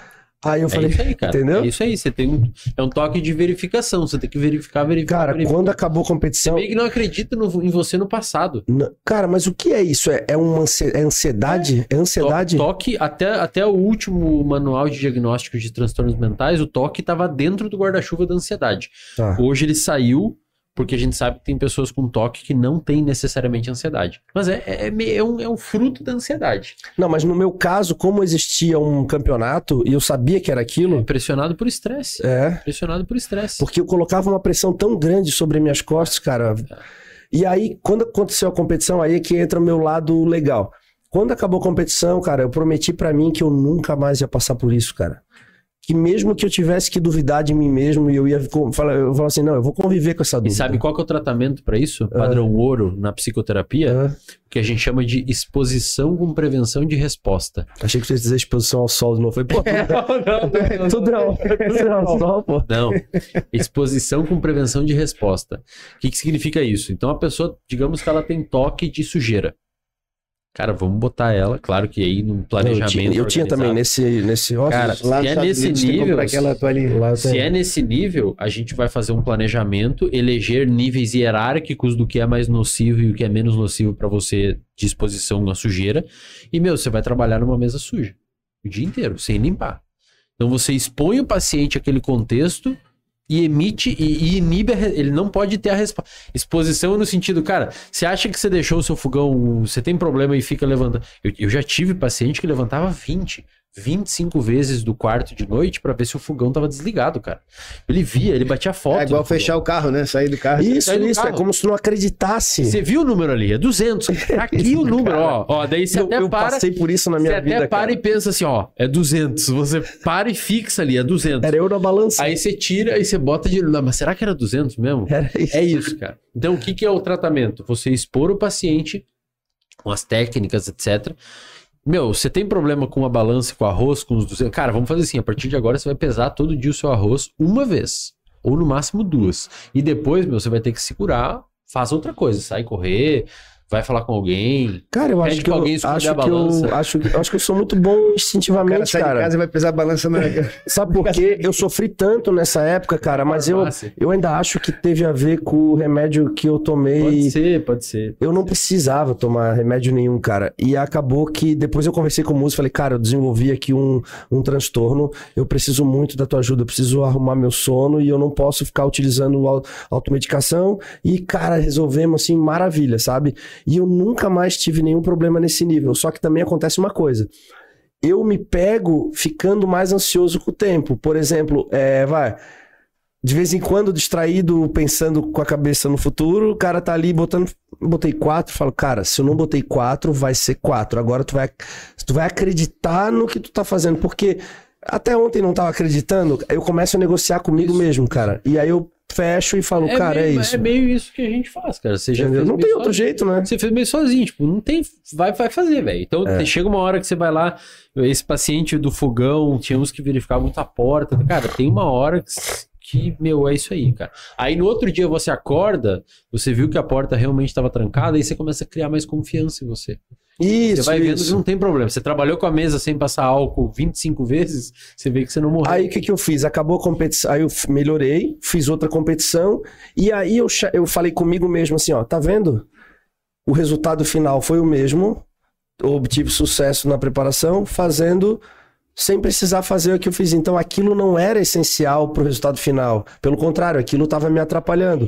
Aí eu É falei, isso aí, cara. entendeu? É isso aí. Você tem um, é um toque de verificação. Você tem que verificar, verificar. Cara, verificar. quando acabou a Você competição. meio que não acredita no- em você no passado. Cara, mas o que é isso? É, é uma é ansiedade? É, ansiedade? To- Toque, até, até o último manual de diagnóstico de transtornos mentais, o toque estava dentro do guarda-chuva da ansiedade. Tá. Hoje ele saiu, porque a gente sabe que tem pessoas com toque que não têm necessariamente ansiedade. Mas é, é, é é um, é um fruto da ansiedade. Não, mas no meu caso, como existia um campeonato e eu sabia que era aquilo, Pressionado por estresse. é. Pressionado por estresse. Porque eu colocava uma pressão tão grande sobre minhas costas, cara. E aí, quando aconteceu a competição, aí é que entra o meu lado legal. Quando acabou a competição, cara, eu prometi pra mim que eu nunca mais ia passar por isso, cara. Que mesmo que eu tivesse que duvidar de mim mesmo, e eu ia falar, eu falava assim, não, eu vou conviver com essa E dúvida. sabe qual que é o tratamento para isso? Padrão ouro na psicoterapia, Ah, que a gente chama de exposição com prevenção de resposta. achei que você ia dizer exposição ao sol de novo. Falei, pô, tudo, tudo não, tudo não, sol, pô. Não. Exposição com prevenção de resposta. O que, que significa isso? Então a pessoa, digamos que ela tem toque de sujeira. Cara, vamos botar ela, claro que aí num Eu planejamento. tinha, eu tinha também nesse, nesse Cara, Lá Se é nesse nível, Se é nesse nível, a gente vai fazer um planejamento, eleger níveis hierárquicos do que é mais nocivo e o que é menos nocivo para você de exposição à sujeira. E, meu, você vai trabalhar numa mesa suja o dia inteiro, sem limpar. Então você expõe o paciente àquele contexto e emite e, e inibe, a ele não pode ter a. Exposição no sentido, cara, você acha que você deixou o seu fogão, você tem problema e fica levantando. Eu, eu já tive paciente que levantava 20, 25 vezes do quarto de noite pra ver se o fogão tava desligado, cara. Ele via, ele batia foto. É igual do fogão. fechar o carro, né? Sair do carro. Isso, do isso. É carro. como se não acreditasse. Você viu o número ali? É 200. Tá aqui o número, ó. Ó, daí você eu, até eu para. passei por isso na Você minha até vida, para cara. e pensa assim, ó, é 200. Você para e fixa ali, é 200. Era eu na balança. Aí você tira e você bota de. Não, mas será que era 200 mesmo? Era isso. É isso, cara. Então, o que, que é o tratamento? Você expor o paciente com as técnicas, etc. Meu, você tem problema com a balança, com o arroz, com os 200... Cara, vamos fazer assim, a partir de agora você vai pesar todo dia o seu arroz uma vez. Ou no máximo duas. E depois, meu, você vai ter que segurar, faz outra coisa. Sai correr, vai falar com alguém. Cara, eu acho que eu, acho a que eu acho que eu acho que eu sou muito bom cara instintivamente, sai cara. de casa e vai pesar a balança na... Sabe por quê? Eu sofri tanto nessa época, cara, mas eu, eu ainda acho que teve a ver com o remédio que eu tomei. Pode ser, pode ser. Eu não precisava tomar remédio nenhum, cara. E acabou que depois eu conversei com o músico e falei, cara, eu desenvolvi aqui um, um transtorno. Eu preciso muito da tua ajuda. Eu preciso arrumar meu sono e eu não posso ficar utilizando au- automedicação. E, cara, resolvemos assim, maravilha, sabe? E eu nunca mais tive nenhum problema nesse nível. Só que também acontece uma coisa. Eu me pego ficando mais ansioso com o tempo. Por exemplo, é, vai. De vez em quando, distraído, pensando com a cabeça no futuro, o cara tá ali botando. Botei quatro, falo, cara, se eu não botei quatro, vai ser quatro. Agora tu vai, tu vai acreditar no que tu tá fazendo. Porque até ontem não tava acreditando, eu começo a negociar comigo Isso. mesmo, cara. E aí eu fecho e falo, cara, meio, é isso. É meio isso que a gente faz, cara. Você já Não tem outro sozinho. jeito, né? Você fez meio sozinho, tipo, não tem. Vai, vai fazer, velho. Então É. chega uma hora que você vai lá, esse paciente do fogão, tínhamos que verificar muito a porta. Cara, tem uma hora que, que, meu, é isso aí, cara. Aí no outro dia você acorda, você viu que a porta realmente estava trancada, aí você começa a criar mais confiança em você. Isso, você vai vendo que isso. não tem problema. Você trabalhou com a mesa sem passar álcool 25 vezes, você vê que você não morreu. Aí o que, que eu fiz? Acabou a competição, aí eu melhorei, fiz outra competição, e aí eu, eu falei comigo mesmo assim, ó, tá vendo? O resultado final foi o mesmo, obtive sucesso na preparação, fazendo sem precisar fazer o que eu fiz. Então aquilo não era essencial pro resultado final. Pelo contrário, aquilo estava me atrapalhando.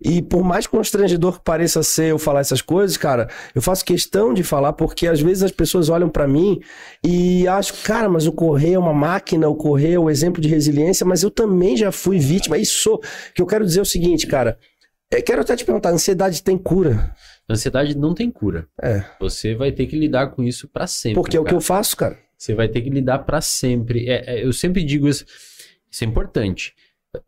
E por mais constrangedor que pareça ser eu falar essas coisas, cara, eu faço questão de falar porque às vezes as pessoas olham pra mim e acham, cara, mas o Correio é uma máquina, o Correio é o exemplo de resiliência, mas eu também já fui vítima e sou. O que eu quero dizer é o seguinte, cara, eu quero até te perguntar, ansiedade tem cura? Ansiedade não tem cura. É. Você vai ter que lidar com isso pra sempre. Porque é o que eu faço, cara. Você vai ter que lidar pra sempre. É, é, eu sempre digo isso, isso é importante.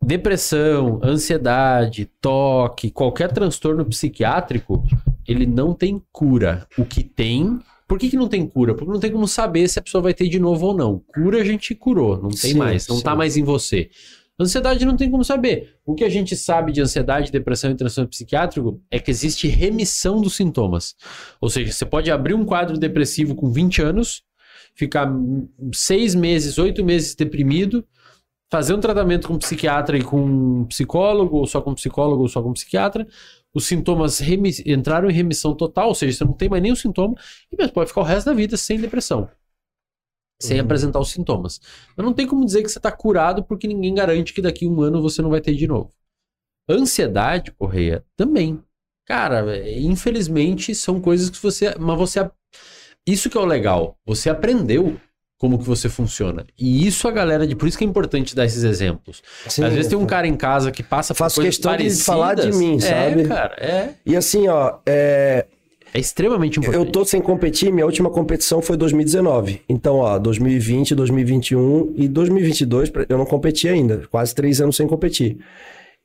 Depressão, ansiedade, toque, qualquer transtorno psiquiátrico, ele não tem cura. O que tem. Por que, que não tem cura? Porque não tem como saber se a pessoa vai ter de novo ou não. Cura a gente curou, não tem Sim, mais, não sim. tá mais em você. Ansiedade não tem como saber. O que a gente sabe de ansiedade, depressão e transtorno psiquiátrico é que existe remissão dos sintomas. Ou seja, você pode abrir um quadro depressivo com 20 anos, ficar seis meses, oito meses deprimido, fazer um tratamento com psiquiatra e com um psicólogo, ou só com psicólogo, ou só com psiquiatra. Os sintomas entraram em remissão total, ou seja, você não tem mais nenhum sintoma, e mesmo pode ficar o resto da vida sem depressão. Sem Uhum. apresentar os sintomas. Mas não tem como dizer que você está curado, porque ninguém garante que daqui a um ano você não vai ter de novo. Ansiedade, Correia, também. Cara, é, infelizmente são coisas que você. Mas você. Isso que é o legal. Você aprendeu como que você funciona. E isso a galera de. Por isso que é importante dar esses exemplos. Sim, Às vezes tem um cara em casa que passa por Faço questão de parecidas. falar de mim, sabe? É, cara, é. E assim, ó, é, É extremamente importante. eu tô sem competir, minha última competição foi 2019. Então, ó, 2020, 2021 e 2022 pra- eu não competi ainda. Quase três anos sem competir.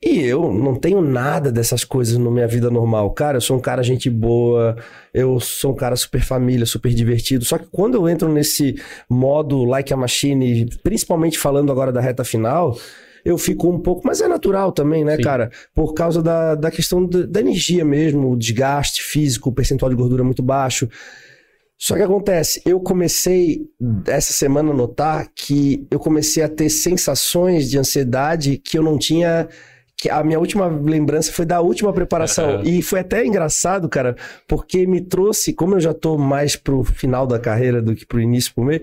E eu não tenho nada dessas coisas na minha vida normal. Cara, eu sou um cara gente boa, eu sou um cara super família, super divertido. Só que quando eu entro nesse modo like a machine, principalmente falando agora da reta final, eu fico um pouco. Mas é natural também, né, Sim. cara? Por causa da, da questão da, da energia mesmo, o desgaste físico, o percentual de gordura muito baixo. Só que acontece, eu comecei essa semana a notar que eu comecei a ter sensações de ansiedade que eu não tinha. Que a minha última lembrança foi da última preparação. E foi até engraçado, cara, porque me trouxe, como eu já tô mais pro final da carreira do que pro início, pro meio,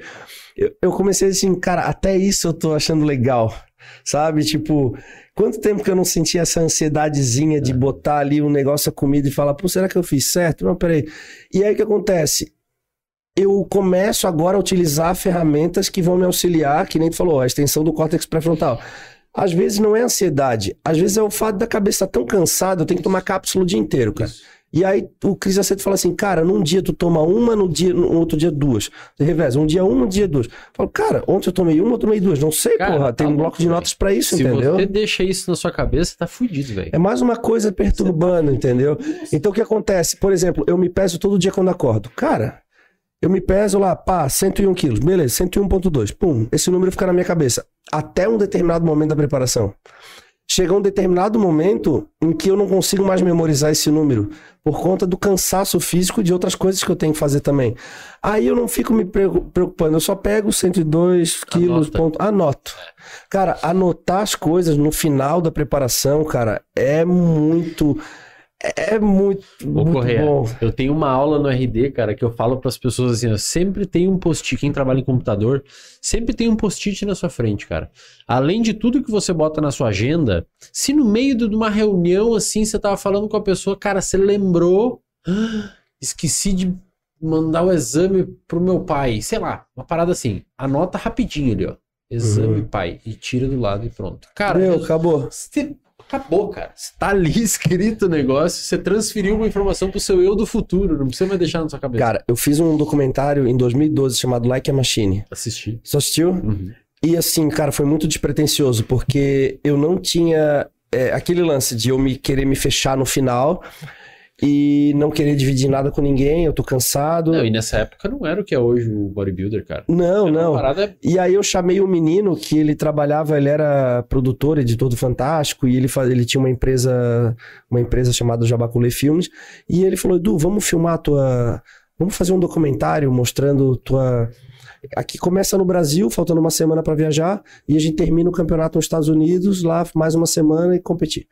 eu, eu comecei assim, cara, até isso eu tô achando legal. Sabe? Tipo, quanto tempo que eu não sentia essa ansiedadezinha de botar ali um negócio, a comida e falar, pô, será que eu fiz certo? Não, peraí. E aí o que acontece? eu começo agora a utilizar ferramentas que vão me auxiliar, que nem tu falou, a extensão do córtex pré-frontal. Às vezes não é ansiedade, às vezes é o fato da cabeça tão cansada, eu tenho que tomar cápsula o dia inteiro, cara. E aí o Cris Aceto fala assim, cara, num dia tu toma uma, no, dia, no outro dia duas. Você reveza, um dia uma, um dia duas. Eu falo, cara, ontem eu tomei uma, eu tomei duas. Não sei, Cara, porra, tem tá um bloco de notas pra isso, Se entendeu? você deixa isso na sua cabeça, tá fudido, velho. É mais uma coisa perturbando, entendeu? Então o que acontece? Por exemplo, eu me peso todo dia quando acordo. Cara, eu me peso lá, pá, 101 quilos. Beleza, 101.2. Pum, esse número fica na minha cabeça. Até um determinado momento da preparação. Chega um determinado momento em que eu não consigo mais memorizar esse número por conta do cansaço físico e de outras coisas que eu tenho que fazer também. Aí eu não fico me preocupando, eu só pego 102 quilos, Anota. ponto, anoto. Cara, anotar as coisas no final da preparação, cara, é muito. É muito, Ô, muito Correia, bom. eu tenho uma aula no RD, cara, que eu falo pras pessoas assim, ó, sempre tem um post-it, quem trabalha em computador, sempre tem um post-it na sua frente, cara. Além de tudo que você bota na sua agenda, se no meio de uma reunião assim, você tava falando com a pessoa, cara, você lembrou, "Ah, esqueci de mandar o exame pro meu pai, sei lá, uma parada assim, anota rapidinho ali, ó. Exame Uhum. pai, e tira do lado e pronto. Cara, Meu, eu- acabou. você acabou, cara. Você tá ali escrito o negócio, você transferiu uma informação pro seu eu do futuro, não precisa mais deixar na sua cabeça. Cara, eu fiz um documentário em 2012 chamado Like a Machine. Assistir. Você assistiu? Uhum. E assim, cara, foi muito despretensioso, porque eu não tinha é, aquele lance de eu me querer me fechar no final e não querer dividir nada com ninguém, eu tô cansado. Não, e nessa época não era o que é hoje o bodybuilder, cara. Não, Era não. parada E aí eu chamei um menino que ele trabalhava, ele era produtor, editor do Fantástico, e ele, fa- ele tinha uma empresa, uma empresa chamada Jabaculê Filmes, e ele falou, Edu, vamos filmar a tua... Vamos fazer um documentário mostrando tua... Aqui começa no Brasil, faltando uma semana para viajar, e a gente termina o campeonato nos Estados Unidos, lá mais uma semana e competir.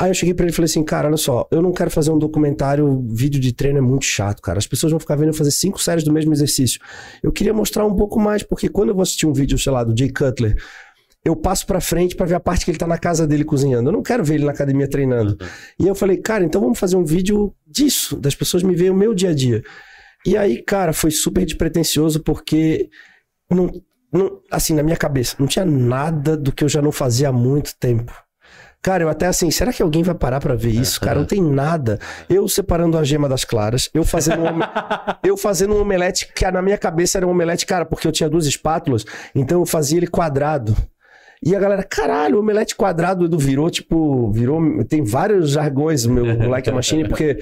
Aí eu cheguei pra ele e falei assim, cara, olha só, eu não quero fazer um documentário, vídeo de treino é muito chato, cara. As pessoas vão ficar vendo eu fazer cinco séries do mesmo exercício. Eu queria mostrar um pouco mais, porque quando eu vou assistir um vídeo, sei lá, do Jay Cutler, eu passo pra frente pra ver a parte que ele tá na casa dele cozinhando. Eu não quero ver ele na academia treinando. E eu falei, cara, então vamos fazer um vídeo disso, das pessoas me verem o meu dia a dia. E aí, cara, foi super despretensioso, porque não, não, assim, na minha cabeça, não tinha nada do que eu já não fazia há muito tempo. Cara, eu até assim, será que alguém vai parar pra ver isso? Cara, não tem nada. Eu separando a gema das claras, eu fazendo um, eu fazendo um omelete que na minha cabeça era um omelete, cara, porque eu tinha duas espátulas, então eu fazia ele quadrado. E a galera, caralho, o omelete quadrado do virou, tipo, virou. Tem vários jargões no meu Like a Machine, porque,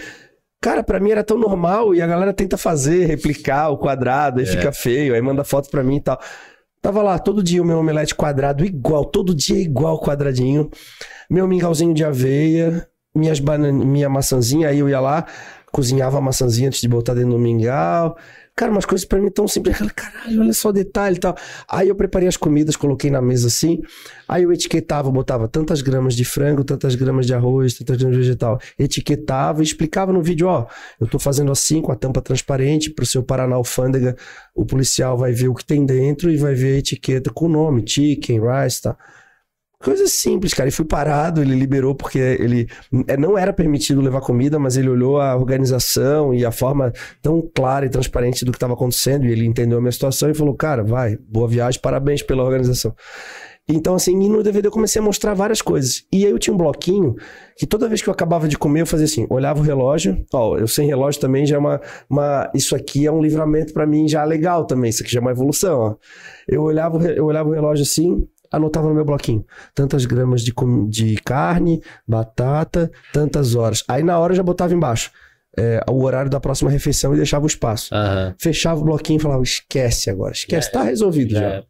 cara, pra mim era tão normal e a galera tenta fazer, replicar o quadrado, aí fica feio, aí manda foto pra mim e tal. Tava lá todo dia o meu omelete quadrado igual, todo dia igual quadradinho. Meu mingauzinho de aveia, minhas banan... minha maçãzinha, aí eu ia lá, cozinhava a maçãzinha antes de botar dentro do mingau. Cara, umas coisas pra mim tão simples. Eu Caralho, olha só o detalhe e tal. Aí eu preparei as comidas, coloquei na mesa assim. Aí eu etiquetava, botava tantas gramas de frango, tantas gramas de arroz, tantas gramas de vegetal. Etiquetava e explicava no vídeo, ó, eu tô fazendo assim com a tampa transparente pro seu parar na alfândega. O policial vai ver o que tem dentro e vai ver a etiqueta com o nome, chicken, rice, tá? Coisa simples, cara. E fui parado, ele liberou porque ele é, não era permitido levar comida, mas ele olhou a organização e a forma tão clara e transparente do que estava acontecendo e ele entendeu a minha situação e falou: Cara, vai, boa viagem, parabéns pela organização. Então, assim, no DVD eu comecei a mostrar várias coisas. E aí eu tinha um bloquinho que toda vez que eu acabava de comer, eu fazia assim: olhava o relógio. Ó, eu sem relógio também já é uma. uma isso aqui é um livramento para mim já legal também. Isso aqui já é uma evolução, ó. Eu olhava, eu olhava o relógio assim, anotava no meu bloquinho. Tantas gramas de, de carne, batata, tantas horas. Aí na hora eu já botava embaixo é, o horário da próxima refeição e deixava o espaço. Aham. Fechava o bloquinho e falava, esquece agora, esquece, Já tá resolvido já. Já é.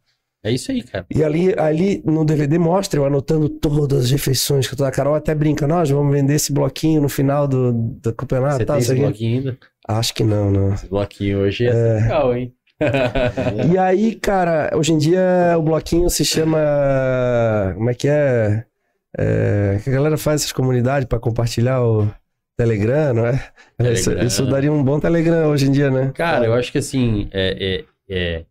É isso aí, cara. E ali, ali no DVD mostra eu anotando todas as refeições que eu tô. A Carol até brinca, nós vamos vender esse bloquinho no final do, do campeonato. Você tá, tem esse bloquinho ainda? Acho que não, não. Esse bloquinho hoje é, legal, hein? E aí, cara, hoje em dia o bloquinho se chama. Como é que é? É, que a galera faz essas comunidades pra compartilhar o Telegram, não é? Isso, Telegram. isso daria um bom Telegram hoje em dia, né? Cara, eu acho que assim, é, é, é-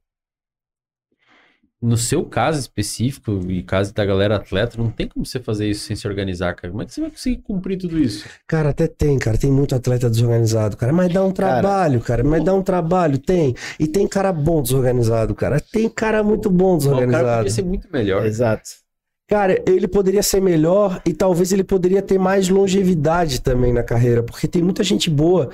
no seu caso específico e caso da galera atleta, não tem como você fazer isso sem se organizar, cara. Como é que você vai conseguir cumprir tudo isso? Cara, até tem, cara. Tem muito atleta desorganizado, cara. Mas dá um trabalho, cara. Mas dá um trabalho, tem. E tem cara bom desorganizado, cara. Tem cara muito bom O cara desorganizado. podia ser muito melhor. Exato. Cara, ele poderia ser melhor e talvez ele poderia ter mais longevidade também na carreira, porque tem muita gente boa,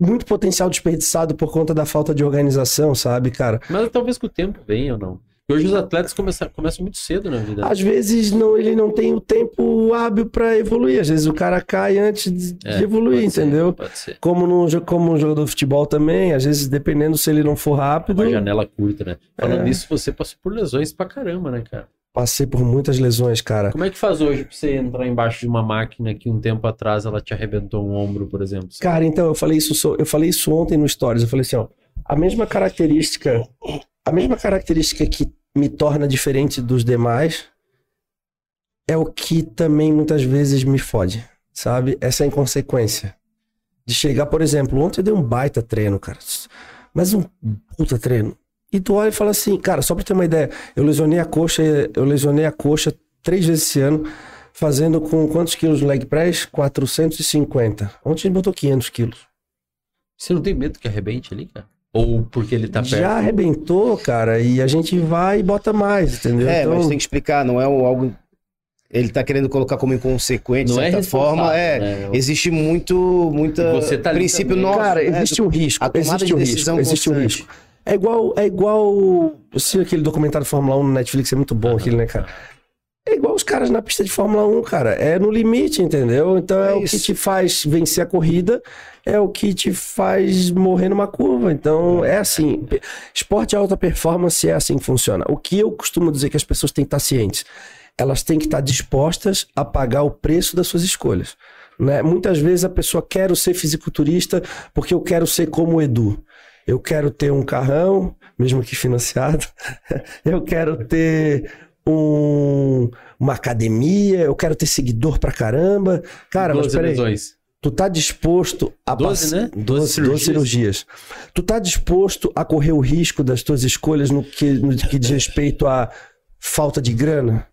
muito potencial desperdiçado por conta da falta de organização, sabe, cara? Mas talvez com o tempo venha ou não. Porque hoje os atletas começam, começam muito cedo na vida. Às vezes não, ele não tem o tempo hábil pra evoluir, às vezes o cara cai antes de, É, evoluir, pode ser, entendeu? Pode ser. Como no, como no jogador de futebol também, às vezes dependendo se ele não for rápido, Uma janela curta, né? Falando É. nisso, você passou por lesões pra caramba, né, cara? passei por muitas lesões, cara. Como é que faz hoje pra você entrar embaixo de uma máquina que um tempo atrás ela te arrebentou um ombro, por exemplo? Cara, então eu falei isso, so- eu falei isso ontem no Stories. Eu falei assim, ó, a mesma característica, a mesma característica que me torna diferente dos demais é o que também muitas vezes me fode, sabe? Essa inconsequência de chegar, por exemplo, ontem eu dei um baita treino, cara, mas um puta treino. E tu olha e fala assim, cara, só pra ter uma ideia, eu lesionei a coxa, eu lesionei a coxa três vezes esse ano, fazendo com quantos quilos leg press? 450. Ontem a gente botou 500 quilos. Você não tem medo que arrebente ali, cara? Ou porque ele tá perto? Já arrebentou, cara, e a gente vai e bota mais, entendeu? É, Então, mas tem que explicar, não é um- algo. Ele tá querendo colocar como inconsequente, de Não é certa responsável, forma. É, né? existe muito, muita Você tá princípio nosso. cara, né, existe do- um risco. a tomada Existe de um decisão risco. Existe um risco. É igual, é igual. Assim, aquele documentário de Fórmula 1 no Netflix é muito bom, aquele, né, cara? É igual os caras na pista de Fórmula 1, cara. É no limite, entendeu? Então é, É o que te faz vencer a corrida, é o que te faz morrer numa curva. Então é assim. Esporte de alta performance é assim que funciona. O que eu costumo dizer que as pessoas têm que estar cientes. Elas têm que estar dispostas a pagar o preço das suas escolhas. Né? Muitas vezes a pessoa quer ser fisiculturista porque eu quero ser como o Edu. Eu quero ter um carrão, mesmo que financiado. Eu quero ter um- uma academia, eu quero ter seguidor pra caramba. Cara, mas 12 peraí, lesões. tu tá disposto a 12, pass- né? 12, 12 cirurgias. cirurgias. Tu tá disposto a correr o risco das tuas escolhas no que, no que diz respeito à falta de grana?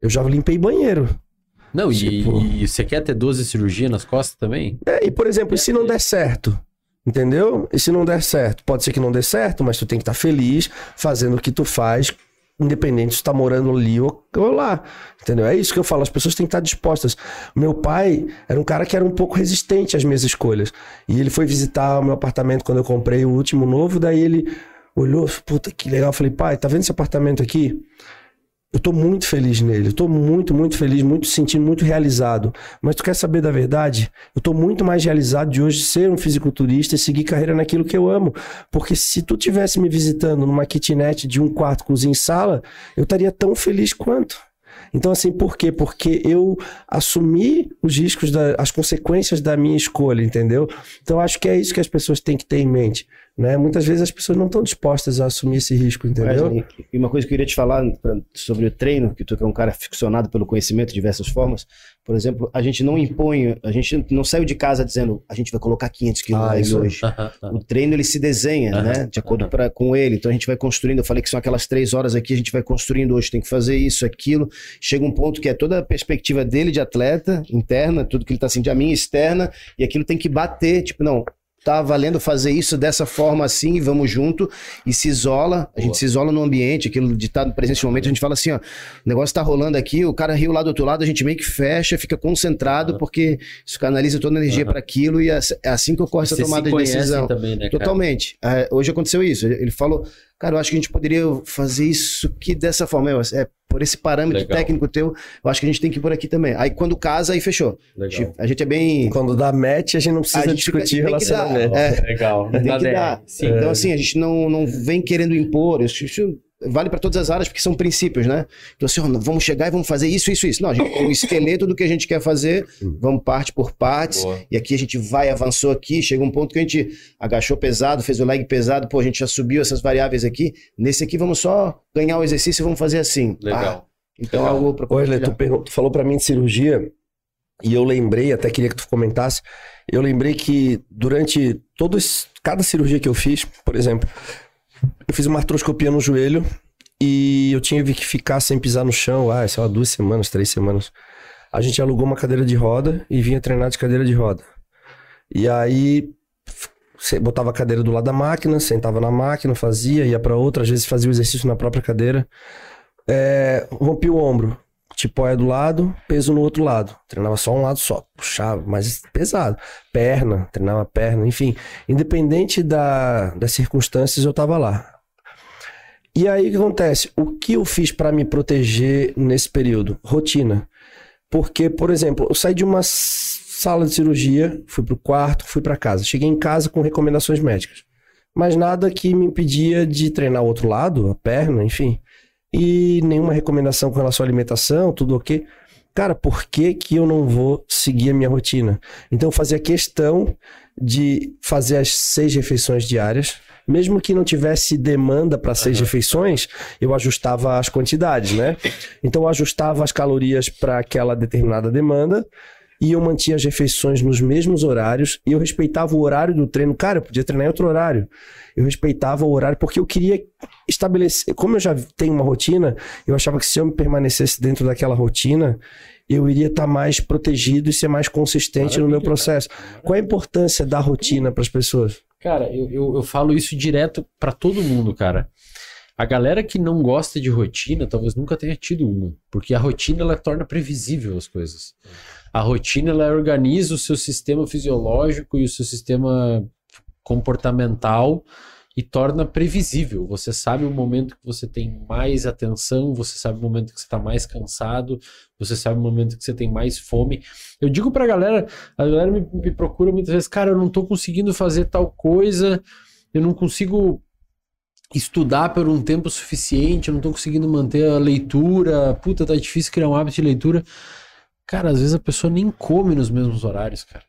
Eu já limpei banheiro. Não, e- Tipo- e, você quer ter 12 cirurgias nas costas também? É, e, por exemplo, e se não der certo? Entendeu? E se não der certo? Pode ser que não dê certo, mas tu tem que estar feliz fazendo o que tu faz, independente se tu tá morando ali ou, lá. Entendeu? É isso que eu falo, as pessoas têm que estar dispostas. Meu pai era um cara que era um pouco resistente às minhas escolhas. E ele foi visitar o meu apartamento quando eu comprei o último novo, daí ele olhou, puta que legal. Eu falei, pai, tá vendo esse apartamento aqui? Eu tô muito feliz nele, eu tô muito, muito feliz, muito sentindo, muito realizado. Mas tu quer saber da verdade? Eu tô muito mais realizado de hoje ser um fisiculturista e seguir carreira naquilo que eu amo. Porque se tu tivesse me visitando numa kitnet de um quarto, cozinha e sala, eu estaria tão feliz quanto. Então, assim, por quê? Porque eu assumi os riscos, da, as consequências da minha escolha, entendeu? Então, acho que é isso que as pessoas têm que ter em mente. Né? Muitas vezes as pessoas não estão dispostas a assumir esse risco, entendeu? Wesley, E uma coisa que eu queria te falar pra- sobre o treino, que tu que é um cara ficcionado pelo conhecimento de diversas formas, por exemplo, a gente não impõe, a gente não saiu de casa dizendo a gente vai colocar 500 quilos Ah, isso- hoje. O treino ele se desenha, né? De acordo pra, com ele. Então a gente vai construindo. Eu falei que são aquelas três horas aqui, a gente vai construindo hoje. Tem que fazer isso, aquilo. Chega um ponto que é toda a perspectiva dele de atleta, interna, tudo que ele tá sentindo, a minha externa, e aquilo tem que bater. Tipo, não, tá valendo fazer isso dessa forma assim, vamos junto, e se isola. A gente Boa. se isola no ambiente, aquilo de estar presente no momento, a gente fala assim, ó, o negócio tá rolando aqui, o cara riu lá do outro lado, a gente meio que fecha, fica concentrado, Aham. porque isso canaliza toda a energia Aham. para aquilo, e é assim que ocorre essa tomada de decisão. também, né? Totalmente. É, hoje aconteceu isso. Ele falou, cara, eu acho que a gente poderia fazer isso aqui dessa forma. Eu, é, por esse parâmetro Legal. técnico teu, eu acho que a gente tem que ir por aqui também. Aí quando casa, aí fechou. A gente, a gente é bem. Quando dá match, a gente não precisa gente fica- discutir tem que dar. relacionamento. É, Legal. tem que dar. Sim. Então, assim, a gente não, não vem querendo impor. Isso, isso vale para todas as áreas, porque são princípios, né? Então, assim, ó, vamos chegar e vamos fazer isso, isso, isso. Não, a gente tem um esqueleto do que a gente quer fazer, vamos parte por partes. Boa. E aqui a gente vai, avançou aqui, chega um ponto que a gente agachou pesado, fez o leg pesado, pô, a gente já subiu essas variáveis aqui. Nesse aqui vamos só ganhar o exercício e vamos fazer assim. Legal. Ah, então Legal. algo pra Wesley, tu, tu falou pra mim de cirurgia e eu lembrei, até queria que tu comentasse, eu lembrei que durante todos, cada cirurgia que eu fiz, por exemplo, eu fiz uma artroscopia no joelho e eu tinha que ficar sem pisar no chão, ah, sei lá, duas semanas, três semanas. A gente alugou uma cadeira de roda e vinha treinar de cadeira de roda. E aí botava a cadeira do lado da máquina, sentava na máquina, fazia, ia para outra, às vezes fazia o exercício na própria cadeira. É, rompi o ombro, tipo é do lado, peso no outro lado. Treinava só um lado só, puxava, mas pesado. Perna, treinava perna, enfim. Independente da, das circunstâncias, eu tava lá. E aí o que acontece? O que eu fiz para me proteger nesse período? Rotina. Porque, por exemplo, eu saí de uma sala de cirurgia, fui pro quarto, fui para casa. Cheguei em casa com recomendações médicas. Mas nada que me impedia de treinar o outro lado, a perna, enfim. E nenhuma recomendação com relação à alimentação, tudo ok. Cara, por que, que eu não vou seguir a minha rotina? Então fazia questão de fazer as seis refeições diárias. Mesmo que não tivesse demanda para seis uhum. refeições, eu ajustava as quantidades, né? Então eu ajustava as calorias para aquela determinada demanda e eu mantinha as refeições nos mesmos horários e eu respeitava o horário do treino. Cara, eu podia treinar em outro horário. Eu respeitava o horário porque eu queria estabelecer. Como eu já tenho uma rotina, eu achava que se eu me permanecesse dentro daquela rotina, eu iria estar tá mais protegido e ser mais consistente Maravilha, no meu processo. Cara. Qual a importância da rotina para as pessoas? Cara, eu, eu, eu falo isso direto para todo mundo, cara. A galera que não gosta de rotina talvez nunca tenha tido uma, porque a rotina ela torna previsível as coisas. A rotina ela organiza o seu sistema fisiológico e o seu sistema comportamental e torna previsível. Você sabe o momento que você tem mais atenção, você sabe o momento que você está mais cansado, você sabe o momento que você tem mais fome. Eu digo para a galera, a galera me, me procura muitas vezes, cara, eu não estou conseguindo fazer tal coisa, eu não consigo estudar por um tempo suficiente, eu não estou conseguindo manter a leitura, puta, tá difícil criar um hábito de leitura. Cara, às vezes a pessoa nem come nos mesmos horários, cara.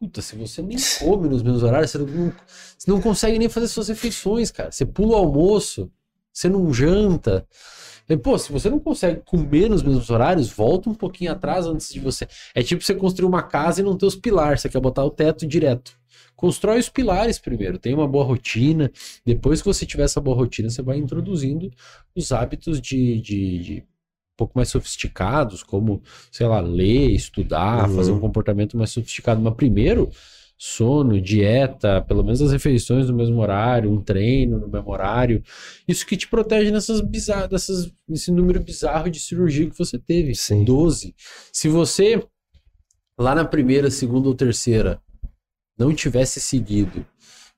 Puta, se você nem come nos mesmos horários, você não, você não consegue nem fazer suas refeições, cara. Você pula o almoço, você não janta. E, pô, se você não consegue comer nos mesmos horários, volta um pouquinho atrás antes de você. É tipo você construir uma casa e não ter os pilares, você quer botar o teto direto. Constrói os pilares primeiro, tem uma boa rotina. Depois que você tiver essa boa rotina, você vai introduzindo os hábitos de, de, de pouco mais sofisticados, como, sei lá, ler, estudar, uhum. fazer um comportamento mais sofisticado. Mas primeiro, sono, dieta, pelo menos as refeições no mesmo horário, um treino no mesmo horário. Isso que te protege nessas bizarras, dessas, nesse número bizarro de cirurgia que você teve. Sim. 12. Se você, lá na primeira, segunda ou terceira, não tivesse seguido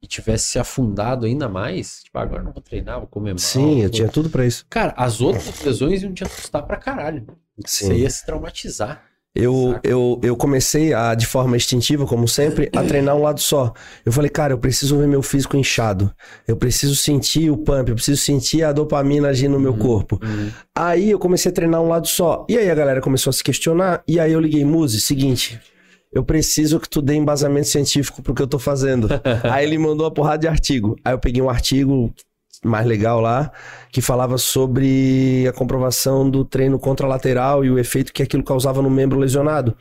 e tivesse se afundado ainda mais, tipo, ah, agora não vou treinar, vou comer mal. Sim, eu tinha tudo para isso. Cara, as outras lesões iam te assustar pra caralho. Sim. Você ia se traumatizar. Eu, eu, eu comecei a, de forma instintiva, como sempre, a treinar um lado só. Eu falei, cara, eu preciso ver meu físico inchado. Eu preciso sentir o pump, eu preciso sentir a dopamina agir no meu uhum, corpo. Uhum. Aí eu comecei a treinar um lado só. E aí a galera começou a se questionar. E aí eu liguei, Muse, seguinte, eu preciso que tu dê embasamento científico pro que eu tô fazendo. Aí ele mandou uma porrada de artigo. Aí eu peguei um artigo mais legal lá, que falava sobre a comprovação do treino contralateral e o efeito que aquilo causava no membro lesionado.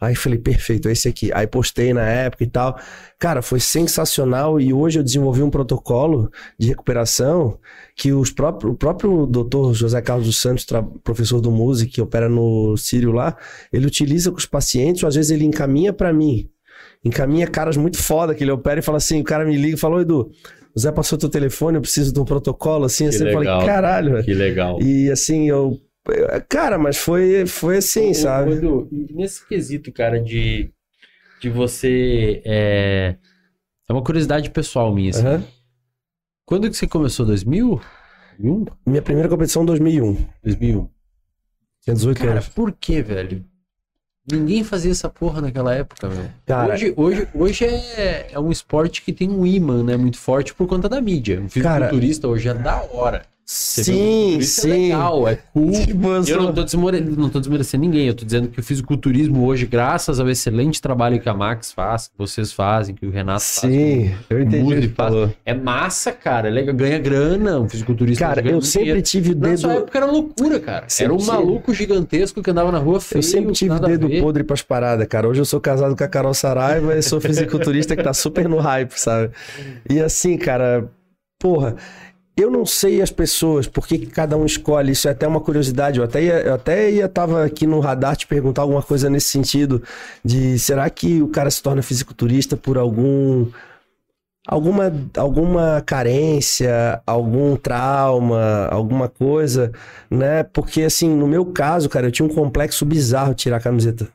Aí falei, perfeito, é esse aqui. Aí postei na época e tal. Cara, foi sensacional e hoje eu desenvolvi um protocolo de recuperação que os próprios, o próprio doutor José Carlos dos Santos, professor do música que opera no Sírio lá, ele utiliza com os pacientes, ou às vezes ele encaminha para mim. Encaminha caras muito foda que ele opera e fala assim, o cara me liga e falou, Edu, o Zé passou teu telefone, eu preciso de um protocolo, assim, assim, eu falei, caralho. Que legal. E assim, eu Cara, mas foi, foi assim, sabe? Edu, nesse quesito, cara, de, de você. É, é uma curiosidade pessoal minha, assim. Uhum. Quando que você começou? 2000? Minha primeira competição 2001. 2001. Tinha 18 cara, anos. por que, velho? Ninguém fazia essa porra naquela época, velho. Cara, hoje, hoje, hoje é, é um esporte que tem um imã, né? Muito forte por conta da mídia. Um fisiculturista hoje é da hora. Sim, sim. É legal, é cool. Tipo, eu, não, tô desmore... não tô desmerecendo ninguém, eu tô dizendo que o fisiculturismo hoje, graças ao excelente trabalho que a Max faz, que vocês fazem, que o Renato sim, faz. Sim, eu entendi. Faz, é massa, cara. É legal, ganha grana, um fisiculturista. Cara, eu sempre dinheiro. tive o dedo. Nessa época era loucura, cara. Sempre era um maluco gigantesco que andava na rua feio. Eu sempre tive dedo podre pras paradas, cara. Hoje eu sou casado com a Carol Saraiva e sou fisiculturista que tá super no hype, sabe? E assim, cara, porra eu não sei as pessoas, por que cada um escolhe, isso é até uma curiosidade. Eu até ia, eu até ia tava aqui no radar te perguntar alguma coisa nesse sentido de será que o cara se torna fisiculturista por algum alguma alguma carência, algum trauma, alguma coisa, né? Porque assim, no meu caso, cara, eu tinha um complexo bizarro de tirar a camiseta.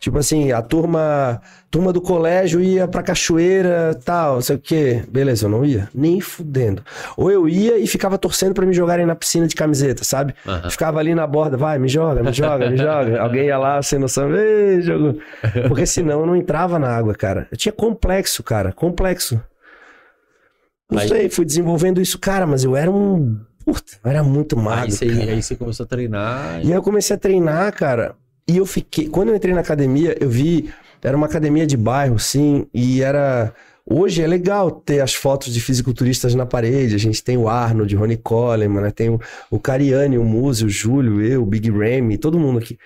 Tipo assim, a turma, turma do colégio ia pra cachoeira, tal, sei o quê. Beleza, eu não ia, nem fudendo. Ou eu ia e ficava torcendo pra me jogarem na piscina de camiseta, sabe? Ficava ali na borda, vai, me joga, me joga, me joga. Alguém ia lá sem noção, ei, jogo. Porque senão eu não entrava na água, cara. Eu tinha complexo, cara, complexo. Não Aí- sei, fui desenvolvendo isso, cara, mas eu era um. Puta, eu era muito magro. Aí você, aí você começou a treinar. E aí eu comecei a treinar, cara. E eu fiquei. Quando eu entrei na academia, eu vi. Era uma academia de bairro, sim. E era. Hoje é legal ter as fotos de fisiculturistas na parede. A gente tem o Arnold, Ronnie Coleman, né? Tem o, o Cariani, o Muzi, o Júlio, eu, o Big Ramy, todo mundo aqui.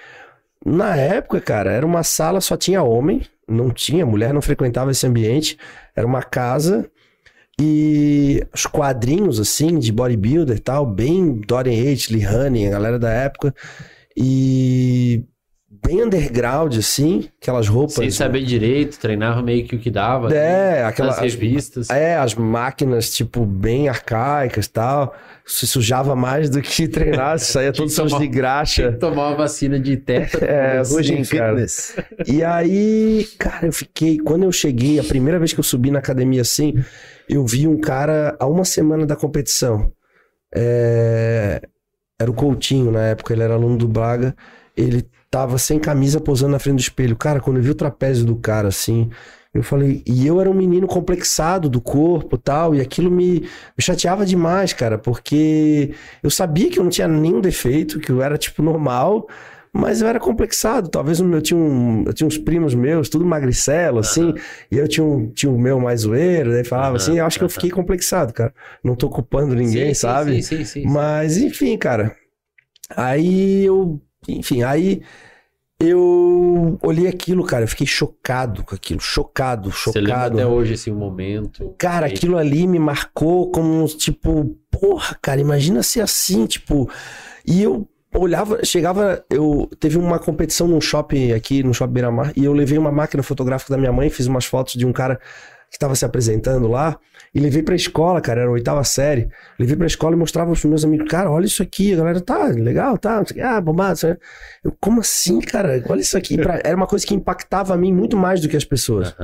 Na época, cara, era uma sala, só tinha homem, não tinha, mulher não frequentava esse ambiente. Era uma casa e os quadrinhos, assim, de bodybuilder e tal, bem Dorian Yates, Lee Honey, a galera da época. E bem underground, assim, aquelas roupas. Sem saber direito, treinava meio que o que dava. É, aquelas nas revistas. É, as máquinas, tipo, bem arcaicas e tal. Se sujava mais do que treinar, saía os tomar- de graxa. Tomar uma vacina de tétano. É, Hoje em sim, cara. fitness. E aí, cara, eu fiquei. Quando eu cheguei, a primeira vez que eu subi na academia assim, eu vi um cara a uma semana da competição. É, Era o Coutinho na época, ele era aluno do Braga. Ele tava sem camisa posando na frente do espelho. Cara, quando eu vi o trapézio do cara assim, eu falei. E eu era um menino complexado do corpo e tal, e aquilo me, me chateava demais, cara, porque eu sabia que eu não tinha nenhum defeito, que eu era tipo normal. Mas eu era complexado, talvez o meu tinha, um, eu tinha uns primos meus, tudo magricelo, assim, e eu tinha um tio meu mais zoeiro, daí falava Aham, assim, eu acho que eu fiquei complexado, cara. Não tô culpando ninguém, sim, sabe? Sim, sim, sim, sim. Mas, enfim, cara. Aí eu. Enfim, aí eu olhei aquilo, cara. Eu fiquei chocado com aquilo. Chocado, Você lembra chocado. até hoje esse momento? Cara, Aí- aquilo ali me marcou como, tipo, porra, cara, imagina ser assim, tipo. E eu olhava, chegava, eu teve uma competição num shopping aqui, no shopping Beira-Mar, e eu levei uma máquina fotográfica da minha mãe, fiz umas fotos de um cara que estava se apresentando lá, e levei pra escola, cara, era a oitava série. Levei pra escola e mostrava pros meus amigos, cara, olha isso aqui, a galera, tá, legal, tá, ah, bombado, eu, como assim, cara, olha isso aqui, Pra- era uma coisa que impactava a mim muito mais do que as pessoas.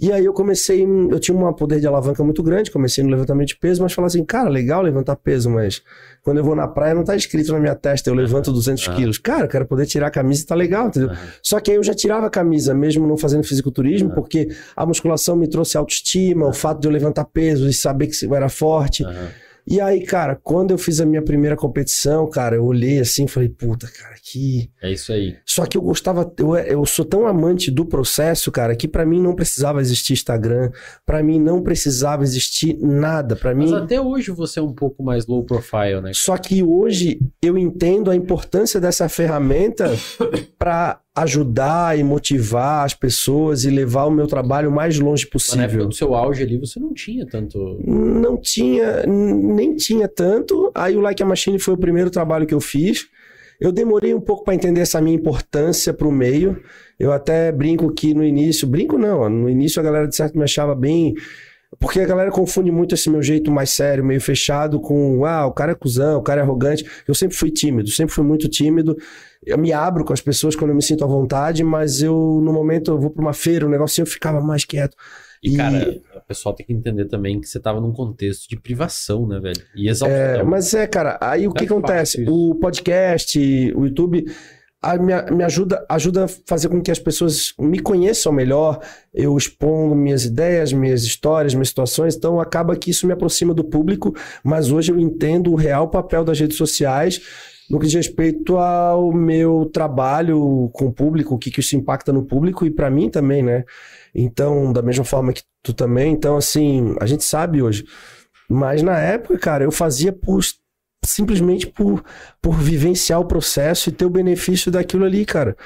E aí eu comecei, eu tinha um poder de alavanca muito grande, comecei no levantamento de peso, mas falava assim, cara, legal levantar peso, mas quando eu vou na praia não tá escrito na minha testa, eu levanto 200 Ah. quilos. Cara, eu quero poder tirar a camisa e tá legal, entendeu? Só que aí eu já tirava a camisa, mesmo não fazendo fisiculturismo, Ah. porque a musculação me trouxe autoestima, o fato de eu levantar peso e saber que eu era forte. E aí, cara, quando eu fiz a minha primeira competição, cara, eu olhei assim e falei, puta, cara, que... É isso aí. Só que eu gostava, eu, eu sou tão amante do processo, cara, que pra mim não precisava existir Instagram, pra mim não precisava existir nada, pra mim. Mas até hoje você é um pouco mais low profile, né? Só que hoje eu entendo a importância dessa ferramenta pra ajudar e motivar as pessoas e levar o meu trabalho o mais longe Mas na época possível. do seu auge ali, você não tinha tanto. Não tinha, nem tinha tanto. Aí o Like a Machine foi o primeiro trabalho que eu fiz. Eu demorei um pouco para entender essa minha importância para o meio. Eu até brinco que no início, brinco não, no início a galera de certo me achava bem. Porque a galera confunde muito esse meu jeito mais sério, meio fechado, com ah, o cara é cuzão, o cara é arrogante. Eu sempre fui tímido, sempre fui muito tímido. Eu me abro com as pessoas quando eu me sinto à vontade, mas eu, no momento, eu vou para uma feira, um negocinho, eu ficava mais quieto. E, cara, o pessoal tem que entender também que você tava num contexto de privação, né, velho? E exaustão. É, mas é, cara, aí o Não que é acontece? isso. O podcast, o YouTube, a- me, me ajuda, ajuda a fazer com que as pessoas me conheçam melhor, eu expondo minhas ideias, minhas histórias, minhas situações, então acaba que isso me aproxima do público, mas hoje eu entendo o real papel das redes sociais no que diz respeito ao meu trabalho com o público, o que, que isso impacta no público e para mim também, né? Então, da mesma forma que tu também, então assim, a gente sabe hoje. Mas na época, cara, eu fazia por simplesmente por, por vivenciar o processo e ter o benefício daquilo ali, cara.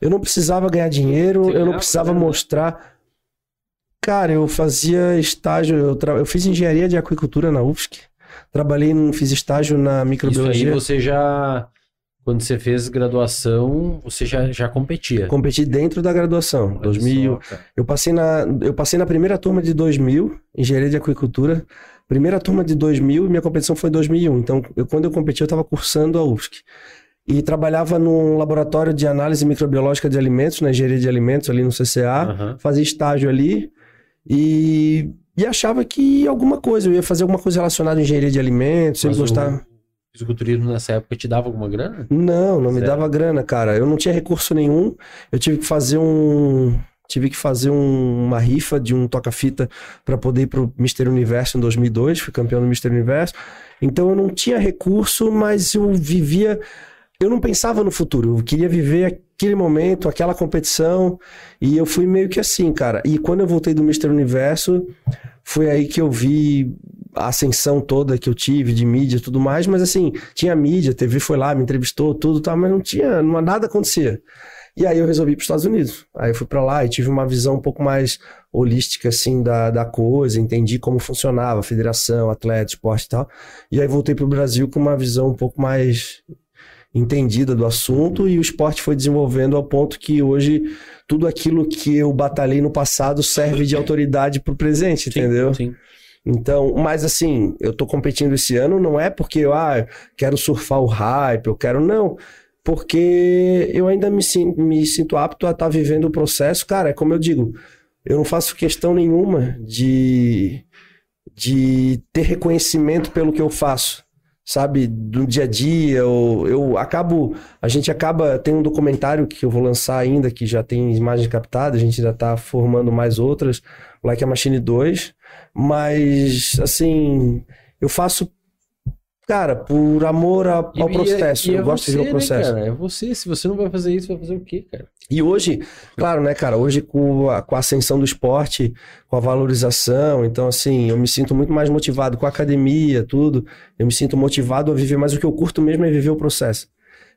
Eu não precisava ganhar dinheiro, Você eu não precisava grana? mostrar. Cara, eu fazia estágio, eu, tra- eu fiz engenharia de aquicultura na UFSC. Trabalhei, fiz estágio na Isso aí microbiologia. você já. Quando você fez graduação, você já, já competia. Competi dentro da graduação, Olha 2000. só. Eu passei na, eu passei na primeira turma de 2000, engenharia de aquicultura. Primeira turma de 2000 e minha competição foi em 2001. Então, eu, quando eu competi, eu estava cursando a UFSC. E trabalhava num laboratório de análise microbiológica de alimentos, na engenharia de alimentos, ali no CCA. Aham. Fazia estágio ali e, e achava que alguma coisa, eu ia fazer alguma coisa relacionada à engenharia de alimentos, sempre Mas o gostava. fisiculturismo nessa época te dava alguma grana? Não, não me dava grana, cara. Eu não tinha recurso nenhum. Eu tive que fazer um. Tive que fazer um- uma rifa de um toca-fita para poder ir pro Mister Universo em 2002. Fui campeão do Mister Universo. Então eu não tinha recurso, mas eu vivia. Eu não pensava no futuro. Eu queria viver aquele momento, aquela competição. E eu fui meio que assim, cara. E quando eu voltei do Mister Universo, foi aí que eu vi a ascensão toda que eu tive de mídia e tudo mais, mas assim, tinha mídia, a TV foi lá, me entrevistou, tudo, tal, mas não tinha, nada acontecia. E aí eu resolvi ir para os Estados Unidos. Aí eu fui para lá e tive uma visão um pouco mais holística, assim, da, da coisa, entendi como funcionava a federação, atleta, esporte e tal. E aí voltei para o Brasil com uma visão um pouco mais entendida do assunto e o esporte foi desenvolvendo ao ponto que hoje tudo aquilo que eu batalhei no passado serve de autoridade para o presente, Sim, entendeu? Sim. Então, mas assim, eu tô competindo esse ano, não é porque eu ah, quero surfar o hype, eu quero, não. Porque eu ainda me, me sinto apto a estar vivendo o processo. Cara, é como eu digo, eu não faço questão nenhuma de, de ter reconhecimento pelo que eu faço. Sabe, do dia a dia, ou eu acabo, a gente acaba, tem um documentário que eu vou lançar ainda, que já tem imagens captadas, a gente ainda tá formando mais outras, Like a Machine 2, mas, assim, eu faço, cara, por amor a- ao E- processo. e é eu gosto de ver você, o né, processo. cara? É você. Se você não vai fazer isso, vai fazer o quê, cara? E hoje, claro, né, cara, hoje com a, com a ascensão do esporte, com a valorização, então, assim, eu me sinto muito mais motivado com a academia, tudo. Eu me sinto motivado a viver, mas o que eu curto mesmo é viver o processo.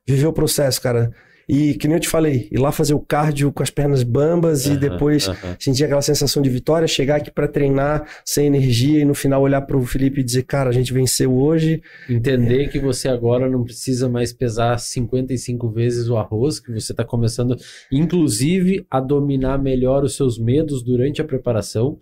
Viver o processo, cara. E que nem eu te falei, ir lá fazer o cardio com as pernas bambas e Aham, depois aham. sentir aquela sensação de vitória, chegar aqui pra treinar sem energia e no final olhar pro Felipe e dizer, cara, a gente venceu hoje. Entender que você agora não precisa mais pesar 55 vezes o arroz, que você está começando, inclusive, a dominar melhor os seus medos durante a preparação,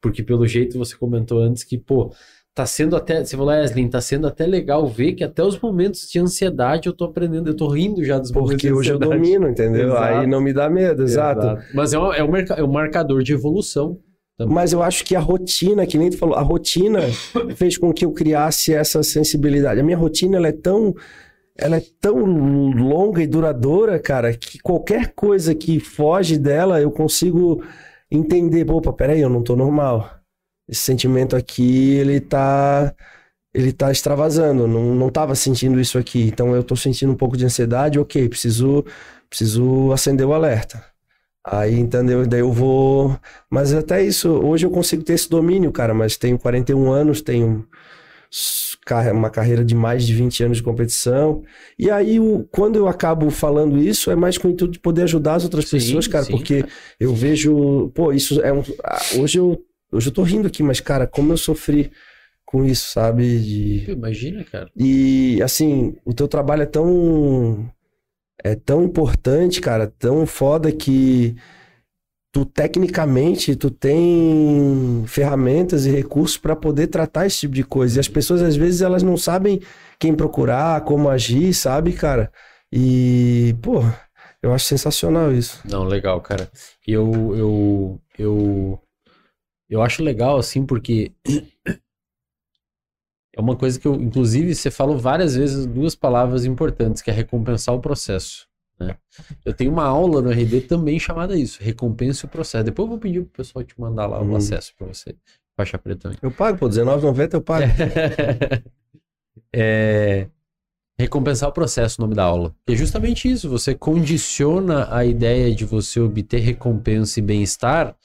porque pelo jeito você comentou antes que, pô, tá sendo até, você falou, Wesley, tá sendo até legal ver que até os momentos de ansiedade eu tô aprendendo, eu tô rindo já dos momentos Porque de hoje eu domino, entendeu? Exato. Aí não me dá medo, exato. Mas é um, é um é um marcador de evolução. Mas eu acho que a rotina, que nem tu falou, a rotina fez com que eu criasse essa sensibilidade. A minha rotina, ela é tão, ela é tão longa e duradoura, cara, que qualquer coisa que foge dela, eu consigo entender, opa, peraí, eu não tô normal. Esse sentimento aqui, ele tá, ele tá extravasando, não, não tava sentindo isso aqui. Então eu tô sentindo um pouco de ansiedade, ok, preciso, preciso acender o alerta. Aí, entendeu? Daí eu vou. Mas até isso, hoje eu consigo ter esse domínio, cara. Mas tenho 41 anos, tenho uma carreira de mais de 20 anos de competição. E aí, o- quando eu acabo falando isso, é mais com o intuito de poder ajudar as outras Sim, pessoas, cara. sim, porque eu vejo. Pô, isso é um. Hoje eu, hoje eu tô rindo aqui, mas, cara, como eu sofri com isso, sabe? De... Imagina, cara. E assim, o teu trabalho é tão é tão importante, cara, tão foda que tu tecnicamente tu tem ferramentas e recursos para poder tratar esse tipo de coisa. E as pessoas às vezes elas não sabem quem procurar, como agir, sabe, cara? E, pô, eu acho sensacional isso. Não, legal, cara. E eu, eu, eu, eu acho legal, assim, porque é uma coisa que eu, inclusive, você falou várias vezes duas palavras importantes, que é recompensar o processo. Né? Eu tenho uma aula no RD também chamada isso, recompense o processo. Depois eu vou pedir pro pessoal te mandar lá o Uhum. acesso para você, faixa preta também. Eu pago, pô, R$19,90 eu pago. é, recompensar o processo, o nome da aula. Que é justamente isso, você condiciona a ideia de você obter recompensa e bem-estar,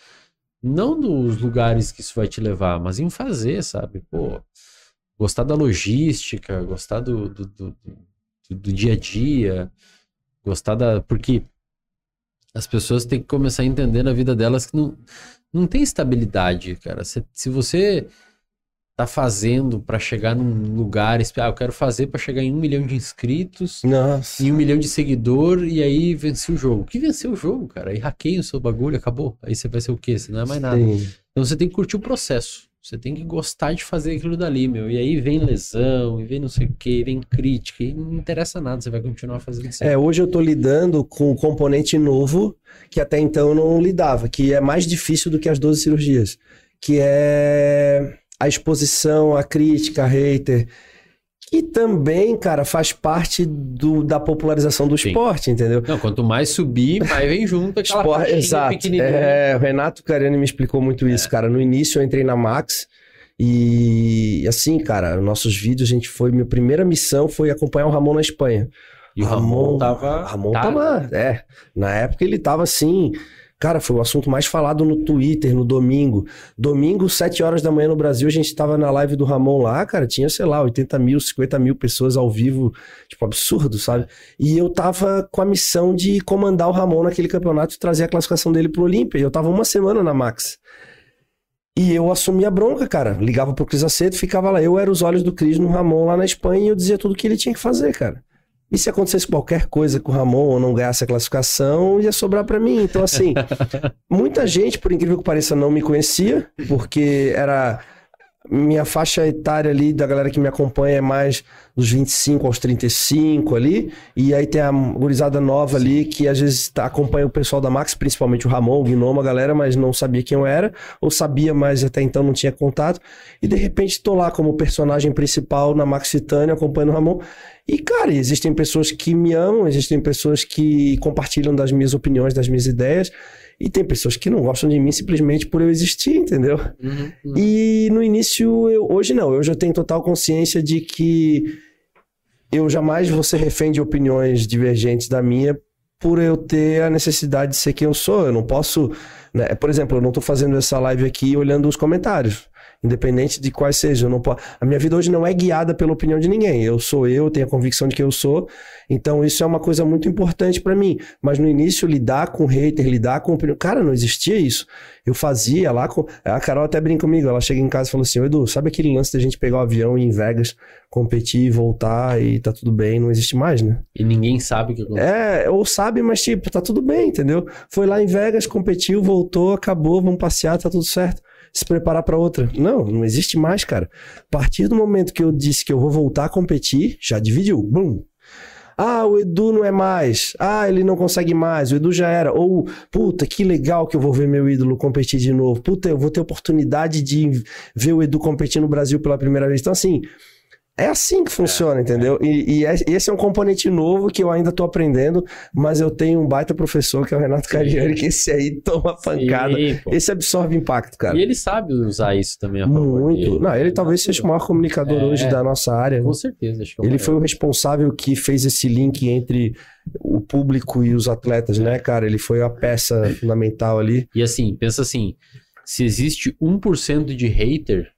não nos lugares que isso vai te levar, mas em fazer, sabe? Pô, gostar da logística, gostar do, do, do, do- do dia a dia, gostar da. Porque as pessoas têm que começar a entender na vida delas que não, não tem estabilidade, cara. Se, se você tá fazendo pra chegar num lugar, ah, eu quero fazer pra chegar em um milhão de inscritos, Nossa. em um milhão de seguidor e aí vencer o jogo. Que vencer o jogo, cara? Aí hackeia o seu bagulho, acabou. Aí você vai ser o quê? Você não é mais nada. Sim. Então você tem que curtir o processo. Você tem que gostar de fazer aquilo dali, meu. E aí vem lesão, e vem não sei o quê, vem crítica, e não interessa nada, você vai continuar fazendo isso. É, hoje eu tô lidando com um componente novo que até então eu não lidava, que é mais difícil do que as 12 cirurgias, que é a exposição, a crítica, a hater, que também, cara, faz parte do, da popularização do Sim. esporte, entendeu? Não, quanto mais subir, mais vem junto aquela Esporte- exato. É, o Renato Cariani me explicou muito isso, cara. No início eu entrei na Max e assim, cara, nossos vídeos, a gente foi. Minha primeira missão foi acompanhar o Ramon na Espanha. E o Ramon tava... Ramon tá- tava. É. Na época ele tava assim. Cara, foi o assunto mais falado no Twitter, no domingo. Domingo, 7 horas da manhã no Brasil, a gente tava na live do Ramon lá, cara, tinha, sei lá, 80 mil, 50 mil pessoas ao vivo, tipo, absurdo, sabe? E eu tava com a missão de comandar o Ramon naquele campeonato e trazer a classificação dele pro Olímpia. E eu tava uma semana na Max. E eu assumi a bronca, cara. Ligava pro Cris Aceto, ficava lá. Eu era os olhos do Cris no Ramon lá na Espanha e eu dizia tudo que ele tinha que fazer, cara. E se acontecesse qualquer coisa com o Ramon ou não ganhasse a classificação, ia sobrar pra mim. Então, assim, muita gente, por incrível que pareça, não me conhecia, porque era. Minha faixa etária ali da galera que me acompanha é mais dos 25 aos 35 ali. E aí tem a gurizada nova ali que às vezes tá- acompanha o pessoal da Max, principalmente o Ramon, o Gnoma, a galera, mas não sabia quem eu era, ou sabia, mas até então não tinha contato. E de repente tô lá como personagem principal na Max Titânia, acompanhando o Ramon. E, cara, existem pessoas que me amam, existem pessoas que compartilham das minhas opiniões, das minhas ideias, e tem pessoas que não gostam de mim simplesmente por eu existir, entendeu? Uhum, uhum. E no início, eu, hoje não, eu tenho total consciência de que eu jamais vou ser refém de opiniões divergentes da minha por eu ter a necessidade de ser quem eu sou. Eu não posso, né? Por exemplo, eu não tô fazendo essa live aqui olhando os comentários. Independente de quais sejam, não po- a minha vida hoje não é guiada pela opinião de ninguém. Eu sou eu, tenho a convicção de que eu sou. Então isso é uma coisa muito importante pra mim. Mas no início lidar com hater, lidar com opinião, cara, não existia isso. Eu fazia lá com a Carol até brinca comigo. Ela chega em casa e falou assim: "Ô, Edu, sabe aquele lance da gente pegar o avião e ir em Vegas, competir e voltar e tá tudo bem? Não existe mais, né? E ninguém sabe o que aconteceu. É, ou sabe, mas tipo, tá tudo bem, entendeu? Foi lá em Vegas, competiu, voltou, acabou, vamos passear, tá tudo certo. Se preparar pra outra. Não, não existe mais, cara. A partir do momento que eu disse que eu vou voltar a competir, já dividiu. Bum. Ah, o Edu não é mais. Ah, ele não consegue mais. O Edu já era. Ou, puta, que legal que eu vou ver meu ídolo competir de novo. Puta, eu vou ter oportunidade de ver o Edu competir no Brasil pela primeira vez. Então, assim, é assim que funciona, entendeu? E, e é- esse é um componente novo que eu ainda tô aprendendo, mas eu tenho um baita professor que é o Renato Cariani, que esse aí toma pancada. Sim, pô. Esse absorve impacto, cara. E ele sabe usar isso também a Muito. dele. Não, ele talvez seja o maior comunicador É. hoje da nossa área. né? Com certeza, acho que é Ele foi o responsável que fez esse link entre o público e os atletas, né, cara? Ele foi a peça fundamental ali. E assim, pensa assim, se existe 1% de hater,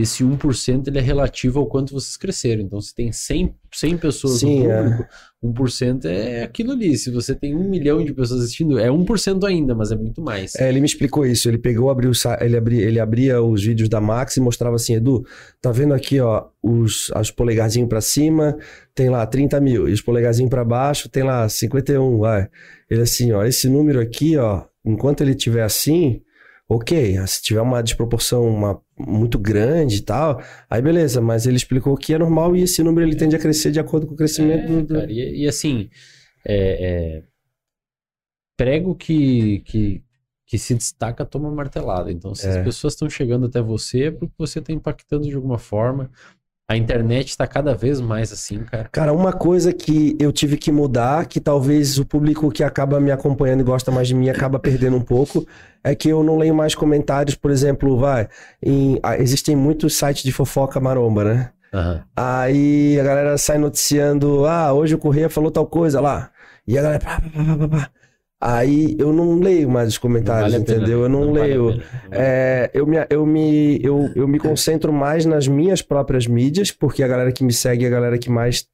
esse 1% ele é relativo ao quanto vocês cresceram. Então, se tem 100, 100 pessoas Sim, no é. público, 1% é aquilo ali. Se você tem um milhão de pessoas assistindo, é 1% ainda, mas é muito mais. É, ele me explicou isso. Ele pegou, abriu, ele abria, ele abria os vídeos da Max e mostrava assim, Edu, tá vendo aqui, ó, os, os polegarzinhos pra cima, tem lá 30 mil, e os polegarzinhos pra baixo, tem lá 51, vai. Ele assim, ó, esse número aqui, ó, enquanto ele tiver assim, ok, se tiver uma desproporção uma, muito grande e tal, aí beleza, mas ele explicou que é normal e esse número ele tende a crescer de acordo com o crescimento do- É, do... cara, e, e assim, é, é, prego que, que, que se destaca toma martelada. Então, se É. as pessoas estão chegando até você, é porque você está impactando de alguma forma. A internet está cada vez mais assim, cara. Cara, uma coisa que eu tive que mudar, que talvez o público que acaba me acompanhando e gosta mais de mim acaba perdendo um pouco, é que eu não leio mais comentários, por exemplo, vai, em- ah, existem muitos sites de fofoca maromba, né? Aham. Aí a galera sai noticiando, ah, hoje o Correia falou tal coisa lá. E a galera, pá, pá, pá, pá, pá. Aí eu não leio mais os comentários, Não vale pena, entendeu? Eu não, a leio. não vale É, eu, me, eu, me, eu, eu me concentro mais nas minhas próprias mídias, porque a galera que me segue é a galera que mais,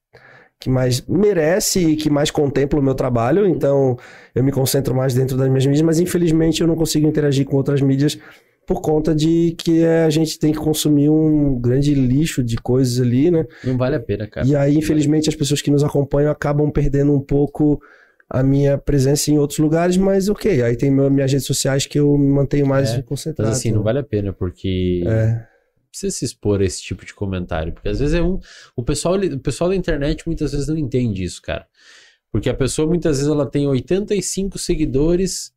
que mais merece e que mais contempla o meu trabalho, então eu me concentro mais dentro das minhas mídias, mas infelizmente eu não consigo interagir com outras mídias por conta de que a gente tem que consumir um grande lixo de coisas ali, né? Não vale a pena, cara. E aí, infelizmente, as pessoas que nos acompanham acabam perdendo um pouco a minha presença em outros lugares, mas ok. Aí tem meu- minhas redes sociais que eu me mantenho mais É, concentrado. Mas assim, não vale a pena, porque É, precisa se expor a esse tipo de comentário. Porque às vezes é um. O pessoal, o pessoal da internet muitas vezes não entende isso, cara. Porque a pessoa muitas vezes ela tem 85 seguidores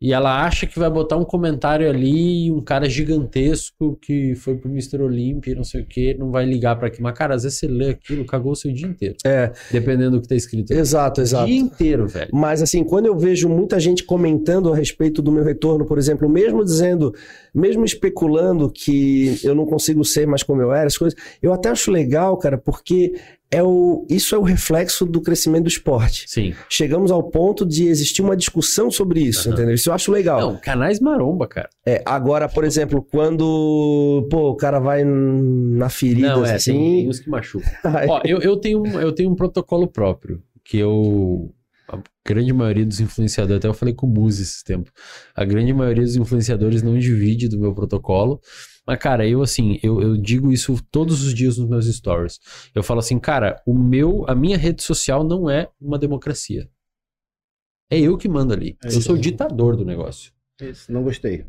e ela acha que vai botar um comentário ali e um cara gigantesco que foi pro Mr. Olympia e não sei o que, não vai ligar pra aquilo. Mas, cara, às vezes você lê aquilo, cagou o seu dia inteiro. é, Dependendo do que tá escrito. exato, O exato. dia inteiro, velho. Mas assim, quando eu vejo muita gente comentando a respeito do meu retorno, por exemplo, mesmo dizendo, mesmo especulando que eu não consigo ser mais como eu era, as coisas, eu até acho legal, cara, porque é o, isso é o reflexo do crescimento do esporte. Sim. Chegamos ao ponto de existir uma discussão sobre isso, Aham. entendeu? Isso eu acho legal. Não, canais maromba, cara. É, agora, por exemplo, quando pô, o cara vai na ferida Não, é, assim. tem uns que machucam. Ó, eu, eu, tenho, um- eu tenho um protocolo próprio, que eu. A grande maioria dos influenciadores, até eu falei com o Muzi esse tempo. A grande maioria dos influenciadores não divide do meu protocolo. Mas, cara, eu assim, eu, eu digo isso todos os dias nos meus stories. Eu falo assim, cara, o meu, a minha rede social não é uma democracia. É eu que mando ali. É eu sou o ditador do negócio. Isso, não gostei.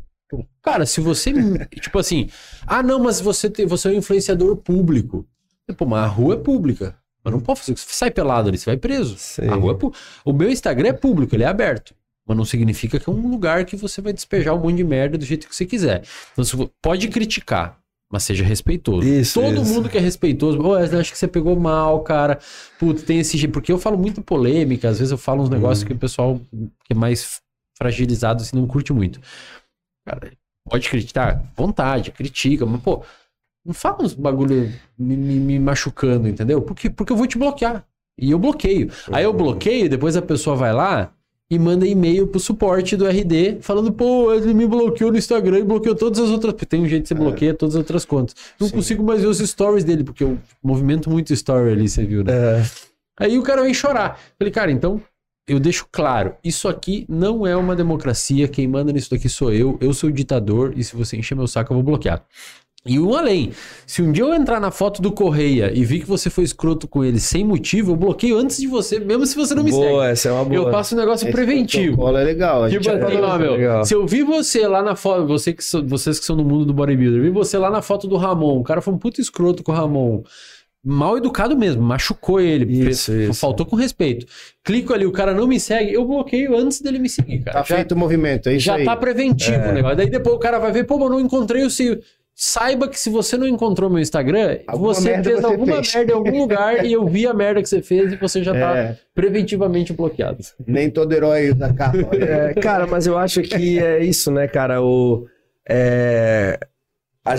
Cara, se você. tipo assim. Ah, não, mas você, tem, você é um influenciador público. Pô, mas a rua é pública. Mas não pode fazer isso. Você sai pelado ali, você vai preso. Sim. A rua é O meu Instagram é público, ele é aberto. Mas não significa que é um lugar que você vai despejar um monte de merda do jeito que você quiser. Então, você pode criticar, mas seja respeitoso. Isso, Todo isso. mundo que é respeitoso. Ô, Wesley, acho que você pegou mal, cara. Putz, tem esse jeito. Porque eu falo muito polêmica, às vezes eu falo uns Uhum. negócios que o pessoal que é mais fragilizado assim não curte muito. Cara, pode criticar? Vontade, critica, mas pô, não fala uns bagulho me, me- me machucando, entendeu? Porque, porque eu vou te bloquear. E eu bloqueio. Aí eu bloqueio, depois a pessoa vai lá e manda e-mail pro suporte do RD falando, pô, ele me bloqueou no Instagram e bloqueou todas as outras. Tem um jeito de você bloqueia todas as outras contas. Não Sim. consigo mais ver os stories dele, porque eu movimento muito story ali, você viu, né? É, Aí o cara vem chorar. Falei, cara, então eu deixo claro, isso aqui não é uma democracia, quem manda nisso daqui sou eu, eu sou o ditador, e se você encher meu saco, eu vou bloquear. E um além, se um dia eu entrar na foto do Correia e vi que você foi escroto com ele sem motivo, eu bloqueio antes de você, mesmo se você não me boa, segue. essa é uma boa. Eu faço um negócio Esse preventivo. é legal. Tipo já assim, ó, meu, legal. se eu vi você lá na foto, você que vocês que são no mundo do bodybuilder, vi você lá na foto do Ramon, o cara foi um puto escroto com o Ramon, mal educado mesmo, machucou ele, Isso, isso. faltou com respeito. Clico ali, o cara não me segue, eu bloqueio antes dele me seguir, cara. Tá já feito o movimento, é isso já aí. tá preventivo É. o negócio. Daí depois o cara vai ver, pô, mas não encontrei o seu. Saiba que se você não encontrou meu Instagram, Alguma você fez você alguma fez. merda em algum lugar e eu vi a merda que você fez e você já tá É, preventivamente bloqueado. nem todo herói da capa. É, cara, mas eu acho que é isso, né, cara? O, é,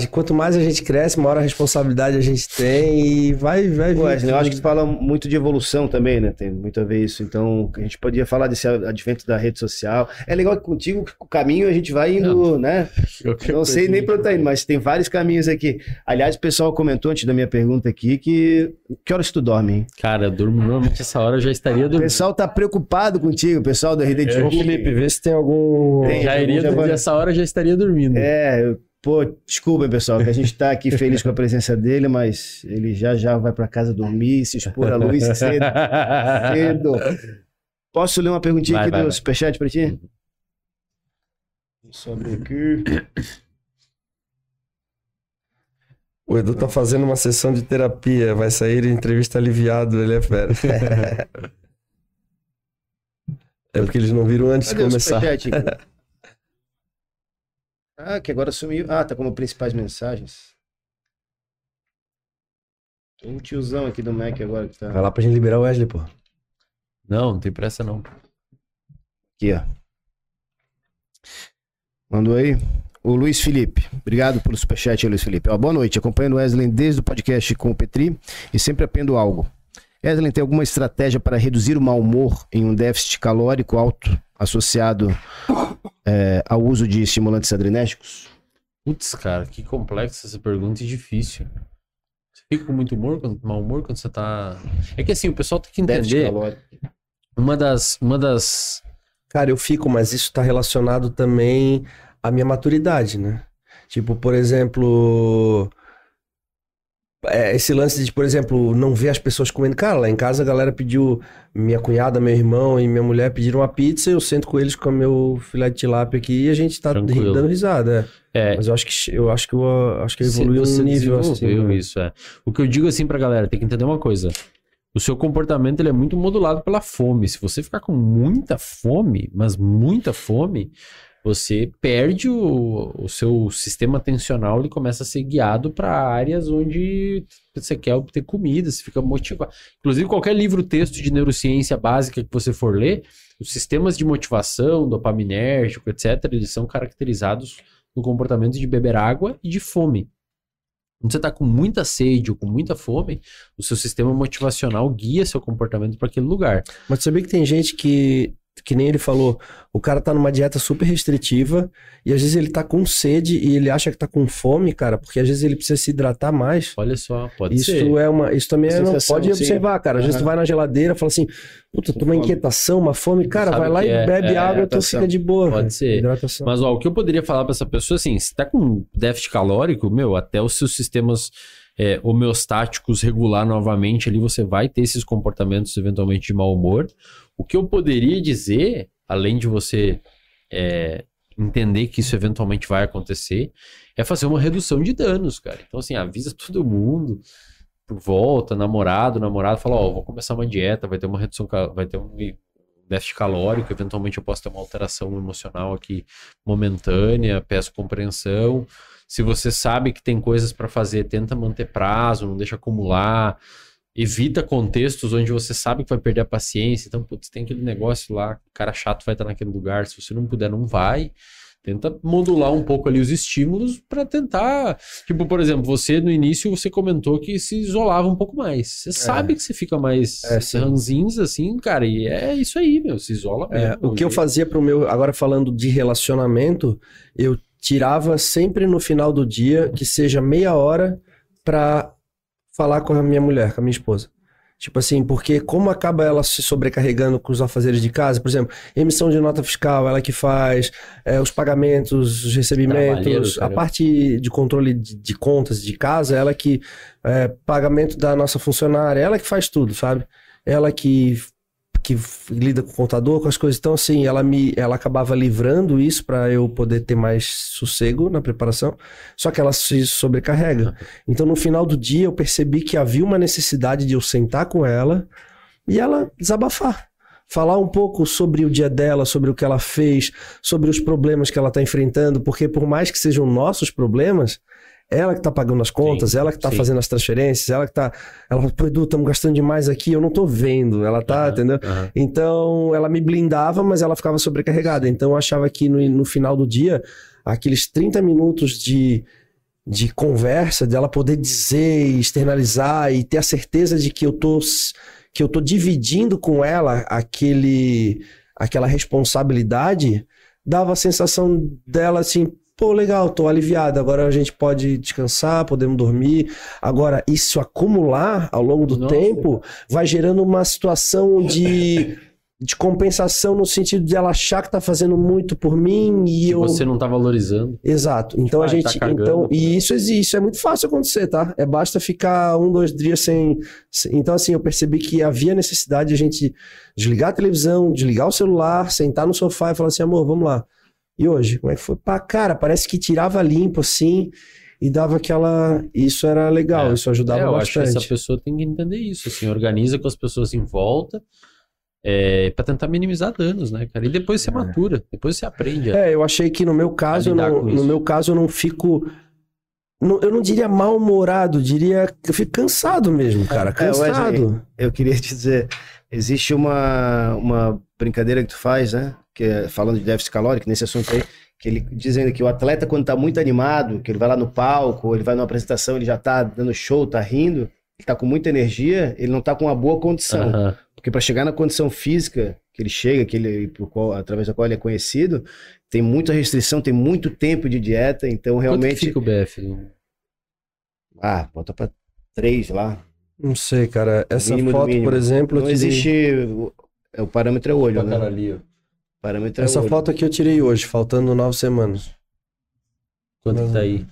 quanto mais a gente cresce, maior a responsabilidade a gente tem e vai, vai vir. Wesley, eu acho que tu fala muito de evolução também, né? Tem muito a ver isso. Então, a gente podia falar desse advento da rede social. É legal que contigo, o caminho a gente vai indo, né? Não sei nem pra onde tá indo, mas tem vários caminhos aqui. Aliás, o pessoal comentou antes da minha pergunta aqui que. Que horas tu dorme, hein? Cara, eu durmo normalmente essa hora eu já estaria O dormindo. pessoal tá preocupado contigo, o pessoal da RD Ô, Felipe, vê se tem algum. Tem. já iria já vai- nessa hora eu já estaria dormindo. É, eu- pô, desculpa, pessoal, que a gente tá aqui feliz com a presença dele, mas ele já já vai pra casa dormir, se expor à luz cedo. cedo. Posso ler uma perguntinha Vai, aqui vai, do vai. Superchat pra ti? Deixa eu abrir aqui. O Edu tá fazendo uma sessão de terapia, vai sair em entrevista aliviado, ele é fera. é porque eles não viram antes Cadê de o começar. Superchat aqui? Ah, que agora sumiu. Ah, tá como principais mensagens. Tem um tiozão aqui do Mac agora que tá. Vai lá pra gente liberar o Wesley, pô. Não, não tem pressa não. Aqui, ó. Mandou aí. O Luiz Felipe. Obrigado pelo superchat, aí, Luiz Felipe. Ó, boa noite. Acompanhando o Wesley desde o podcast com o Petri e sempre aprendo algo. Wesley, tem alguma estratégia para reduzir o mau humor em um déficit calórico alto associado é, ao uso de estimulantes adrenérgicos? Putz, cara, que complexa essa pergunta e difícil. Você fica com muito humor, quando- mau humor quando você tá. É que assim, o pessoal tem que entender. Uma das. Uma das. Cara, eu fico, mas isso tá relacionado também a minha maturidade, né? Tipo, por exemplo, é, esse lance de, por exemplo, não ver as pessoas comendo. Cara, lá em casa a galera pediu, minha cunhada, meu irmão e minha mulher pediram uma pizza, eu sento com eles com o meu filé de tilápia aqui e a gente tá Tranquilo. dando risada. É. É, Mas eu acho que eu acho que eu acho que evoluiu um nível assim. né? isso, é. O que eu digo assim pra galera, tem que entender uma coisa. O seu comportamento ele é muito modulado pela fome. Se você ficar com muita fome, mas muita fome, você perde o, o seu sistema atencional, ele começa a ser guiado para áreas onde você quer obter comida, você fica motivado. Inclusive, qualquer livro, texto de neurociência básica que você for ler, os sistemas de motivação, dopaminérgico, etc., eles são caracterizados no comportamento de beber água e de fome. Quando você está com muita sede ou com muita fome, o seu sistema motivacional guia seu comportamento para aquele lugar. Mas sabia que tem gente que, que nem ele falou, o cara tá numa dieta super restritiva e às vezes ele tá com sede e ele acha que tá com fome, cara, porque às vezes ele precisa se hidratar mais. Olha só, pode Isso ser. é uma, isso também é, não, pode sim. observar, cara. Às vezes tu vai na geladeira, fala assim, puta, tô uma inquietação, uma fome, cara, Sabe vai lá e é? bebe É, água, tu hidratação. fica de boa. Pode ser. Hidratação. Mas ó, o que eu poderia falar para essa pessoa assim, se tá com déficit calórico, meu, até os seus sistemas é, homeostáticos regular novamente ali, você vai ter esses comportamentos eventualmente de mau humor. O que eu poderia dizer, além de você é, entender que isso eventualmente vai acontecer, é fazer uma redução de danos, cara. Então assim, avisa todo mundo por volta, namorado, namorado, fala, ó, vou começar uma dieta, vai ter uma redução, vai ter um déficit calórico, eventualmente eu posso ter uma alteração emocional aqui momentânea, peço compreensão. Se você sabe que tem coisas para fazer, tenta manter prazo, não deixa acumular. Evita contextos onde você sabe que vai perder a paciência. Então, putz, tem aquele negócio lá, o cara chato vai estar naquele lugar. Se você não puder, não vai. Tenta modular um pouco ali os estímulos para tentar. Tipo, por exemplo, você no início você comentou que se isolava um pouco mais. Você sabe que você fica mais É, sim. ranzinhos assim, cara, e é isso aí, meu. Se isola mesmo. É, o que eu fazia pro meu, agora falando de relacionamento, eu tirava sempre no final do dia, que seja meia hora, pra falar com a minha mulher, com a minha esposa. Tipo assim, porque como acaba ela se sobrecarregando com os afazeres de casa, por exemplo, emissão de nota fiscal, ela que faz, é, os pagamentos, os recebimentos, a parte de controle de, de contas de casa, ela que, é, pagamento da nossa funcionária, ela que faz tudo, sabe? Ela que que lida com o contador, com as coisas. Então, assim, ela me, ela acabava livrando isso para eu poder ter mais sossego na preparação. Só que ela se sobrecarrega. Então, no final do dia, eu percebi que havia uma necessidade de eu sentar com ela e ela desabafar. Falar um pouco sobre o dia dela, sobre o que ela fez, sobre os problemas que ela está enfrentando, porque por mais que sejam nossos problemas, ela que tá pagando as contas, Sim, ela que tá sim. fazendo as transferências, ela que tá. Ela fala, pô, Edu, estamos gastando demais aqui, eu não tô vendo. Ela tá, Aham, entendeu? aham. Então, ela me blindava, mas ela ficava sobrecarregada. Então, eu achava que no, no final do dia, aqueles 30 minutos de, de conversa, dela poder dizer, e externalizar e ter a certeza de que eu tô, que eu tô dividindo com ela aquele, aquela responsabilidade, dava a sensação dela assim. Pô, legal, tô aliviada. Agora a gente pode descansar, podemos dormir. Agora, isso acumular ao longo do Nossa. tempo vai gerando uma situação de, de compensação no sentido de ela achar que tá fazendo muito por mim e Que eu. você não tá valorizando. Exato. Então Ah, a tá gente. cagando, então, e isso existe, é muito fácil acontecer, tá? É basta ficar um, dois dias sem. sem- Então, assim, eu percebi que havia necessidade de a gente desligar a televisão, desligar o celular, sentar no sofá e falar assim, amor, vamos lá. E hoje, como é que foi? Pá, cara, parece que tirava limpo assim e dava aquela. Isso era legal, É. isso ajudava É, eu acho que bastante. essa pessoa tem que entender isso, assim, organiza com as pessoas em volta é, para tentar minimizar danos, né, cara? E depois você matura, depois você aprende. É, eu achei que no meu caso, não, no meu caso, eu não fico. não- eu não diria mal-humorado, diria que eu fico cansado mesmo, cara. É, Wesley, Cansado. Eu queria te dizer, existe uma, uma brincadeira que tu faz, né? Que é, falando de déficit calórico, nesse assunto aí, que ele dizendo que o atleta, quando tá muito animado, que ele vai lá no palco, ele vai numa apresentação, ele já tá dando show, tá rindo, ele tá com muita energia, ele não tá com uma boa condição. Aham. Porque para chegar na condição física que ele chega, que ele, por qual- através da qual ele é conhecido, tem muita restrição, tem muito tempo de dieta, então Quanto que realmente. fica o BF? Ah, bota pra três lá. Não sei, cara. Essa foto, por exemplo, Não existe. o- é, O parâmetro é o olho, né? ali, ó. Parâmetro é Essa olho. foto aqui eu tirei hoje, faltando nove semanas. Quanto que tá aí?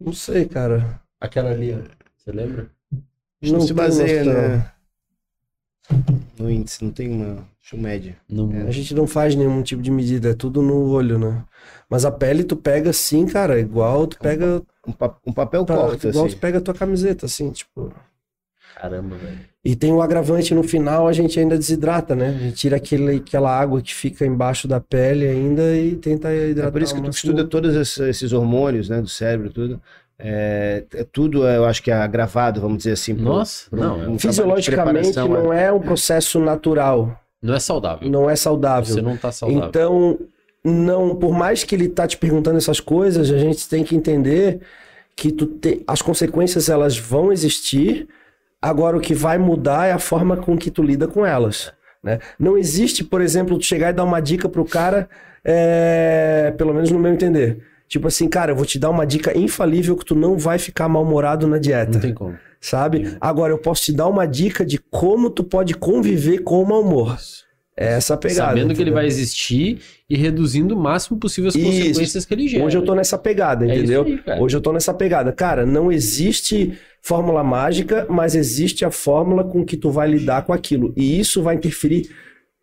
Não sei, cara. Aquela ali, ó. Você lembra? Não, se tenho baseia, né? No índice, não tem uma média. Não. A gente não faz nenhum tipo de medida, é tudo no olho, né? Mas a pele tu pega assim, cara, igual tu pega. Um, pa- um papel pra- corta, igual assim. tu pega a tua camiseta, assim, tipo. Caramba, velho. E tem o agravante no final, a gente ainda desidrata, né? A gente tira aquele, aquela água que fica embaixo da pele ainda e tenta hidratar. É por isso que tu máximo. estuda todos esses, hormônios, né, do cérebro, tudo. É, é tudo, eu acho que é agravado, vamos dizer assim. pro- Nossa, pro- não, é- um de Fisiologicamente não é um processo natural, Não é saudável. não é saudável. Você não tá saudável. Então, não, por mais que ele tá te perguntando essas coisas, a gente tem que entender que tu te- as consequências elas vão existir. Agora o que vai mudar é a forma com que tu lida com elas. Né? Não existe, por exemplo, tu chegar e dar uma dica pro cara, é, pelo menos no meu entender. Tipo assim, cara, eu vou te dar uma dica infalível que tu não vai ficar mal-humorado na dieta Não tem como. sabe? Agora eu posso te dar uma dica de como tu pode conviver com o mau humor. É essa pegada. Sabendo que ele entendeu? vai existir e reduzindo o máximo possível as Isso. consequências que ele gera. Hoje eu tô nessa pegada, É entendeu? isso aí. Hoje eu tô nessa pegada. Cara, não existe fórmula mágica, mas existe a fórmula com que tu vai lidar com aquilo. E isso vai interferir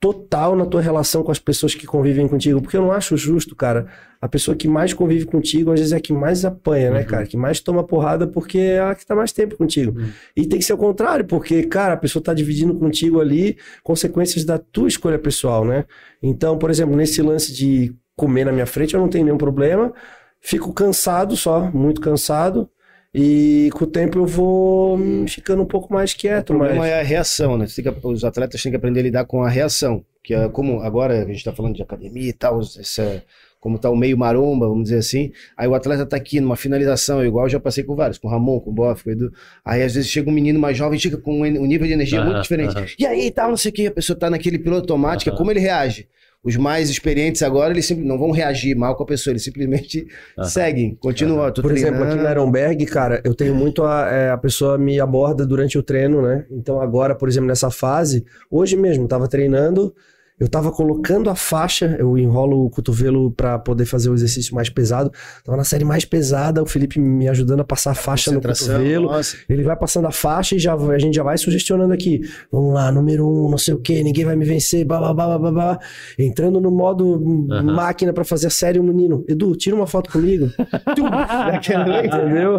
total na tua relação com as pessoas que convivem contigo. Porque eu não acho justo, cara. A pessoa que mais convive contigo, às vezes é a que mais apanha, né, Uhum. cara? Que mais toma porrada porque é a que tá mais tempo contigo. Uhum. E tem que ser o contrário, porque, cara, a pessoa tá dividindo contigo ali consequências da tua escolha pessoal, né? Então, por exemplo, nesse lance de comer na minha frente, eu não tenho nenhum problema. Fico cansado só, muito cansado. E com o tempo eu vou ficando um pouco mais O quieto, problema mas. é a reação, né? Que- os atletas têm que aprender a lidar com a reação. Que é como agora a gente está falando de academia e tal, essa, como tá o meio maromba, vamos dizer assim. Aí o atleta tá aqui numa finalização, igual eu já passei com vários, com o Ramon, com o Boff, com o Edu. Aí às vezes chega um menino mais jovem, chega com um nível de energia muito diferente. E aí, tal, não sei o que, a pessoa tá naquele piloto automático, Aham. como ele reage? Os mais experientes agora, eles sempre não vão reagir mal com a pessoa, eles simplesmente Aham. seguem, continuam. tô Por exemplo, aqui treinando. no Ironberg, cara, eu tenho muito a, é, a pessoa me aborda durante o treino, né? Então agora, por exemplo, nessa fase, hoje mesmo, tava treinando, eu tava colocando a faixa, eu enrolo o cotovelo pra poder fazer o exercício mais pesado. Tava na série mais pesada, o Felipe me ajudando a passar a faixa no cotovelo. nossa. Ele vai passando a faixa e já, a gente já vai sugestionando aqui. Vamos lá, número um, não sei o que, ninguém vai me vencer, blá, blá, blá, blá, blá. Entrando no modo hum, Aham. máquina pra fazer a série, o menino. Edu, tira uma foto comigo. Entendeu?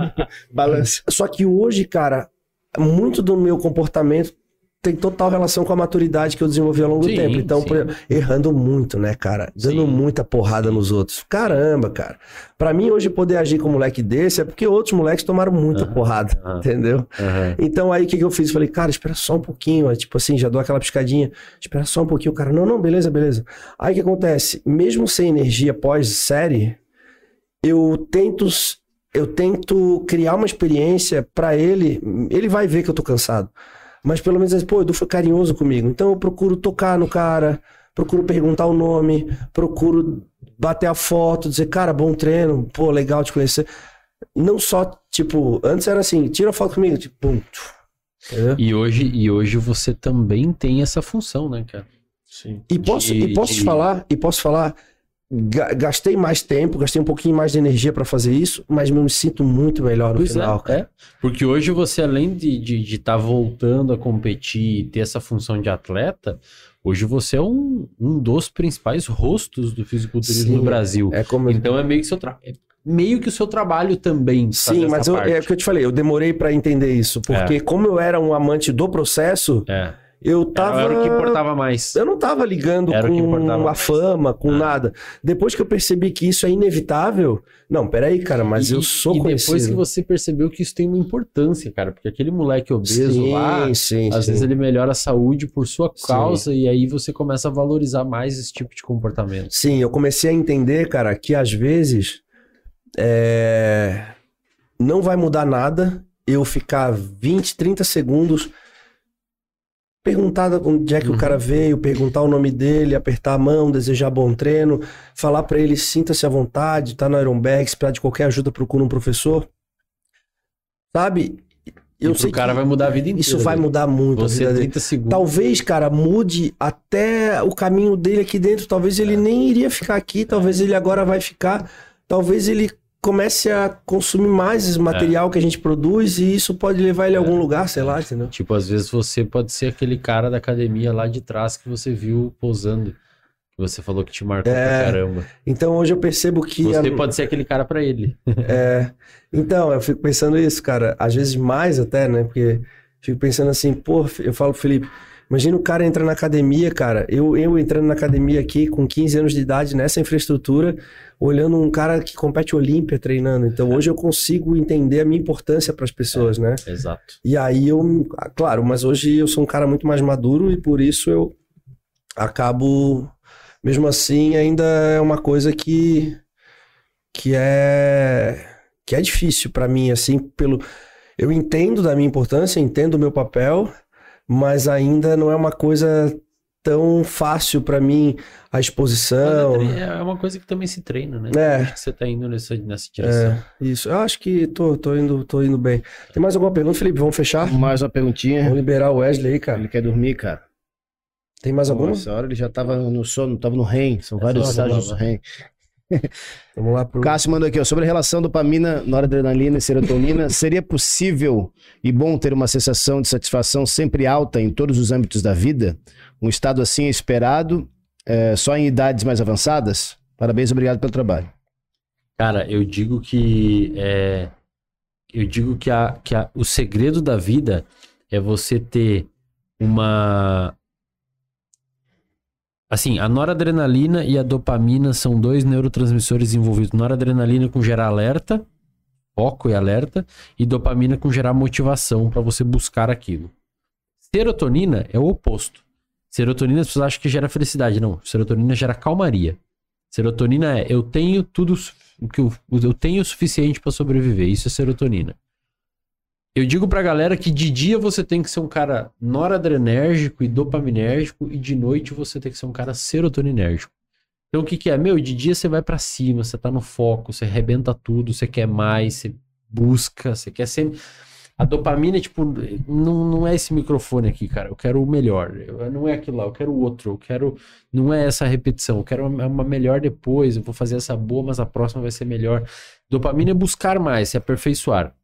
Balança. Só que hoje, cara, muito do meu comportamento tem total relação com a maturidade que eu desenvolvi ao longo Sim, do tempo. Então, sim. por exemplo, errando muito, né, cara? Dando Sim. muita porrada nos outros. Caramba, cara. Pra mim, hoje, poder agir com um moleque desse é porque outros moleques tomaram muita porrada, entendeu? Então aí o que, que eu fiz? Falei, cara, espera só um pouquinho. Aí, tipo assim, já dou aquela piscadinha. Espera só um pouquinho. O cara, não, não, beleza, beleza. Aí o que acontece? Mesmo sem energia pós-série, eu tento, eu tento criar uma experiência pra ele. Ele vai ver que eu tô cansado. Mas pelo menos, pô, o Edu foi carinhoso comigo. Então eu procuro tocar no cara, procuro perguntar o nome, procuro bater a foto, dizer, cara, bom treino, pô, legal te conhecer. Não só, tipo, antes era assim, tira foto comigo, tipo, pum, entendeu? E hoje, e hoje você também tem essa função, né, cara? Sim. E posso, De- e posso de- te falar, e posso falar, gastei mais tempo, gastei um pouquinho mais de energia pra fazer isso, mas me sinto muito melhor no Pois final, é, é. Porque hoje você, além de estar de, estar voltando a competir e ter essa função de atleta, hoje você é um, um dos principais rostos do fisiculturismo Sim, no Brasil. É como Então é meio que seu tra... é meio que o seu trabalho também. Sim, mas eu- é o que eu te falei, eu demorei pra entender isso, porque como eu era um amante do processo, É. eu tava Era o que importava mais. Eu não tava ligando Era com a fama, com Ah. nada. Depois que eu percebi que isso é inevitável, não, peraí, cara, mas E- eu sou e conhecido. depois que você percebeu que isso tem uma importância, cara, porque aquele moleque obeso sim, lá, sim, às sim. vezes ele melhora a saúde por sua causa e aí você começa a valorizar mais esse tipo de comportamento. Sim, eu comecei a entender, cara, que às vezes é, não vai mudar nada eu ficar 20, 30 segundos perguntar onde é que Uhum. o cara veio, perguntar o nome dele, apertar a mão, desejar bom treino, falar pra ele sinta-se à vontade, tá no Ironberg, se precisar de qualquer ajuda, procura um professor. Sabe? Eu e sei cara vai mudar a vida inteira. isso vai né? mudar muito a Você vida dele. 30 segundos. Talvez, cara, mude até o caminho dele aqui dentro. Talvez ele nem iria ficar aqui, talvez ele agora vai ficar. Talvez ele comece a consumir mais esse material que a gente produz e isso pode levar ele a algum lugar, sei lá, entendeu? Tipo, às vezes você pode ser aquele cara da academia lá de trás que você viu posando. Que você falou que te marcou É. pra caramba. Então hoje eu percebo que. Você a- pode ser aquele cara pra ele. É, então, eu fico pensando isso, cara. Às vezes mais até, né? Porque fico pensando assim, pô, eu falo pro Felipe, imagina o cara entra na academia, cara. Eu, eu entrando na academia aqui com 15 anos de idade, nessa infraestrutura, olhando um cara que compete Olímpia treinando. Então hoje eu consigo entender a minha importância para as pessoas, né? Exato. E aí eu, ah, claro, mas hoje eu sou um cara muito mais maduro e por isso eu acabo, mesmo assim, ainda é uma coisa que que é que é difícil pra mim, assim, pelo eu entendo da minha importância, entendo o meu papel, mas ainda não é uma coisa tão fácil pra mim a exposição. Mas É uma coisa que também se treina, né? É. Acho que você tá indo nessa, nessa direção. É, isso. Eu acho que tô, tô indo, tô indo bem. Tem mais alguma pergunta, Felipe? Vamos fechar? Mais uma perguntinha. Vamos liberar o Wesley aí, cara. Ele quer dormir, cara. Tem mais alguma? Essa hora ele já tava no sono, tava no REM. São É vários estágios do REM. Vamos lá pro. Cássio mandou aqui, ó, sobre a relação dopamina, noradrenalina e serotonina, seria possível e bom ter uma sensação de satisfação sempre alta em todos os âmbitos da vida? Um estado assim é esperado é, só em idades mais avançadas? Parabéns, obrigado pelo trabalho. Cara, eu digo que é, eu digo que, a, que a, o segredo da vida é você ter uma assim, a noradrenalina e a dopamina são dois neurotransmissores envolvidos. Noradrenalina com gerar alerta, foco e alerta, e dopamina com gerar motivação para você buscar aquilo. Serotonina é o oposto. Serotonina as pessoas acham que gera felicidade, não. Serotonina gera calmaria. Serotonina é eu tenho tudo que eu, eu tenho o suficiente para sobreviver. Isso é serotonina. Eu digo pra galera que de dia você tem que ser um cara noradrenérgico e dopaminérgico e de noite você tem que ser um cara serotoninérgico. Então o que que é? Meu, de dia você vai pra cima, você tá no foco, você arrebenta tudo, você quer mais, você busca, você quer sempre a dopamina, tipo, não, não é esse microfone aqui, cara. Eu quero o melhor. Eu- não é aquilo lá, eu quero o outro. Eu quero. Não é essa repetição. Eu quero uma, uma melhor depois. Eu vou fazer essa boa, mas a próxima vai ser melhor. Dopamina é buscar mais, se aperfeiçoar.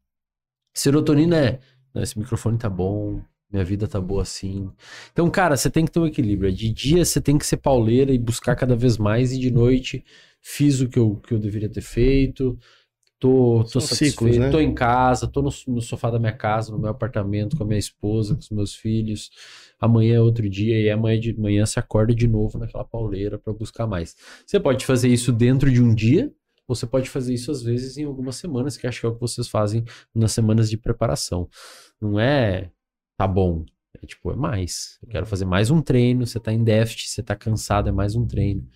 Serotonina é. "Não, esse microfone tá bom. Minha vida tá boa assim. Então, cara, você tem que ter um equilíbrio. De dia você tem que ser pauleira e buscar cada vez mais, e de noite fiz o que eu, que eu deveria ter feito. Tô, tô São satisfeito, ciclos, né? tô em casa, tô no, no sofá da minha casa, no meu apartamento, com a minha esposa, com os meus filhos. Amanhã é outro dia, e amanhã de manhã você acorda de novo naquela pauleira para buscar mais. Você pode fazer isso dentro de um dia, ou você pode fazer isso às vezes em algumas semanas, que acho que é o que vocês fazem nas semanas de preparação. Não é tá bom, é tipo, é mais. Eu quero fazer mais um treino, você tá em déficit, você tá cansado, é mais um treino.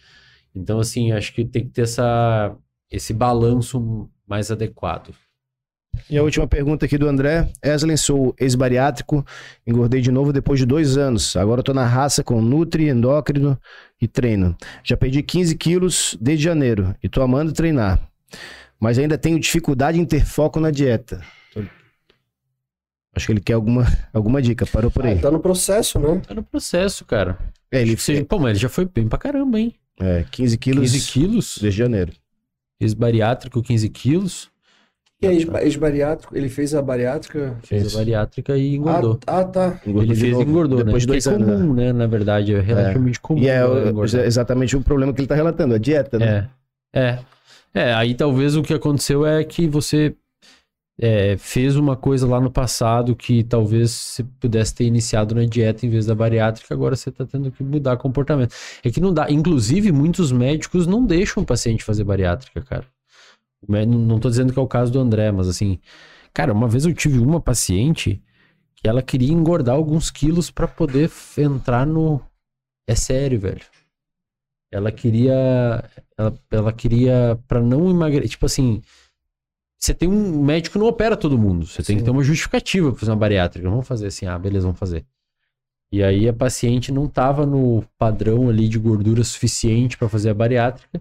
Então, assim, acho que tem que ter essa, esse balanço mais adequado. E a última pergunta aqui do André. Eslen, sou ex-bariátrico, engordei de novo depois de dois anos. Agora eu tô na raça com Nutri, endócrino e treino. Já perdi 15 quilos desde janeiro e tô amando treinar. Mas ainda tenho dificuldade em ter foco na dieta. Acho que ele quer alguma, alguma dica. Parou por aí. Ah, tá no processo, né? Tá no processo, cara. É, ele seja- Pô, mas ele já foi bem pra caramba, hein? é, 15 quilos 15 quilos? desde janeiro. Ex-bariátrico, 15 quilos. E aí, ex-bariátrico, ele fez a bariátrica? Fez Isso. a bariátrica e engordou. Ah, ah, tá. Engordou ele de fez e engordou, né? depois de Que dois é anos. né? comum, né? Na verdade, é relativamente comum. E é o- exatamente o problema que ele tá relatando, a dieta, né? É. É. É, aí talvez o que aconteceu é que você é, fez uma coisa lá no passado que talvez você pudesse ter iniciado na dieta em vez da bariátrica, agora você tá tendo que mudar comportamento. É que não dá. Inclusive, muitos médicos não deixam o paciente fazer bariátrica, cara. Não tô dizendo que é o caso do André, mas assim, cara, uma vez eu tive uma paciente que ela queria engordar alguns quilos pra poder entrar no. É sério, velho. Ela queria. Ela, ela queria pra não emagrecer. Tipo assim. Você tem um médico que não opera todo mundo. Você tem que Sim. ter uma justificativa pra fazer uma bariátrica. Não vamos fazer assim, ah, beleza, vamos fazer. E aí a paciente não tava no padrão ali de gordura suficiente pra fazer a bariátrica.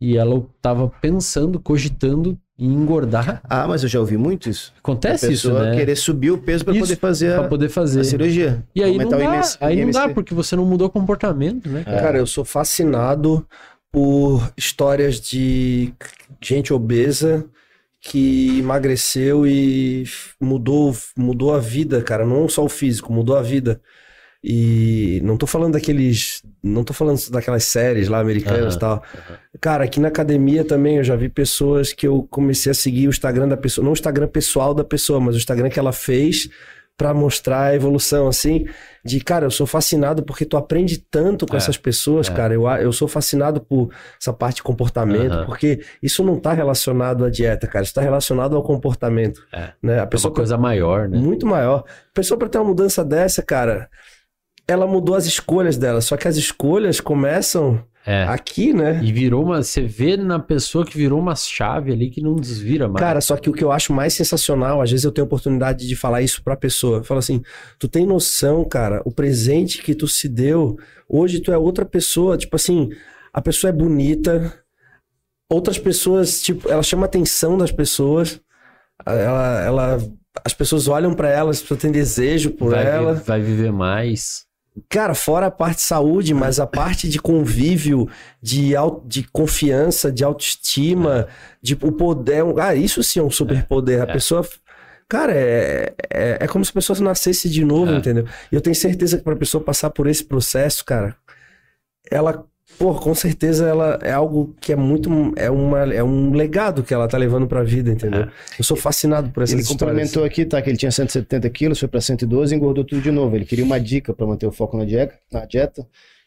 E ela tava pensando, cogitando em engordar. Ah, mas eu já ouvi muito isso. Acontece a isso, pessoa né? querer subir o peso para poder fazer Pra a, poder fazer. a cirurgia. E aí não dá, IMC. aí não dá, porque você não mudou o comportamento, né? cara? Cara, eu sou fascinado por histórias de gente obesa que emagreceu e mudou, mudou a vida, cara. Não só o físico, mudou a vida. E não tô falando daqueles. Não tô falando daquelas séries lá americanas e tal. Cara, aqui na academia também eu já vi pessoas que eu comecei a seguir o Instagram da pessoa, não o Instagram pessoal da pessoa, mas o Instagram que ela fez pra mostrar a evolução, assim, de, cara, eu sou fascinado porque tu aprende tanto com É, essas pessoas, é. cara, eu, eu sou fascinado por essa parte de comportamento, Aham. porque isso não tá relacionado à dieta, cara, isso tá relacionado ao comportamento, É. né? A É pessoa uma coisa maior, né? muito maior. A pessoa para ter uma mudança dessa, cara, ela mudou as escolhas dela, só que as escolhas começam É. aqui, né? E virou uma. Você vê na pessoa que virou uma chave ali que não desvira mais. Cara, só que o que eu acho mais sensacional, às vezes eu tenho oportunidade de falar isso pra pessoa. Fala assim, tu tem noção, cara, o presente que tu se deu, hoje tu é outra pessoa, tipo assim, a pessoa é bonita, outras pessoas, tipo, ela chama a atenção das pessoas, ela, ela as pessoas olham pra ela, as pessoas têm desejo por vai, ela. vai viver mais. Cara, fora a parte de saúde, mas a parte de convívio, de, au- de confiança, de autoestima, de o poder. Ah, isso sim é um superpoder. A é. pessoa. Cara, é, é, é como se a pessoa nascesse de novo, É. entendeu? E eu tenho certeza que para a pessoa passar por esse processo, cara, ela, pô, com certeza ela é algo que é muito. É, uma, é um legado que ela tá levando pra vida, entendeu? É. Eu sou fascinado por essas Ele complementou aqui, tá? Que ele tinha 170 quilos, foi pra 112 e engordou tudo de novo. Ele queria uma dica pra manter o foco na dieta, na dieta.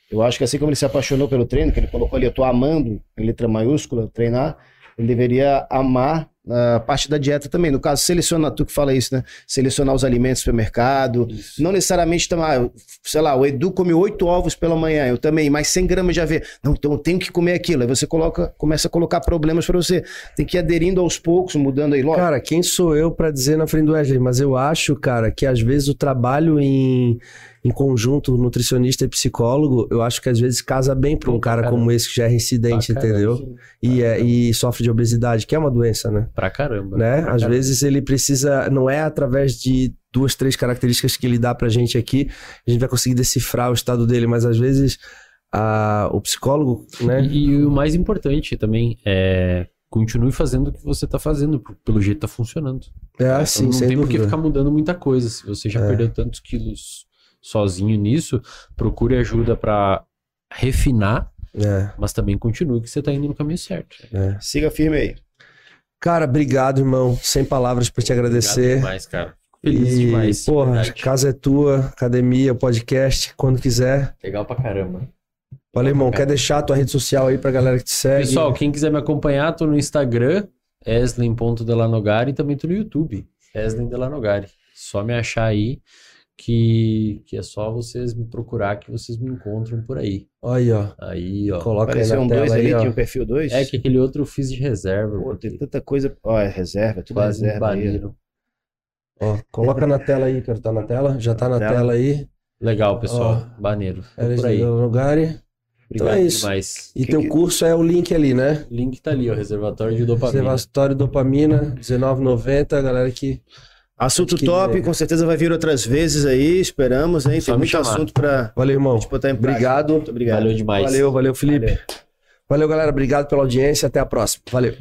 Eu acho que assim como ele se apaixonou pelo treino, que ele colocou ali, eu tô amando, em letra maiúscula, treinar, ele deveria amar a parte da dieta também. No caso, selecionar, tu que fala isso, né? Selecionar os alimentos do supermercado. Isso. Não necessariamente tomar, sei lá, o Edu come oito ovos pela manhã, eu também, mais 100 gramas de aveia. Não, então eu tenho que comer aquilo. Aí você coloca, começa a colocar problemas pra você. Tem que ir aderindo aos poucos, mudando aí. Lógico, Cara, quem sou eu pra dizer na frente do Wesley? Mas eu acho, cara, que às vezes o trabalho em, em conjunto, nutricionista e psicólogo, eu acho que às vezes casa bem pra um cara Caramba. como esse que já é reincidente, Pra caramba. entendeu? E, é, e sofre de obesidade, que é uma doença, né? Pra caramba. né? Pra Às caramba. vezes ele precisa, não é através de duas, três características que ele dá pra gente aqui, a gente vai conseguir decifrar o estado dele, mas às vezes a, o psicólogo, né? E, e o mais importante também é. Continue fazendo o que você tá fazendo, pelo jeito tá funcionando. É Então assim, não sem tem por que ficar mudando muita coisa. Se você já É. perdeu tantos quilos sozinho nisso, procure ajuda pra refinar, É, mas também continue que você tá indo no caminho certo. é. siga firme aí. Cara, obrigado, irmão. Sem palavras pra te agradecer. Obrigado demais, cara. Fico Feliz e, demais. de Porra, verdade. casa é tua, academia, podcast, quando quiser. Legal pra caramba. Valeu, irmão. Quer deixar a tua rede social aí pra galera que te segue? Pessoal, quem quiser me acompanhar, tô no Instagram, eslen.delanogari, e também tô no YouTube, Eslen Delanogari. Só me achar aí, que, que é só vocês me procurar que vocês me encontram por aí. Olha aí, ó. Aí, ó. Coloca aí Apareceu na um tela dois ali, aí, ó. tinha um perfil 2. É que aquele outro eu fiz de reserva, Pô, porque tem tanta coisa. Ó, é reserva, tudo quase me reserva aí. baniram. Ó, coloca na tela aí, quero tá na tela. Já tá na Tela. tela aí. Legal, pessoal. Baneiro. Tô Eres por aí. do Lugari. Obrigado Então é isso. demais. E Que teu que- curso é o link ali, né? O link tá ali, ó. Reservatório de dopamina. Reservatório dopamina, R$19,90. Galera que. Assunto Que- top, com certeza vai vir outras vezes aí, esperamos, hein? Só Tem muito chamar. assunto pra Valeu, irmão. gente botar em prática. Obrigado. Muito obrigado. Valeu demais. Valeu, valeu, Felipe. Valeu. Valeu, galera. Obrigado pela audiência. Até a próxima. Valeu.